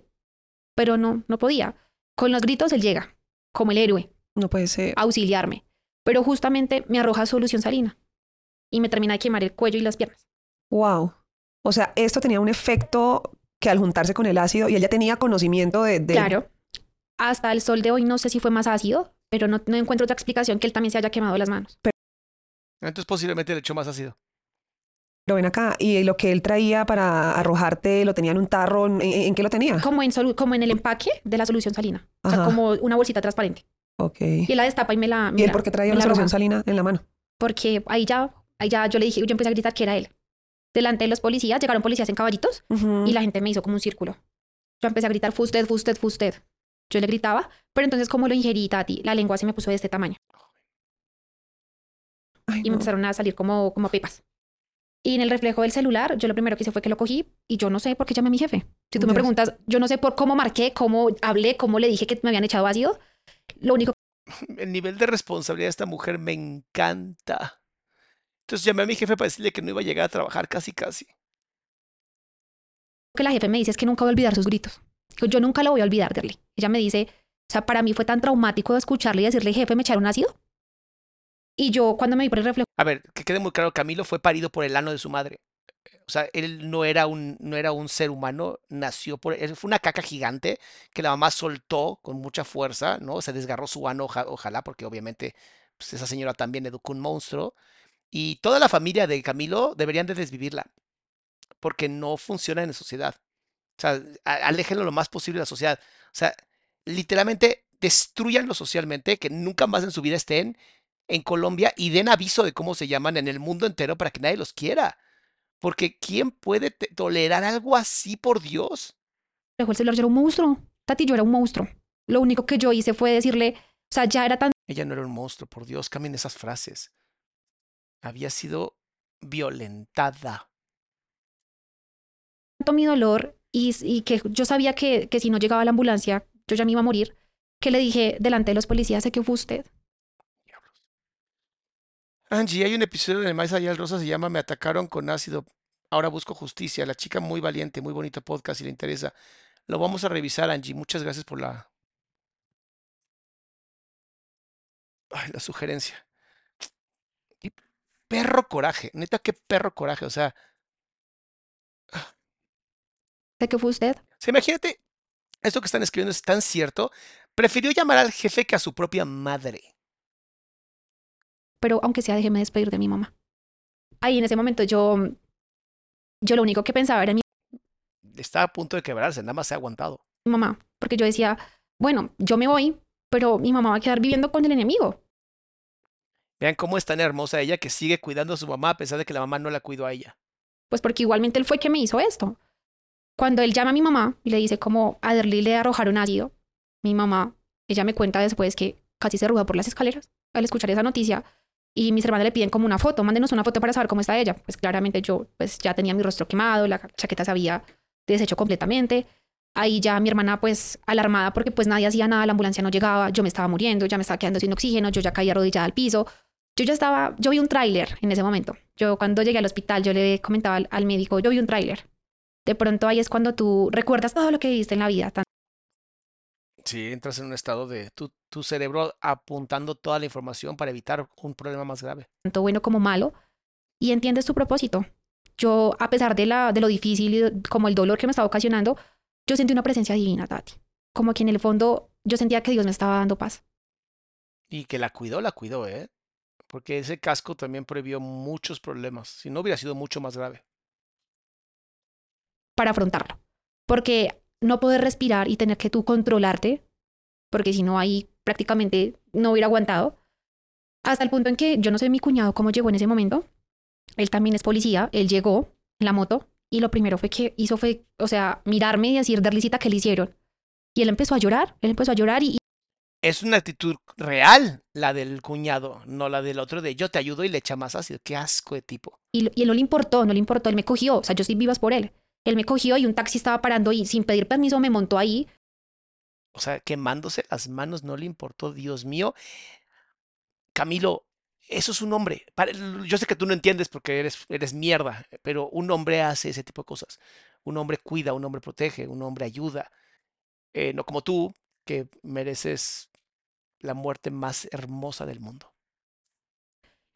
pero no, no podía. Con los gritos él llega, como el héroe, No puede ser. a auxiliarme, pero justamente me arroja solución salina y me termina de quemar el cuello y las piernas. Wow. O sea, esto tenía un efecto que al juntarse con el ácido, y él ya tenía conocimiento de... de- Claro. Hasta el sol de hoy no sé si fue más ácido, pero no, no encuentro otra explicación que él también se haya quemado las manos. Entonces posiblemente le echó más ácido. Pero ven acá, y lo que él traía para arrojarte, lo tenía en un tarro, ¿en, en qué lo tenía? Como en, solu- como en el empaque de la solución salina. O sea, como una bolsita transparente. Ok. Y él la destapa y me la. me ¿Y él la- por qué traía la solución arroja. salina en la mano? Porque ahí ya, ahí ya yo le dije, yo empecé a gritar que era él. Delante de los policías, llegaron policías en caballitos y la gente me hizo como un círculo. Yo empecé a gritar, fue usted, fue usted, fue usted. Yo le gritaba, pero entonces como lo ingerí, Tati, la lengua se me puso de este tamaño. Ay, y me empezaron a salir como, como pepas. Y en el reflejo del celular, yo lo primero que hice fue que lo cogí y yo no sé por qué llamé a mi jefe. Si tú me preguntas, yo no sé por cómo marqué, cómo hablé, cómo le dije que me habían echado ácido. Lo único <laughs> El nivel de responsabilidad de esta mujer me encanta. Entonces llamé a mi jefe para decirle que no iba a llegar a trabajar casi casi. que la jefe me dice es que nunca voy a olvidar sus gritos. Yo nunca lo voy a olvidar, Derly. Ella me dice, o sea, para mí fue tan traumático escucharle y decirle, jefe, me echaron ácido. Y yo, cuando me vi por el reflejo A ver, que quede muy claro, Camilo fue parido por el ano de su madre. O sea, él no era un, no era un ser humano, nació por... él fue una caca gigante que la mamá soltó con mucha fuerza, ¿no? Se desgarró su ano, oja- ojalá, porque obviamente pues, esa señora también educó un monstruo. Y toda la familia de Camilo deberían de desvivirla, porque no funciona en la sociedad. O sea, aléjenlo lo más posible de la sociedad. O sea, literalmente destruyanlo socialmente, que nunca más en su vida estén en Colombia y den aviso de cómo se llaman en el mundo entero para que nadie los quiera. Porque ¿quién puede tolerar algo así, por Dios? el celular, yo era un monstruo. Tati, yo era un monstruo. Lo único que yo hice fue decirle, o sea, ya era Ella no era un monstruo, por Dios, cambien esas frases. Había sido violentada. tanto mi dolor y, que yo sabía que, que si no llegaba la ambulancia, yo ya me iba a morir, que le dije delante de los policías, sé que fue usted. Angie, hay un episodio de Más Allá del Rosa, se llama Me atacaron con ácido. Ahora busco justicia. La chica muy valiente, muy bonito podcast, si le interesa. Lo vamos a revisar, Angie. Muchas gracias por la. Ay, la sugerencia. Perro coraje. Neta, qué perro coraje. O sea, Sé que fue usted. o sea, imagínate, esto que están escribiendo es tan cierto. Prefirió llamar al jefe que a su propia madre. pero aunque sea déjeme despedir de mi mamá. Ahí en ese momento yo, yo lo único que pensaba era en mi Está a punto de quebrarse, nada más se ha aguantado. mamá, porque yo decía, bueno, yo me voy, pero mi mamá va a quedar viviendo con el enemigo. Vean cómo es tan hermosa ella que sigue cuidando a su mamá a pesar de que la mamá no la cuidó a ella. Pues porque igualmente él fue quien me hizo esto. Cuando él llama a mi mamá y le dice como a Derly le arrojaron ácido, mi mamá, ella me cuenta después que casi se arruga por las escaleras al escuchar esa noticia y mis hermanas le piden como una foto, mándenos una foto para saber cómo está ella. Pues claramente yo pues ya tenía mi rostro quemado, la chaqueta se había deshecho completamente. Ahí ya mi hermana pues alarmada porque pues nadie hacía nada, la ambulancia no llegaba, yo me estaba muriendo, ya me estaba quedando sin oxígeno, yo ya caía arrodillada al piso. Yo ya estaba, yo vi un tráiler en ese momento. Yo cuando llegué al hospital, yo le comentaba al, al médico, yo vi un tráiler. De pronto ahí es cuando tú recuerdas todo lo que viviste en la vida, Sí, entras en un estado de tu, tu cerebro apuntando toda la información para evitar un problema más grave. tanto bueno como malo, y entiendes tu propósito. Yo, a pesar de, la, de lo difícil y de- como el dolor que me estaba ocasionando, yo sentí una presencia divina, Tati. Como que en el fondo yo sentía que Dios me estaba dando paz. Y que la cuidó, la cuidó, ¿eh? Porque ese casco también previó muchos problemas. Si no, hubiera sido mucho más grave. Para afrontarlo. Porque no poder respirar y tener que tú controlarte, porque si no, ahí prácticamente no hubiera aguantado. Hasta el punto en que yo no sé mi cuñado cómo llegó en ese momento. Él también es policía, él llegó en la moto y lo primero fue que hizo fue, o sea, mirarme y decir, Derlicita, ¿qué le hicieron? Y él empezó a llorar, él empezó a llorar y... Es una actitud real la del cuñado, no la del otro de yo te ayudo y le echa más ácido. Qué asco de tipo. Y, y él no le importó, no le importó, él me cogió, o sea, yo estoy vivas por él. Él me cogió y un taxi estaba parando y sin pedir permiso me montó ahí. O sea, quemándose las manos, no le importó, Dios mío. Camilo, eso es un hombre. Yo sé que tú no entiendes porque eres, eres mierda, pero un hombre hace ese tipo de cosas. Un hombre cuida, un hombre protege, un hombre ayuda. Eh, no como tú, que mereces la muerte más hermosa del mundo.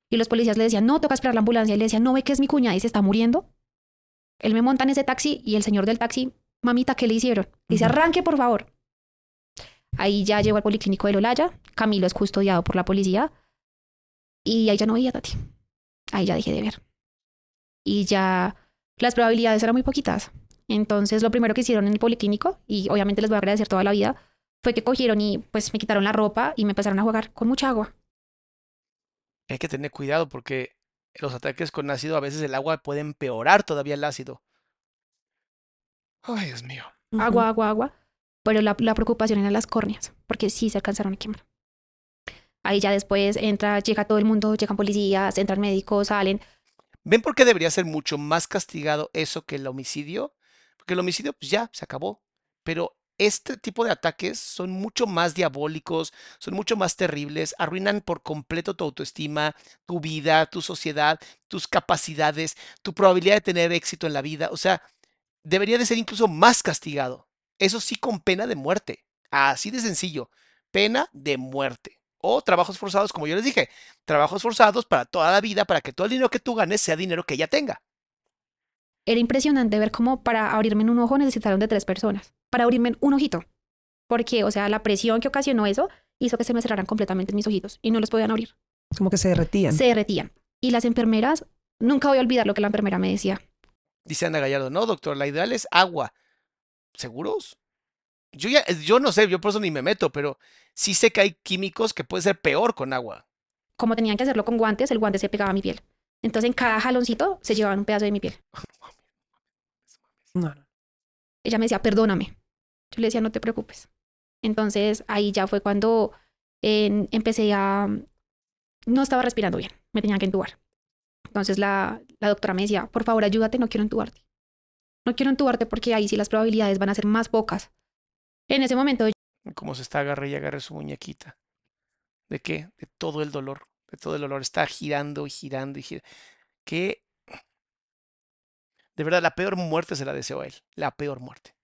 Y los policías le decían, no, toca esperar la ambulancia. Y le decían, no ve que es mi cuñada y se está muriendo. Él me monta en ese taxi y el señor del taxi, mamita, ¿qué le hicieron? Dice, arranque, por favor. Ahí ya llegó al policlínico de Lolaya. Camilo es custodiado por la policía. Y ahí ya no veía a Tati. Ahí ya dejé de ver. Y ya las probabilidades eran muy poquitas. Entonces, lo primero que hicieron en el policlínico, y obviamente les voy a agradecer toda la vida, fue que cogieron y pues me quitaron la ropa y me empezaron a jugar con mucha agua. Hay que tener cuidado porque los ataques con ácido a veces el agua puede empeorar todavía el ácido. Ay, Dios mío. Agua, agua, agua. Pero la, la preocupación era las córneas, porque sí se alcanzaron a quemar. Ahí ya después entra, llega todo el mundo, llegan policías, entran médicos, salen. ¿Ven por qué debería ser mucho más castigado eso que el homicidio? Porque el homicidio, pues ya, se acabó. Pero este tipo de ataques son mucho más diabólicos, son mucho más terribles, arruinan por completo tu autoestima, tu vida, tu sociedad, tus capacidades, tu probabilidad de tener éxito en la vida. O sea, debería de ser incluso más castigado. Eso sí con pena de muerte. Así de sencillo. Pena de muerte. O trabajos forzados, como yo les dije, trabajos forzados para toda la vida, para que todo el dinero que tú ganes sea dinero que ella tenga. Era impresionante ver cómo para abrirme en un ojo necesitaron de tres personas, para abrirme un ojito. Porque, o sea, la presión que ocasionó eso hizo que se me cerraran completamente mis ojitos y no los podían abrir. Como que se derretían. Se derretían. Y las enfermeras, nunca voy a olvidar lo que la enfermera me decía. Dice Ana Gallardo, no, doctor, la ideal es agua. ¿Seguros? Yo ya, yo no sé, yo por eso ni me meto, pero sí sé que hay químicos que puede ser peor con agua. Como tenían que hacerlo con guantes, el guante se pegaba a mi piel. Entonces en cada jaloncito se llevaban un pedazo de mi piel. No, no. Ella me decía, perdóname. Yo le decía, no te preocupes. Entonces ahí ya fue cuando empecé a... No estaba respirando bien, me tenían que entubar. Entonces la, la doctora me decía, por favor ayúdate, no quiero entubarte. No quiero entubarte porque ahí sí las probabilidades van a ser más pocas. En ese momento... Como se está agarre y agarre su muñequita. ¿De qué? De todo el dolor. De todo el dolor. Está girando y girando y girando. Que... De verdad, la peor muerte se la deseo a él. La peor muerte.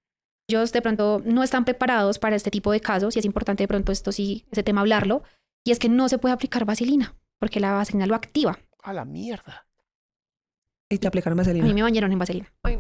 Ellos de pronto no están preparados para este tipo de casos y es importante de pronto esto sí, ese tema hablarlo. Y es que no se puede aplicar vaselina porque la vaselina lo activa. A la mierda. Y te aplicaron A vaselina. mí me bañaron en vaselina. Ay.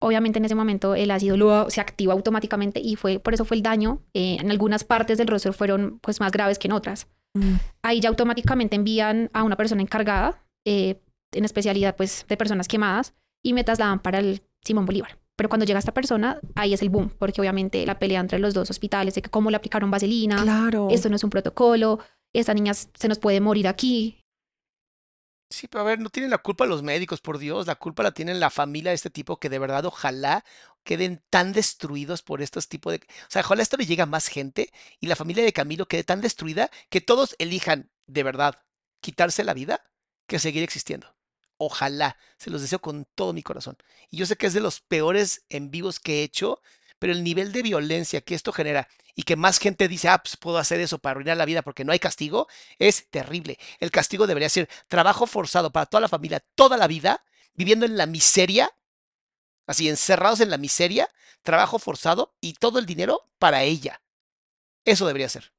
Obviamente en ese momento el ácido lo, se activa automáticamente y fue por eso fue el daño. eh, en algunas partes del rostro fueron pues más graves que en otras. Mm. Ahí ya automáticamente envían a una persona encargada, eh, en especialidad pues de personas quemadas, y me trasladan para el Simón Bolívar. Pero cuando llega esta persona, ahí es el boom, porque obviamente la pelea entre los dos hospitales de que cómo le aplicaron vaselina, Claro. esto no es un protocolo, esta niña se nos puede morir aquí. Sí, pero a ver, no tienen la culpa los médicos, por Dios, la culpa la tienen la familia de este tipo que de verdad ojalá queden tan destruidos por estos tipos de... O sea, ojalá esto le llegue a más gente y la familia de Camilo quede tan destruida que todos elijan de verdad quitarse la vida que seguir existiendo. Ojalá, se los deseo con todo mi corazón. Y yo sé que es de los peores en vivos que he hecho, pero el nivel de violencia que esto genera y que más gente dice, ah, pues puedo hacer eso para arruinar la vida porque no hay castigo, es terrible. El castigo debería ser trabajo forzado para toda la familia, toda la vida, viviendo en la miseria, así encerrados en la miseria, trabajo forzado y todo el dinero para ella. Eso debería ser.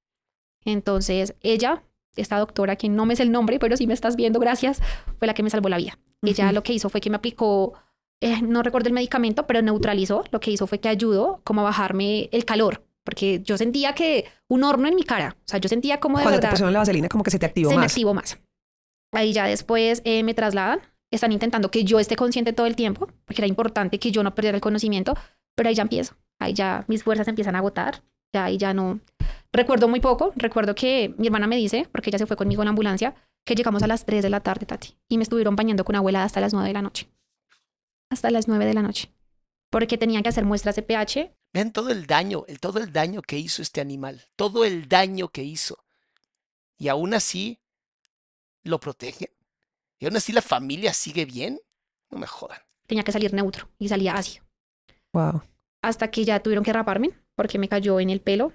Entonces ella, esta doctora, quien no me es el nombre, pero si me estás viendo, gracias, fue la que me salvó la vida. Ella Ujú. lo que hizo fue que me aplicó eh, no recuerdo el medicamento, pero neutralizó. Lo que hizo fue que ayudó como a bajarme el calor, porque yo sentía que un horno en mi cara. O sea, yo sentía como de Cuando te verdad pusieron la vaselina, como que se te activó se me más. activó más. Ahí ya después eh, me trasladan. Están intentando que yo esté consciente todo el tiempo, porque era importante que yo no perdiera el conocimiento, pero ahí ya empiezo. Ahí ya mis fuerzas empiezan a agotar. Ya ahí ya no. Recuerdo muy poco. Recuerdo que mi hermana me dice, porque ella se fue conmigo en la ambulancia, que llegamos a las 3 de la tarde, Tati, y me estuvieron bañando con abuela hasta las 9 de la noche. Hasta las 9 de la noche. Porque tenían que hacer muestras de pH. Vean todo el daño, el, todo el daño que hizo este animal, todo el daño que hizo. Y aún así lo protegen. Y aún así la familia sigue bien. No me jodan. Tenía que salir neutro y salía ácido. Wow. hasta que ya tuvieron que raparme porque me cayó en el pelo.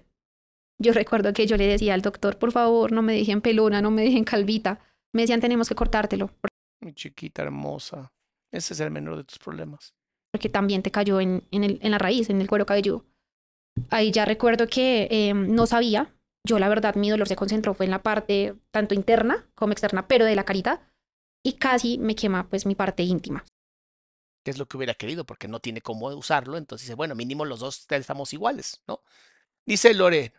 Yo recuerdo que yo le decía al doctor, por favor, no me dejen pelona, no me dejen calvita. Me decían, tenemos que cortártelo Mi chiquita hermosa. Ese es el menor de tus problemas. porque también te cayó en, en, el- en la raíz, en el cuero cabelludo. Ahí ya recuerdo que eh, no sabía. Yo, la verdad, mi dolor se concentró fue en la parte tanto interna como externa, pero de la carita. Y casi me quema, pues, mi parte íntima. Que es lo que hubiera querido, porque no tiene cómo usarlo. Entonces dice, bueno, mínimo los dos estamos iguales, ¿no? Dice Lore,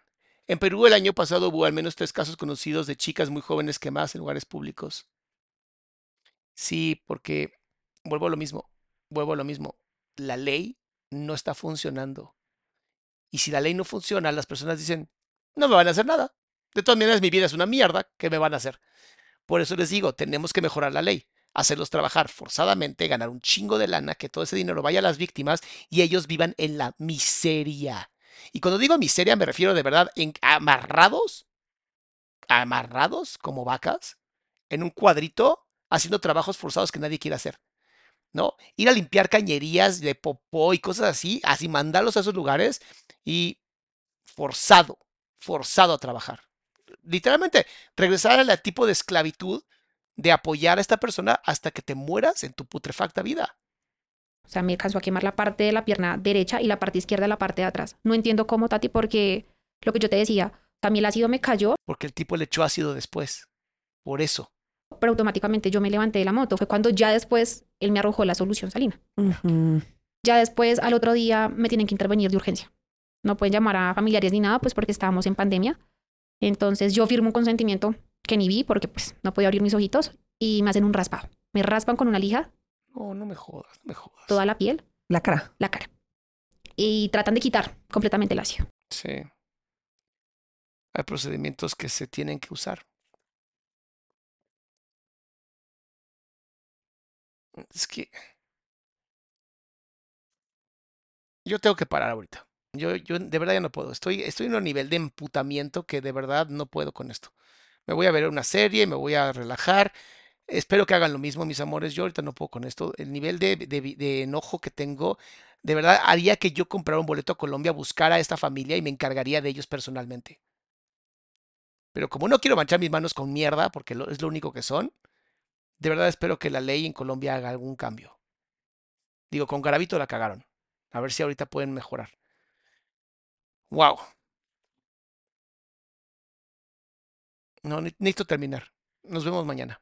en Perú el año pasado hubo al menos tres casos conocidos de chicas muy jóvenes quemadas en lugares públicos. Sí, porque vuelvo a lo mismo, vuelvo a lo mismo. La ley no está funcionando. Y si la ley no funciona, las personas dicen, no me van a hacer nada. De todas maneras, mi vida es una mierda, ¿qué me van a hacer? Por eso les digo, tenemos que mejorar la ley, hacerlos trabajar forzadamente, ganar un chingo de lana, que todo ese dinero vaya a las víctimas y ellos vivan en la miseria. Y cuando digo miseria me refiero de verdad en amarrados, amarrados como vacas, en un cuadrito, haciendo trabajos forzados que nadie quiere hacer. ¿No? Ir a limpiar cañerías de popó y cosas así, así mandarlos a esos lugares y forzado, forzado a trabajar. Literalmente, regresar al tipo de esclavitud de apoyar a esta persona hasta que te mueras en tu putrefacta vida. O sea, me alcanzó a quemar la parte de la pierna derecha y la parte izquierda la parte de atrás. No entiendo cómo, Tati, porque lo que yo te decía, también el ácido me cayó, Porque el tipo le echó ácido después. Por eso. pero automáticamente yo me levanté de la moto. Fue cuando ya después él me arrojó la solución salina. Ujú. Ya después, al otro día, me tienen que intervenir de urgencia. No pueden llamar a familiares ni nada, pues porque estábamos en pandemia. Entonces yo firmo un consentimiento que ni vi porque pues no podía abrir mis ojitos y me hacen un raspado. Me raspan con una lija No, no me jodas, no me jodas. toda la piel, La cara. la cara. Y tratan de quitar completamente el ácido. Sí. Hay procedimientos que se tienen que usar. Es que yo tengo que parar ahorita. Yo, yo de verdad ya no puedo. Estoy, estoy en un nivel de emputamiento que de verdad no puedo con esto. Me voy a ver una serie, me voy a relajar. Espero que hagan lo mismo, mis amores. Yo ahorita no puedo con esto. El nivel de, enojo que tengo, de verdad haría que yo comprara un boleto a Colombia, buscara a esta familia y me encargaría de ellos personalmente. Pero como no quiero manchar mis manos con mierda, porque es lo único que son, de verdad espero que la ley en Colombia haga algún cambio. Digo, con Garavito la cagaron. A ver si ahorita pueden mejorar. Wow. No, ne- necesito terminar. Nos vemos mañana.